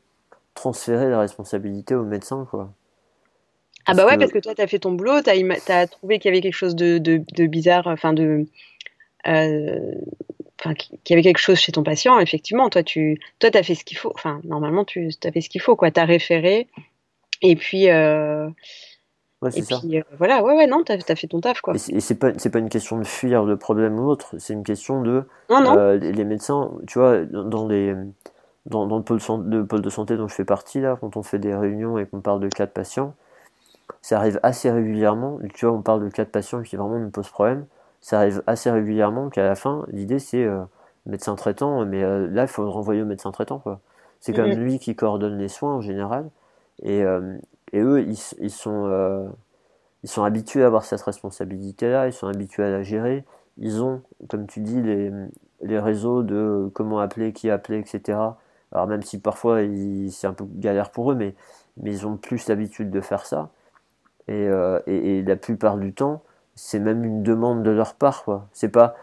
transférer la responsabilité au médecin, quoi. ah bah ouais, parce que toi, tu as fait ton boulot, tu as, as, trouvé qu'il y avait quelque chose de, de, de bizarre, enfin de... Euh, qu'il y avait quelque chose chez ton patient, effectivement, toi, tu toi, as fait ce qu'il faut. Enfin, normalement, tu as fait ce qu'il faut, quoi. Tu as référé. Et puis, euh, et puis euh, voilà, ouais, ouais, non, tu as, fait ton taf, quoi. Et c'est pas, pas une question de fuir le problème ou autre, c'est une question de. Non, non. Euh, les médecins, tu vois, dans, les, dans, dans le, pôle, le pôle de santé dont je fais partie, là, quand on fait des réunions et qu'on parle de cas de patients, ça arrive assez régulièrement. Tu vois, on parle de cas de patients qui vraiment nous posent problème ça arrive assez régulièrement qu'à la fin, l'idée c'est euh, médecin traitant, mais là il faut le renvoyer au médecin traitant. Quoi. C'est quand même lui qui coordonne les soins en général. Et, et eux, ils, sont, ils sont habitués à avoir cette responsabilité-là, ils sont habitués à la gérer. Ils ont, comme tu dis, les, les réseaux de comment appeler, qui appeler, etc. Alors même si parfois c'est un peu galère pour eux, mais, ils ont plus l'habitude de faire ça. Et, et, et, la plupart du temps, c'est même une demande de leur part c'est pas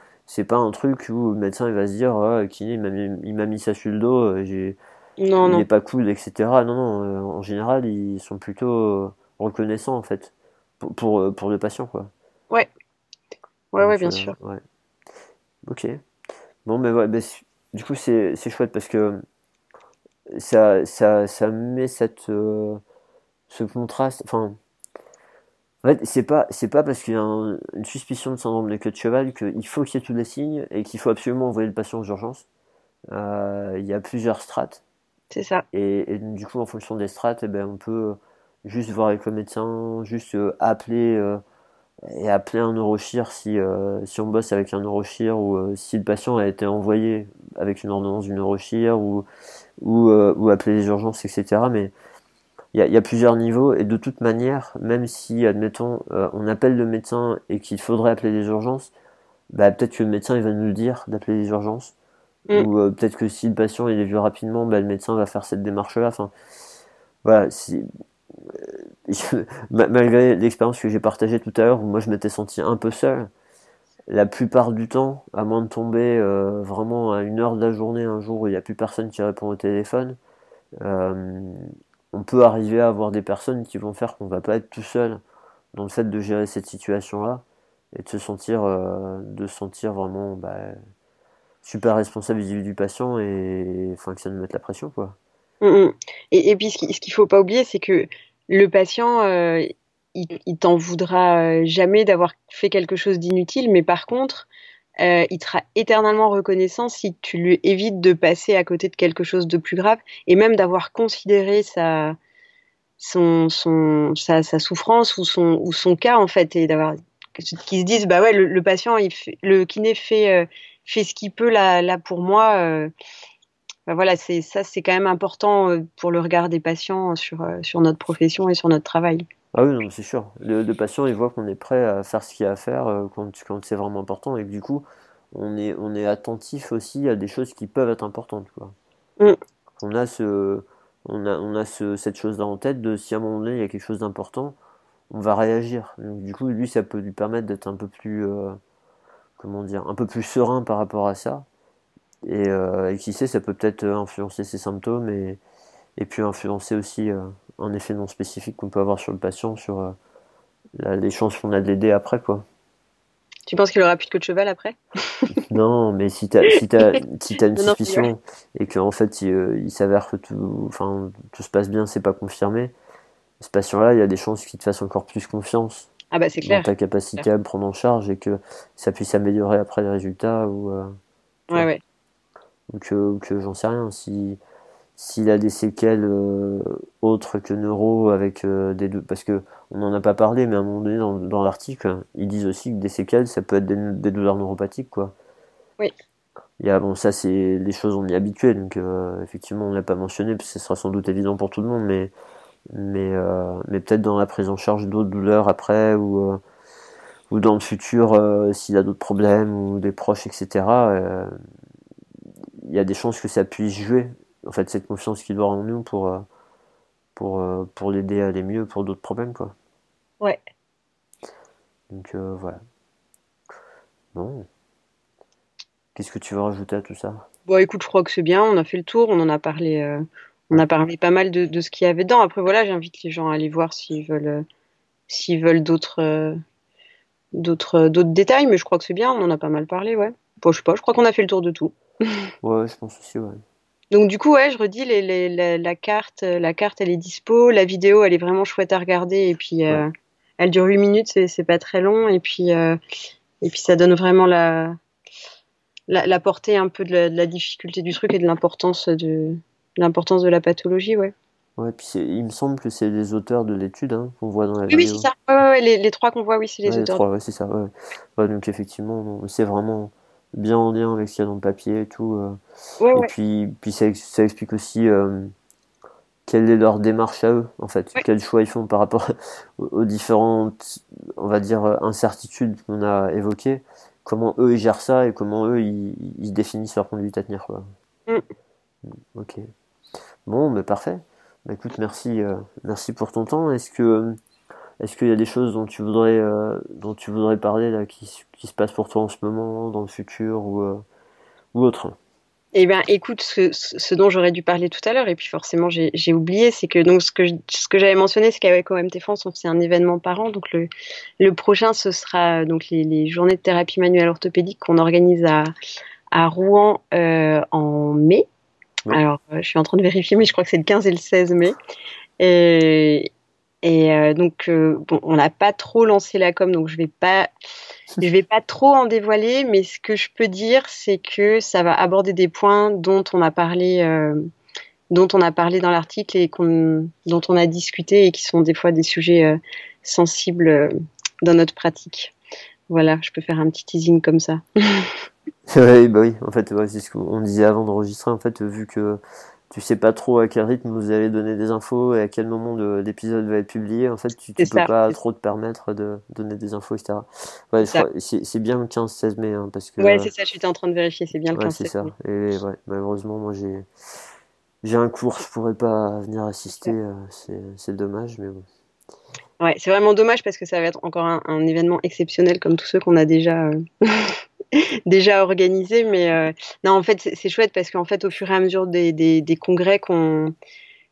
pas un truc où le médecin il va se dire oh, kiné il m'a mis ça sur le dos euh, non, il n'est pas cool etc non non euh, en général ils sont plutôt euh, reconnaissants en fait. Pour, pour, pour le patient quoi. Ouais. Ouais ouais bien sûr. ouais. Ok. Bon mais ouais, bah, du coup c'est chouette parce que ça ça ça met cette ce contraste enfin en fait, c'est pas, c'est pas parce qu'il y a une suspicion de syndrome de queue de cheval qu'il faut qu'il y ait tous les signes et qu'il faut absolument envoyer le patient aux urgences. Euh, il y a plusieurs strates. C'est ça. Et, du coup, en fonction des strates, eh ben, on peut juste voir avec le médecin, juste euh, appeler euh, et appeler un neurochir si, si on bosse avec un neurochir ou si le patient a été envoyé avec une ordonnance du neurochir ou, ou, ou appeler les urgences, etc. Mais il y, a plusieurs niveaux et de toute manière, même si, admettons, euh, on appelle le médecin et qu'il faudrait appeler les urgences, bah, peut-être que le médecin il va nous dire d'appeler les urgences. Mm. Ou euh, peut-être que si le patient il est vu rapidement, bah, le médecin va faire cette démarche-là. Enfin, voilà, si, euh, [LAUGHS] malgré l'expérience que j'ai partagée tout à l'heure, où moi je m'étais senti un peu seul, la plupart du temps, à moins de tomber vraiment à une heure de la journée, un jour où il n'y a plus personne qui répond au téléphone, on peut arriver à avoir des personnes qui vont faire qu'on va pas être tout seul dans le fait de gérer cette situation-là et de se sentir, euh, de sentir vraiment bah, super responsable vis-à-vis du patient et enfin que ça nous mette la pression quoi. Mm, mm. Et, puis ce qu'il faut pas oublier, c'est que le patient, euh, il, il t'en voudra euh, jamais d'avoir fait quelque chose d'inutile, mais par contre, euh, il sera éternellement reconnaissant si tu lui évites de passer à côté de quelque chose de plus grave et même d'avoir considéré sa, son, son, sa, sa, souffrance ou son, ou son cas en fait et d'avoir qu'ils se disent bah ouais le, patient il le kiné fait fait ce qu'il peut là là pour moi euh, bah voilà c'est ça c'est quand même important euh, pour le regard des patients sur sur notre profession et sur notre travail ah oui, c'est sûr. Le, patient, il voit qu'on est prêt à faire ce qu'il y a à faire euh, quand, quand c'est vraiment important et que du coup, on est, on est attentif aussi à des choses qui peuvent être importantes. Quoi. Mm. On a, ce, on a, on a ce, cette chose-là en tête de si à un moment donné il y a quelque chose d'important, on va réagir. Donc, du coup, lui, ça peut lui permettre d'être un peu plus, euh, comment dire, un peu plus serein par rapport à ça. Et, euh, et qui sait, ça peut peut-être influencer ses symptômes et, et puis influencer aussi un effet non spécifique qu'on peut avoir sur le patient, sur euh, les chances qu'on a de l'aider après, quoi. Tu penses qu'il aura plus de queue de cheval après? [LAUGHS] Non, mais si tu as, si si as une suspicion et qu'en fait il, euh, il s'avère que tout, enfin, tout se passe bien, c'est pas confirmé, ce patient-là, il y a des chances qu'il te fasse encore plus confiance ah bah, clair. dans ta capacité à le prendre en charge et que ça puisse améliorer après les résultats. Ou, euh, ouais, ouais. Ou que, que j'en sais rien. Si, s'il a des séquelles euh, autres que neuro avec euh, des parce que on n'en a pas parlé mais à un moment donné dans, dans l'article ils disent aussi que des séquelles ça peut être des, douleurs neuropathiques quoi oui il y a, bon, ça, c'est les choses, on y est habitué, donc effectivement, on ne l'a pas mentionné, parce que ce sera sans doute évident pour tout le monde, mais, mais, mais peut-être dans la prise en charge d'autres douleurs après, ou, ou dans le futur, s'il y a d'autres problèmes, ou des proches, etc., il y a des chances que ça puisse jouer, en fait, cette confiance qu'il doit en nous pour, pour, pour l'aider à aller mieux pour d'autres problèmes, quoi. Ouais. Donc voilà. Bon. Qu'est-ce que tu veux rajouter à tout ça? Bon, écoute, je crois que c'est bien. On a fait le tour. On en a parlé. Euh, on a parlé pas mal de, ce qu'il y avait dedans. Après, voilà, j'invite les gens à aller voir s'ils veulent, euh, s'ils veulent d'autres, euh, d'autres, d'autres détails. Mais je crois que c'est bien. On en a pas mal parlé, ouais. Bon, je sais pas. Je crois qu'on a fait le tour de tout. [LAUGHS] ouais, je pense aussi, ouais. Donc du coup, ouais, je redis, les, la, carte, la carte, elle est dispo. La vidéo, elle est vraiment chouette à regarder. Et puis, elle dure 8 minutes. C'est, c'est pas très long. Et puis, et puis, ça donne vraiment la la, portée un peu de la, difficulté du truc et de l'importance de l'importance de la pathologie, ouais. Ouais, puis il me semble que c'est les auteurs de l'étude hein, qu'on voit dans la vidéo. Oui, c'est ça. Ouais, les, les, trois qu'on voit, oui, c'est les auteurs. Les trois, ouais, c'est ça. Donc effectivement, c'est vraiment bien en lien avec ce qu'il y a dans le papier et tout. Euh. et puis, puis ça, ça explique aussi euh, quelle est leur démarche à eux, en fait, quel choix ils font par rapport [LAUGHS] aux différentes, on va dire, incertitudes qu'on a évoquées comment eux ils gèrent ça et comment eux ils, définissent leur conduite à tenir quoi. Mm. Ok. Bon, mais parfait. Bah, écoute, merci, euh, merci pour ton temps. Est-ce que est-ce qu'il y a des choses dont tu voudrais euh, dont tu voudrais parler qui, se passent pour toi en ce moment, dans le futur ou euh, ou autre? Eh bien, écoute, ce, dont j'aurais dû parler tout à l'heure, et puis forcément j'ai oublié, c'est que donc ce que j'avais mentionné, c'est qu'avec OMT France, on fait un événement par an. Donc le, prochain, ce sera donc les, journées de thérapie manuelle orthopédique qu'on organise à, Rouen en mai. Alors, euh, je suis en train de vérifier, mais je crois que c'est le 15 et le 16 mai. Et, et euh, donc, bon, on n'a pas trop lancé la com, donc je vais pas [LAUGHS] je vais pas trop en dévoiler, mais ce que je peux dire, c'est que ça va aborder des points dont on a parlé, euh, dont on a parlé dans l'article et dont on a discuté et qui sont des fois des sujets euh, sensibles euh, dans notre pratique. Voilà, je peux faire un petit teasing comme ça. [LAUGHS] oui, bah oui, en fait, c'est ce qu'on disait avant d'enregistrer. En fait, vu que tu sais pas trop à quel rythme vous allez donner des infos et à quel moment l'épisode va être publié. En fait, tu, ne peux pas trop te permettre de donner des infos, etc. Ouais, c'est bien le 15-16 mai. Hein, parce que, ouais, c'est ça, je suis en train de vérifier, c'est bien le 15 c'est ça. Et ouais, malheureusement, moi j'ai j'ai un cours, je pourrais pas venir assister, euh, c'est dommage, mais bon. Ouais, c'est vraiment dommage parce que ça va être encore un, événement exceptionnel comme tous ceux qu'on a déjà euh, [LAUGHS] déjà organisé. Mais euh, non, en fait, c'est chouette parce qu'en fait, au fur et à mesure des, des, congrès qu'on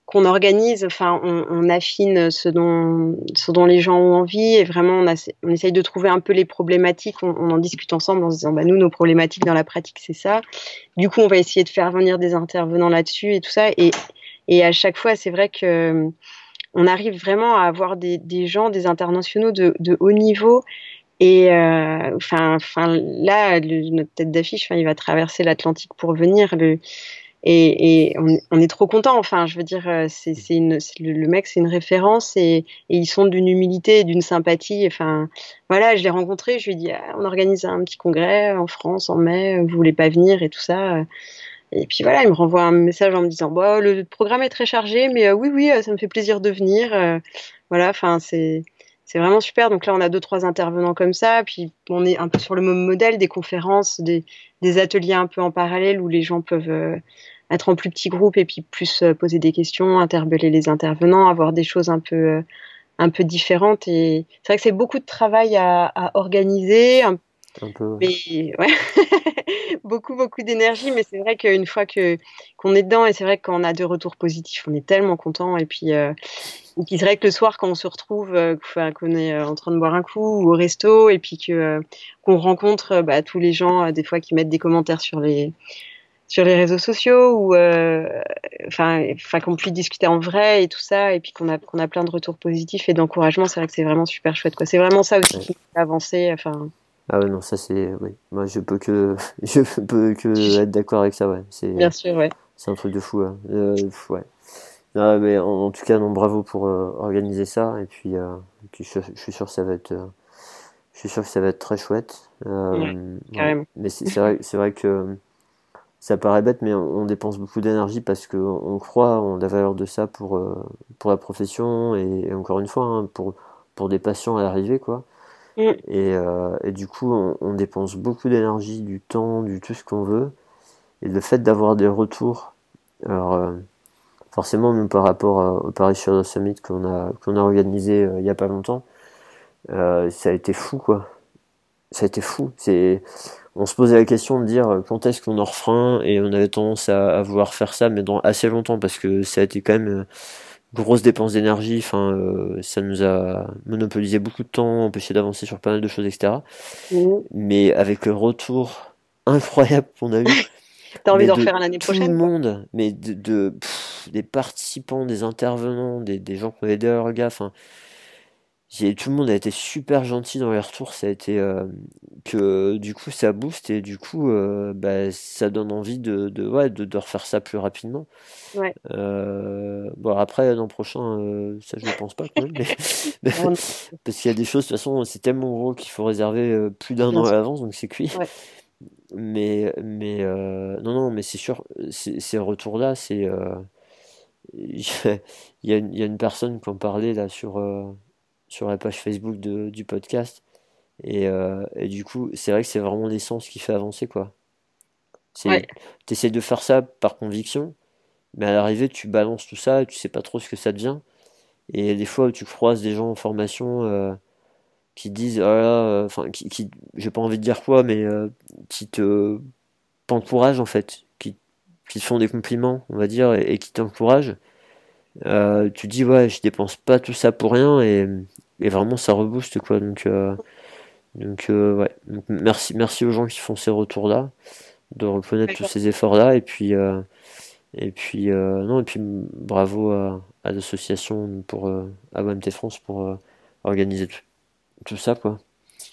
qu'on organise, enfin, on, affine ce dont, ce dont les gens ont envie et vraiment on, on essaye de trouver un peu les problématiques. On, en discute ensemble en se disant, bah, nous, nos problématiques dans la pratique, c'est ça. Du coup, on va essayer de faire venir des intervenants là-dessus et tout ça. Et, et à chaque fois, c'est vrai que on arrive vraiment à avoir des, gens, des internationaux de, haut niveau et euh, enfin, enfin là, notre tête d'affiche, il va traverser l'Atlantique pour venir. Et, on, est trop content. Enfin, je veux dire, euh, c'est le, mec, c'est une référence et, et, ils sont d'une humilité et d'une sympathie. Enfin, voilà, je l'ai rencontré. Je lui ai dit, ah, on organise un petit congrès en France en mai. Vous voulez pas venir et tout ça. Et puis voilà, il me renvoie un message en me disant, bah, le programme est très chargé, mais euh, oui, oui, ça me fait plaisir de venir. voilà, enfin, c'est vraiment super. Donc là, on a deux, trois intervenants comme ça. Puis on est un peu sur le même modèle des conférences, des, ateliers un peu en parallèle où les gens peuvent euh, être en plus petits groupes et puis plus euh, poser des questions, interpeller les intervenants, avoir des choses un peu, euh, un peu différentes. Et c'est vrai que c'est beaucoup de travail à, organiser, mais [LAUGHS] ouais, beaucoup beaucoup d'énergie, mais c'est vrai qu'une fois que qu'on est dedans et c'est vrai qu'on a deux retours positifs, on est tellement content et puis euh, c'est vrai que le soir quand on se retrouve, euh, qu'on est euh, en train de boire un coup ou au resto et puis que euh, qu'on rencontre bah, tous les gens des fois qui mettent des commentaires sur les sur les réseaux sociaux ou enfin enfin qu'on puisse discuter en vrai et tout ça et puis qu'on a qu'on a plein de retours positifs et d'encouragement, c'est vrai que c'est vraiment super chouette quoi. C'est vraiment ça aussi qui fait avancer. Enfin ah ouais, non, ça c'est. Oui. Moi je peux que, [LAUGHS] je peux que être d'accord avec ça, ouais. C'est, Bien sûr, ouais. C'est un truc de fou, hein. euh, ouais. Non, mais en, tout cas, non, bravo pour euh, organiser ça. Et puis, euh, puis je, suis sûr que ça va être. Je suis sûr que ça va être très chouette. Ouais. Mais c'est, vrai, c'est vrai que ça paraît bête, mais on, dépense beaucoup d'énergie parce qu'on croit en la valeur de ça pour, pour la profession et, encore une fois, hein, pour, pour des patients à l'arrivée, quoi. Mm. Et, euh, et, du coup, on, dépense beaucoup d'énergie, du temps, du tout ce qu'on veut. Et le fait d'avoir des retours, alors euh, forcément, nous par rapport au Paris Shadow Summit qu'on a, a organisé il y a pas longtemps, ça a été fou, quoi. Ça a été fou. On se posait la question de dire euh, quand est-ce qu'on en refera et on avait tendance à, vouloir faire ça mais dans assez longtemps parce que ça a été quand même euh, grosse dépense d'énergie enfin euh, ça nous a monopolisé beaucoup de temps empêché d'avancer sur pas mal de choses etc mmh. mais avec le retour incroyable qu'on a eu [LAUGHS] T'as envie d'en faire l'année prochaine Tout le monde, mais de, des participants, des intervenants, des, des gens qui ont aidé leur gars, enfin, tout le monde a été super gentil dans les retours. Ça a été euh, que du coup ça booste et du coup euh, bah, ça donne envie de de, ouais, de, refaire ça plus rapidement. Ouais. Euh, bon après l'an prochain ça je ne pense pas quand même, [LAUGHS] [LAUGHS] parce qu'il y a des choses de toute façon c'est tellement gros qu'il faut réserver plus d'un an à l'avance donc c'est cuit. Mais mais non non mais c'est sûr ces retours là c'est [LAUGHS] il y, a, il y a une personne qui en parlait là sur sur la page Facebook de, du podcast. Et, euh, et, du coup, c'est vrai que c'est vraiment l'essence qui fait avancer, quoi. Ouais. Tu essaies de faire ça par conviction, mais à l'arrivée, tu balances tout ça et tu sais pas trop ce que ça devient. Et des fois, tu croises des gens en formation euh, qui disent, oh euh, enfin, qui, qui j'ai pas envie de dire quoi, mais euh, qui te t'encouragent en fait, qui, qui te font des compliments, on va dire, et, et qui t'encouragent. Euh, tu dis ouais je dépense pas tout ça pour rien et, et vraiment ça rebooste quoi. Donc euh, donc euh, ouais. Merci merci aux gens qui font ces retours là de reconnaître tous ces efforts là et puis et puis non et puis bravo à, à l'association pour à OMT France pour organiser tout, ça quoi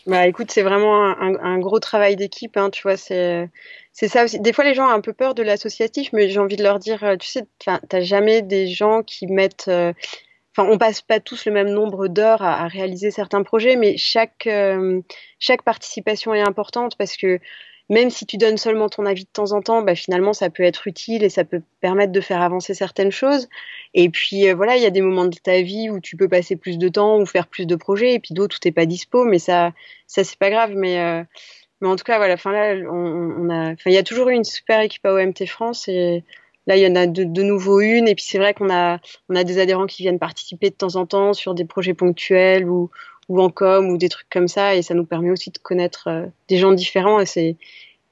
bah écoute, c'est vraiment un, gros travail d'équipe, hein, tu vois, c'est c'est ça aussi. Des fois, les gens ont un peu peur de l'associatif, mais j'ai envie de leur dire, tu sais, t'as jamais des gens qui mettent enfin, on passe pas tous le même nombre d'heures à, réaliser certains projets, mais chaque, euh, chaque participation est importante parce que même si tu donnes seulement ton avis de temps en temps, bah, finalement, ça peut être utile et ça peut permettre de faire avancer certaines choses. Et puis, euh, voilà, il y a des moments de ta vie où tu peux passer plus de temps ou faire plus de projets, et puis d'autres où t'es pas dispo, mais ça, ça c'est pas grave. Mais, euh, mais en tout cas, voilà, enfin là, on, on a, il y a toujours eu une super équipe à OMT France et Là, il y en a de, de nouveau une. Et puis, c'est vrai qu'on a, on a des adhérents qui viennent participer de temps en temps sur des projets ponctuels ou, ou en com ou des trucs comme ça. Et ça nous permet aussi de connaître euh, des gens différents. Et c'est,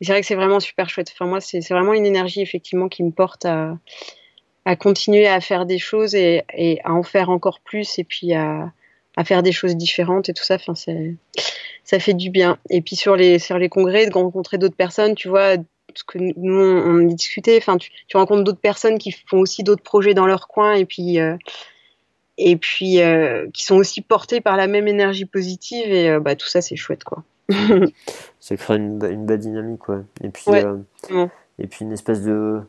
vrai que c'est vraiment super chouette. Enfin, moi, c'est, vraiment une énergie, effectivement, qui me porte à, à continuer à faire des choses et, et, à en faire encore plus. Et puis, à, à faire des choses différentes et tout ça. Enfin, ça fait du bien. Et puis, sur les, sur les congrès, de rencontrer d'autres personnes, tu vois, ce que nous on discutait. Enfin, tu, rencontres d'autres personnes qui font aussi d'autres projets dans leur coin et puis euh, et puis euh, qui sont aussi portés par la même énergie positive et euh, bah, tout ça c'est chouette quoi. [LAUGHS] ça crée une, une, belle dynamique quoi. Et puis et puis une espèce de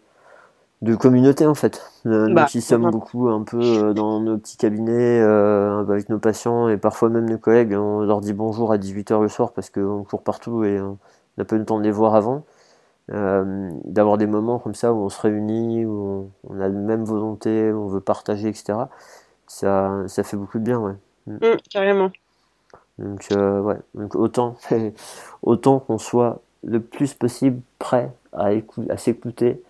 de communauté en fait. nous bah, qui sommes beaucoup un peu dans nos petits cabinets avec nos patients et parfois même nos collègues, on leur dit bonjour à 18h le soir parce qu'on court partout et on n'a pas eu le temps de les voir avant. Euh, d'avoir des moments comme ça où on se réunit, où on, a la même volonté, où on veut partager, etc. Ça, ça fait beaucoup de bien, ouais. Mm. Mm, carrément. Donc, euh, ouais. Donc, autant, [LAUGHS] autant qu'on soit le plus possible prêt à, à s'écouter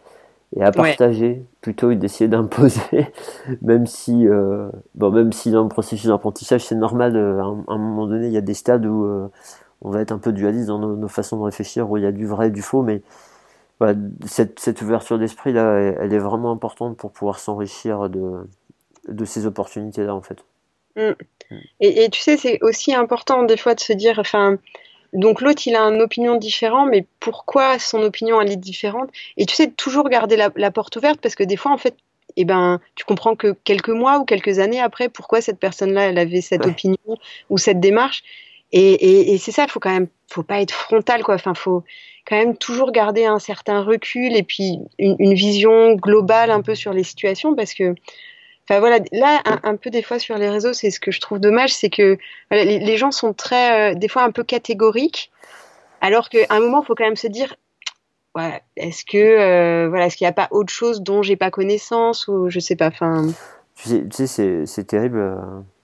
et à partager plutôt que d'essayer d'imposer, [LAUGHS] même si, euh, bon, même si dans le processus d'apprentissage, c'est normal, à un, moment donné, il y a des stades où on va être un peu dualiste dans nos, nos, façons de réfléchir, où il y a du vrai et du faux, mais cette, cette, ouverture d'esprit là, elle, est vraiment importante pour pouvoir s'enrichir de, de ces opportunités là en fait. Mm. Et, et, tu sais, c'est aussi important des fois de se dire, enfin, donc l'autre il a une opinion différente, mais pourquoi son opinion elle est différente? Et tu sais, toujours garder la, la, porte ouverte parce que des fois en fait, eh ben, tu comprends que quelques mois ou quelques années après, pourquoi cette personne-là elle avait cette opinion ou cette démarche? Et, et, et c'est ça, il faut quand même, faut pas être frontal quoi. Enfin, faut quand même toujours garder un certain recul et puis une, une vision globale un peu sur les situations parce que Enfin voilà, là un, un, peu des fois sur les réseaux, c'est ce que je trouve dommage, c'est que voilà, les, les, gens sont très, euh, des fois un peu catégoriques, alors qu'à un moment, il faut quand même se dire, ouais, est-ce que voilà, est-ce qu'il n'y a pas autre chose dont j'ai pas connaissance ou je sais pas. Enfin? Tu sais, tu sais c'est terrible.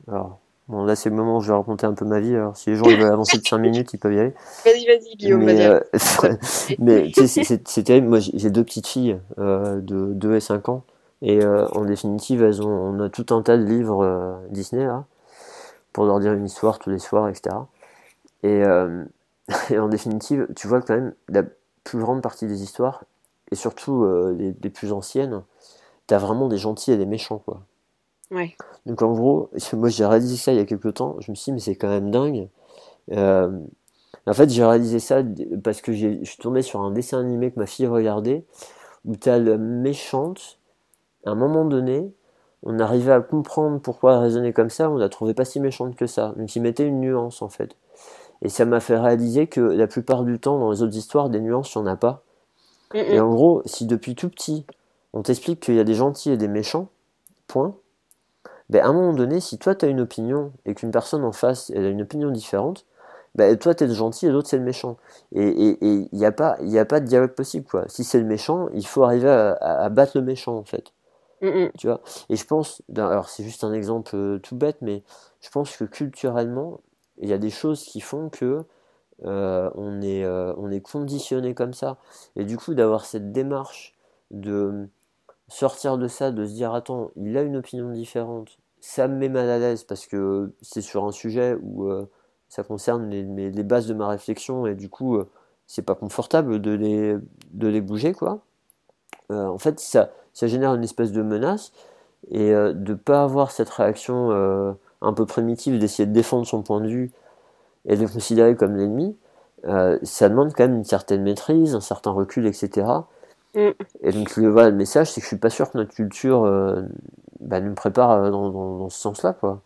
alors, Bon, là, c'est le moment où je vais raconter un peu ma vie. Alors, si les gens veulent avancer de 5 minutes, ils peuvent y aller. Vas-y, vas-y, Guillaume, mais, euh, [LAUGHS] mais tu sais, c'est terrible. Moi, j'ai deux petites filles euh, de 2 et 5 ans. Et euh, en définitive, elles ont, on a tout un tas de livres euh, Disney, là, pour leur dire une histoire tous les soirs, etc. Et, euh, [LAUGHS] et en définitive, tu vois quand même la plus grande partie des histoires, et surtout les, les, plus anciennes, t'as vraiment des gentils et des méchants, quoi. Ouais. Donc en gros, [LAUGHS] moi j'ai réalisé ça il y a quelques temps, je me suis dit mais c'est quand même dingue. En fait j'ai réalisé ça parce que je suis tombé sur un dessin animé que ma fille regardait, où t'as le méchante, à un moment donné, on arrivait à comprendre pourquoi elle raisonnait comme ça, on la trouvait pas si méchante que ça, donc il mettait une nuance en fait. Et ça m'a fait réaliser que la plupart du temps dans les autres histoires, des nuances, il n'y en a pas. Et en gros, si depuis tout petit, on t'explique qu'il y a des gentils et des méchants, point, ben, à un moment donné, si toi tu as une opinion et qu'une personne en face elle a une opinion différente, ben, toi tu es le gentil et l'autre c'est le méchant. Et il n'y a, pas, y a pas de dialogue possible. Quoi. Si c'est le méchant, il faut arriver à, à, battre le méchant en fait. Tu vois et je pense, alors c'est juste un exemple euh, tout bête, mais je pense que culturellement, il y a des choses qui font que euh, on, est, euh, est conditionné comme ça. Et du coup, d'avoir cette démarche de sortir de ça, de se dire attends, il a une opinion différente, ça me met mal à l'aise parce que c'est sur un sujet où ça concerne les, les, bases de ma réflexion et du coup c'est pas confortable de les, de les bouger quoi. En fait ça, ça génère une espèce de menace et de pas avoir cette réaction un peu primitive d'essayer de défendre son point de vue et de le considérer comme l'ennemi, ça demande quand même une certaine maîtrise, un certain recul, etc. Mm. Et donc le, voilà, le message, c'est que je suis pas sûr que notre culture euh, bah, nous prépare euh, dans, dans, ce sens-là, quoi.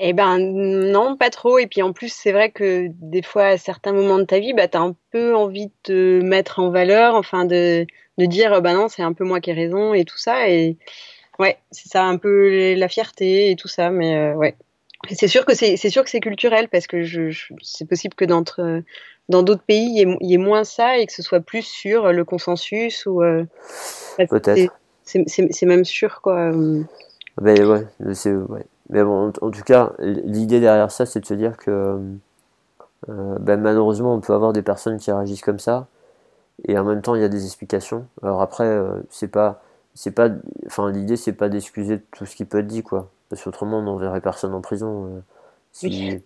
Eh ben non, pas trop. Et puis en plus, c'est vrai que des fois, à certains moments de ta vie, bah, tu as un peu envie de te mettre en valeur, enfin de, de dire, bah non, c'est un peu moi qui ai raison et tout ça. Et ouais, c'est ça un peu la fierté et tout ça. Mais euh, ouais, c'est sûr que c'est sûr que c'est culturel parce que je, c'est possible que d'entre dans d'autres pays, il y, ait, moins ça et que ce soit plus sur le consensus ou. Euh, Peut-être. C'est même sûr, quoi. Mais ouais, ouais. Mais bon, en, tout cas, l'idée derrière ça, c'est de se dire que euh, ben, malheureusement, on peut avoir des personnes qui réagissent comme ça, et en même temps, il y a des explications. Alors après, euh, c'est pas, c'est pas, enfin, l'idée, c'est pas d'excuser tout ce qui peut être dit, quoi, parce qu'autrement, on n'enverrait personne en prison. si,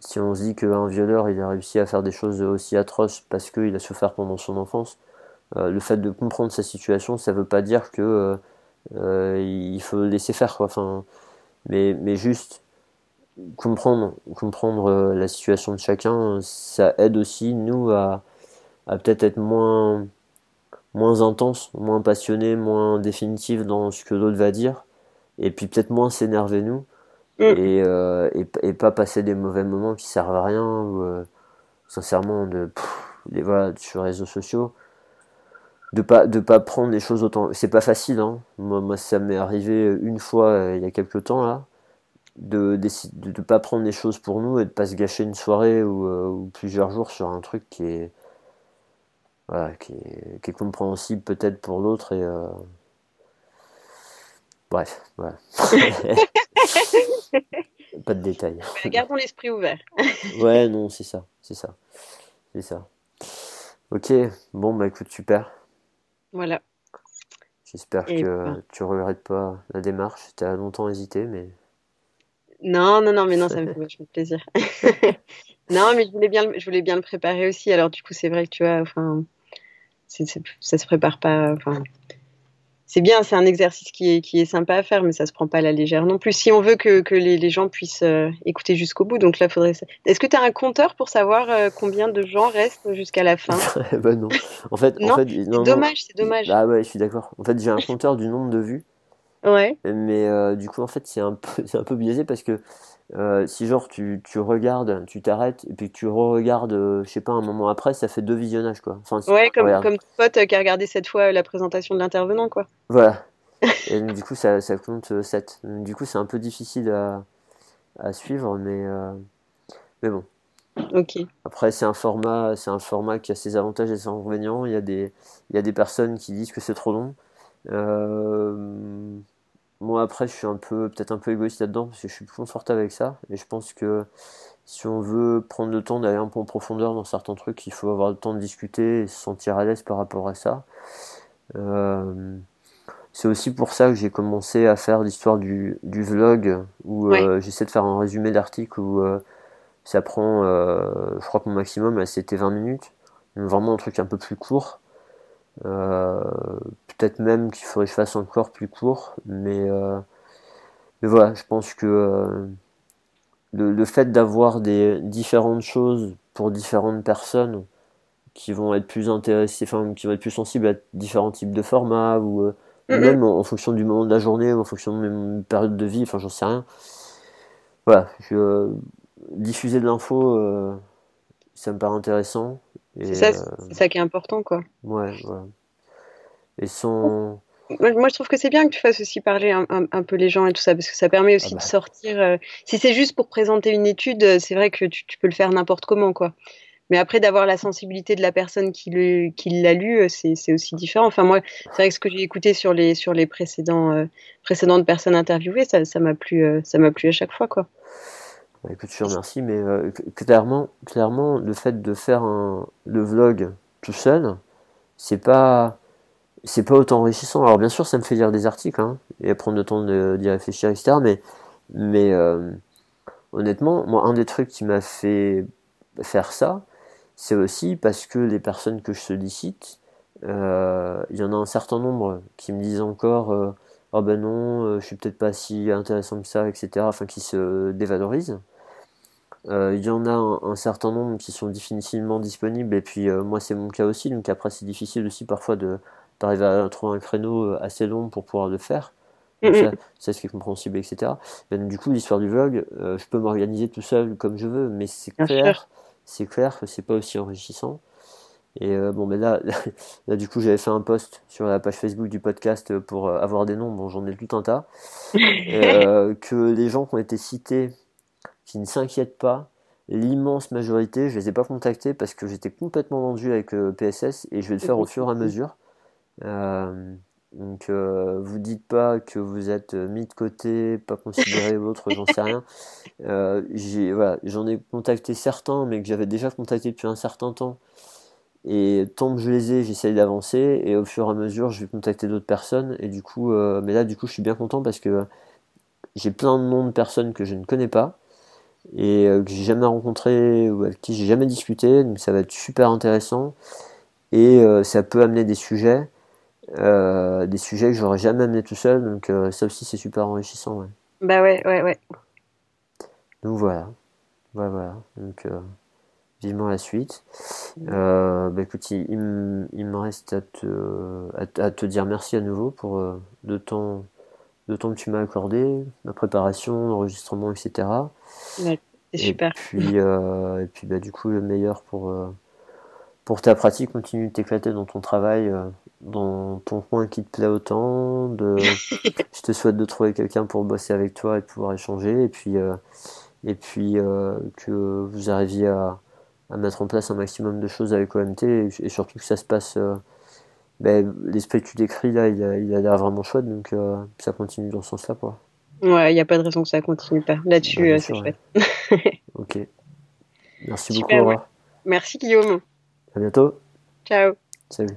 si on se dit qu'un violeur il a réussi à faire des choses aussi atroces parce qu'il a souffert pendant son enfance, euh, le fait de comprendre sa situation, ça veut pas dire que euh, euh, il faut laisser faire quoi. Enfin, mais, mais juste comprendre, comprendre la situation de chacun, ça aide aussi nous à, à peut-être être moins moins intense, moins passionné, moins définitif dans ce que l'autre va dire, et puis peut-être moins s'énerver nous Mm. Euh, et, et, pas passer des mauvais moments qui servent à rien ou euh, sincèrement de les, voilà, sur les réseaux sociaux de pas de pas prendre les choses autant c'est pas facile hein. moi, moi ça m'est arrivé une fois euh, il y a quelques temps là de de, de pas prendre les choses pour nous et de pas se gâcher une soirée ou, ou plusieurs jours sur un truc qui est voilà, qui est, qui est compréhensible peut-être pour l'autre et bref voilà [LAUGHS] Pas de détails. Gardons l'esprit ouvert. [LAUGHS] ouais, non, c'est ça, c'est ça, c'est ça. Ok, bon bah écoute, super. Voilà. J'espère que ben. tu regrettes pas la démarche. Tu as longtemps hésité, mais. Non, non, non, mais non, ça me [LAUGHS] fait vachement plaisir. non, mais je voulais bien, je voulais bien le préparer aussi. Alors du coup, c'est vrai que tu vois, enfin, ça se prépare pas. Enfin, c'est bien, c'est un exercice qui est, qui est sympa à faire, mais ça se prend pas à la légère non plus. Si on veut que, que les, les, gens puissent euh, écouter jusqu'au bout, donc là, faudrait. Est-ce que tu as un compteur pour savoir euh, combien de gens restent jusqu'à la fin? [LAUGHS] Bah non. En fait, non, c'est dommage, c'est dommage. Ah ouais, je suis d'accord. En fait, j'ai un compteur du nombre de vues. Ouais. Mais euh, du coup, en fait, c'est un peu, [LAUGHS] un peu biaisé parce que euh, si genre tu, tu regardes, tu t'arrêtes et puis tu re-regardes, euh, je sais pas, un moment après, ça fait deux visionnages quoi. Enfin, ouais, comme, comme ton pote qui a regardé cette fois la présentation de l'intervenant quoi. Voilà. [LAUGHS] et du coup, ça, ça compte 7. Du coup, c'est un peu difficile à, à suivre, mais, mais bon. Ok. Après, c'est un format, c'est un format qui a ses avantages et ses inconvénients. Il y a des, il y a des personnes qui disent que c'est trop long. Euh, moi, après, je suis un peu, peut-être un peu égoïste là-dedans parce que je suis plus confortable avec ça. Et je pense que si on veut prendre le temps d'aller un peu en profondeur dans certains trucs, il faut avoir le temps de discuter et se sentir à l'aise par rapport à ça. Euh, c'est aussi pour ça que j'ai commencé à faire l'histoire du, du vlog où euh, j'essaie de faire un résumé d'article où euh, ça prend, je crois que mon maximum c'était 20 minutes. vraiment un truc un peu plus court. Peut-être même qu'il faudrait que je fasse encore plus court, mais, mais voilà, je pense que le, fait d'avoir des différentes choses pour différentes personnes qui vont être plus intéressées, enfin qui vont être plus sensibles à différents types de formats ou euh, même en, fonction du moment de la journée ou en fonction de mes périodes de vie, enfin j'en sais rien. Voilà, je, diffuser de l'info, euh, ça me paraît intéressant. C'est ça, euh, ça, qui est important, quoi. Ouais. Et sans, moi, je trouve que c'est bien que tu fasses aussi parler un, peu les gens et tout ça, parce que ça permet aussi ah de bah. sortir. Euh, si c'est juste pour présenter une étude, euh, c'est vrai que tu, peux le faire n'importe comment, quoi. Mais après, d'avoir la sensibilité de la personne qui, l'a lu, euh, c'est aussi différent. Enfin, moi, c'est vrai que ce que j'ai écouté sur les, sur les précédents, précédentes personnes interviewées, ça m'a plu, ça m'a plu à chaque fois, quoi. Bah, écoute, je te remercie, mais clairement, clairement, le fait de faire le vlog tout seul, c'est pas c'est pas autant enrichissant. Alors bien sûr, ça me fait lire des articles hein, et prendre le temps d'y réfléchir, etc. Mais, mais euh, honnêtement, moi, un des trucs qui m'a fait faire ça, c'est aussi parce que les personnes que je sollicite, euh, il y en a un certain nombre qui me disent encore euh, oh ben non, je suis peut-être pas si intéressant que ça, etc. Enfin, qui se dévalorisent. Il y en a un, un, certain nombre qui sont définitivement disponibles, et puis moi c'est mon cas aussi, donc après c'est difficile aussi parfois d'arriver à trouver un créneau euh, assez long pour pouvoir le faire. C'est ce qui est compréhensible, etc. Du coup, l'histoire du vlog, euh, je peux m'organiser tout seul comme je veux, mais c'est clair, c'est clair que c'est pas aussi enrichissant. Et euh, bon, mais là, [LAUGHS] là, du coup, j'avais fait un post sur la page Facebook du podcast pour avoir des noms. Bon, j'en ai tout un tas. [LAUGHS] que les gens qui ont été cités, qui ne s'inquiètent pas, l'immense majorité, je les ai pas contactés parce que j'étais complètement vendu avec PSS et je vais le faire au fur et à mesure. Euh, donc euh, vous dites pas que vous êtes mis de côté, pas considéré ou autre, j'en sais rien. [LAUGHS] Euh, j'ai voilà, j'en ai contacté certains, mais que j'avais déjà contacté depuis un certain temps. Et tant que je les ai, j'essaye d'avancer et au fur et à mesure, je vais contacter d'autres personnes. Et du coup, mais là, du coup, je suis bien content parce que j'ai plein de noms de personnes que je ne connais pas et que j'ai jamais rencontré ou avec qui j'ai jamais discuté. Donc ça va être super intéressant et ça peut amener des sujets euh, des sujets que j'aurais jamais amené tout seul, donc euh, ça aussi c'est super enrichissant. Ouais. Bah ouais, ouais, ouais. Donc voilà. voilà. Donc euh, vivement la suite. bah écoute, il, me reste à te, à, te, dire merci à nouveau pour le temps, le temps que tu m'as accordé, la préparation, l'enregistrement, etc. Ouais, c'est super. Puis, [LAUGHS] et puis bah, du coup, le meilleur pour pour ta pratique, continue de t'éclater dans ton travail, euh, dans ton coin qui te plaît autant. De... [LAUGHS] je te souhaite de trouver quelqu'un pour bosser avec toi et de pouvoir échanger. Et puis, euh, et puis euh, que vous arriviez à, mettre en place un maximum de choses avec OMT et, surtout que ça se passe. Ben, l'esprit que tu décris là, il a, il a l'air vraiment chouette, donc ça continue dans ce sens-là. Quoi. Ouais, il n'y a pas de raison que ça continue pas. Là-dessus, c'est chouette. [LAUGHS] ok. Merci beaucoup. Merci Guillaume. À bientôt. Ciao. Salut.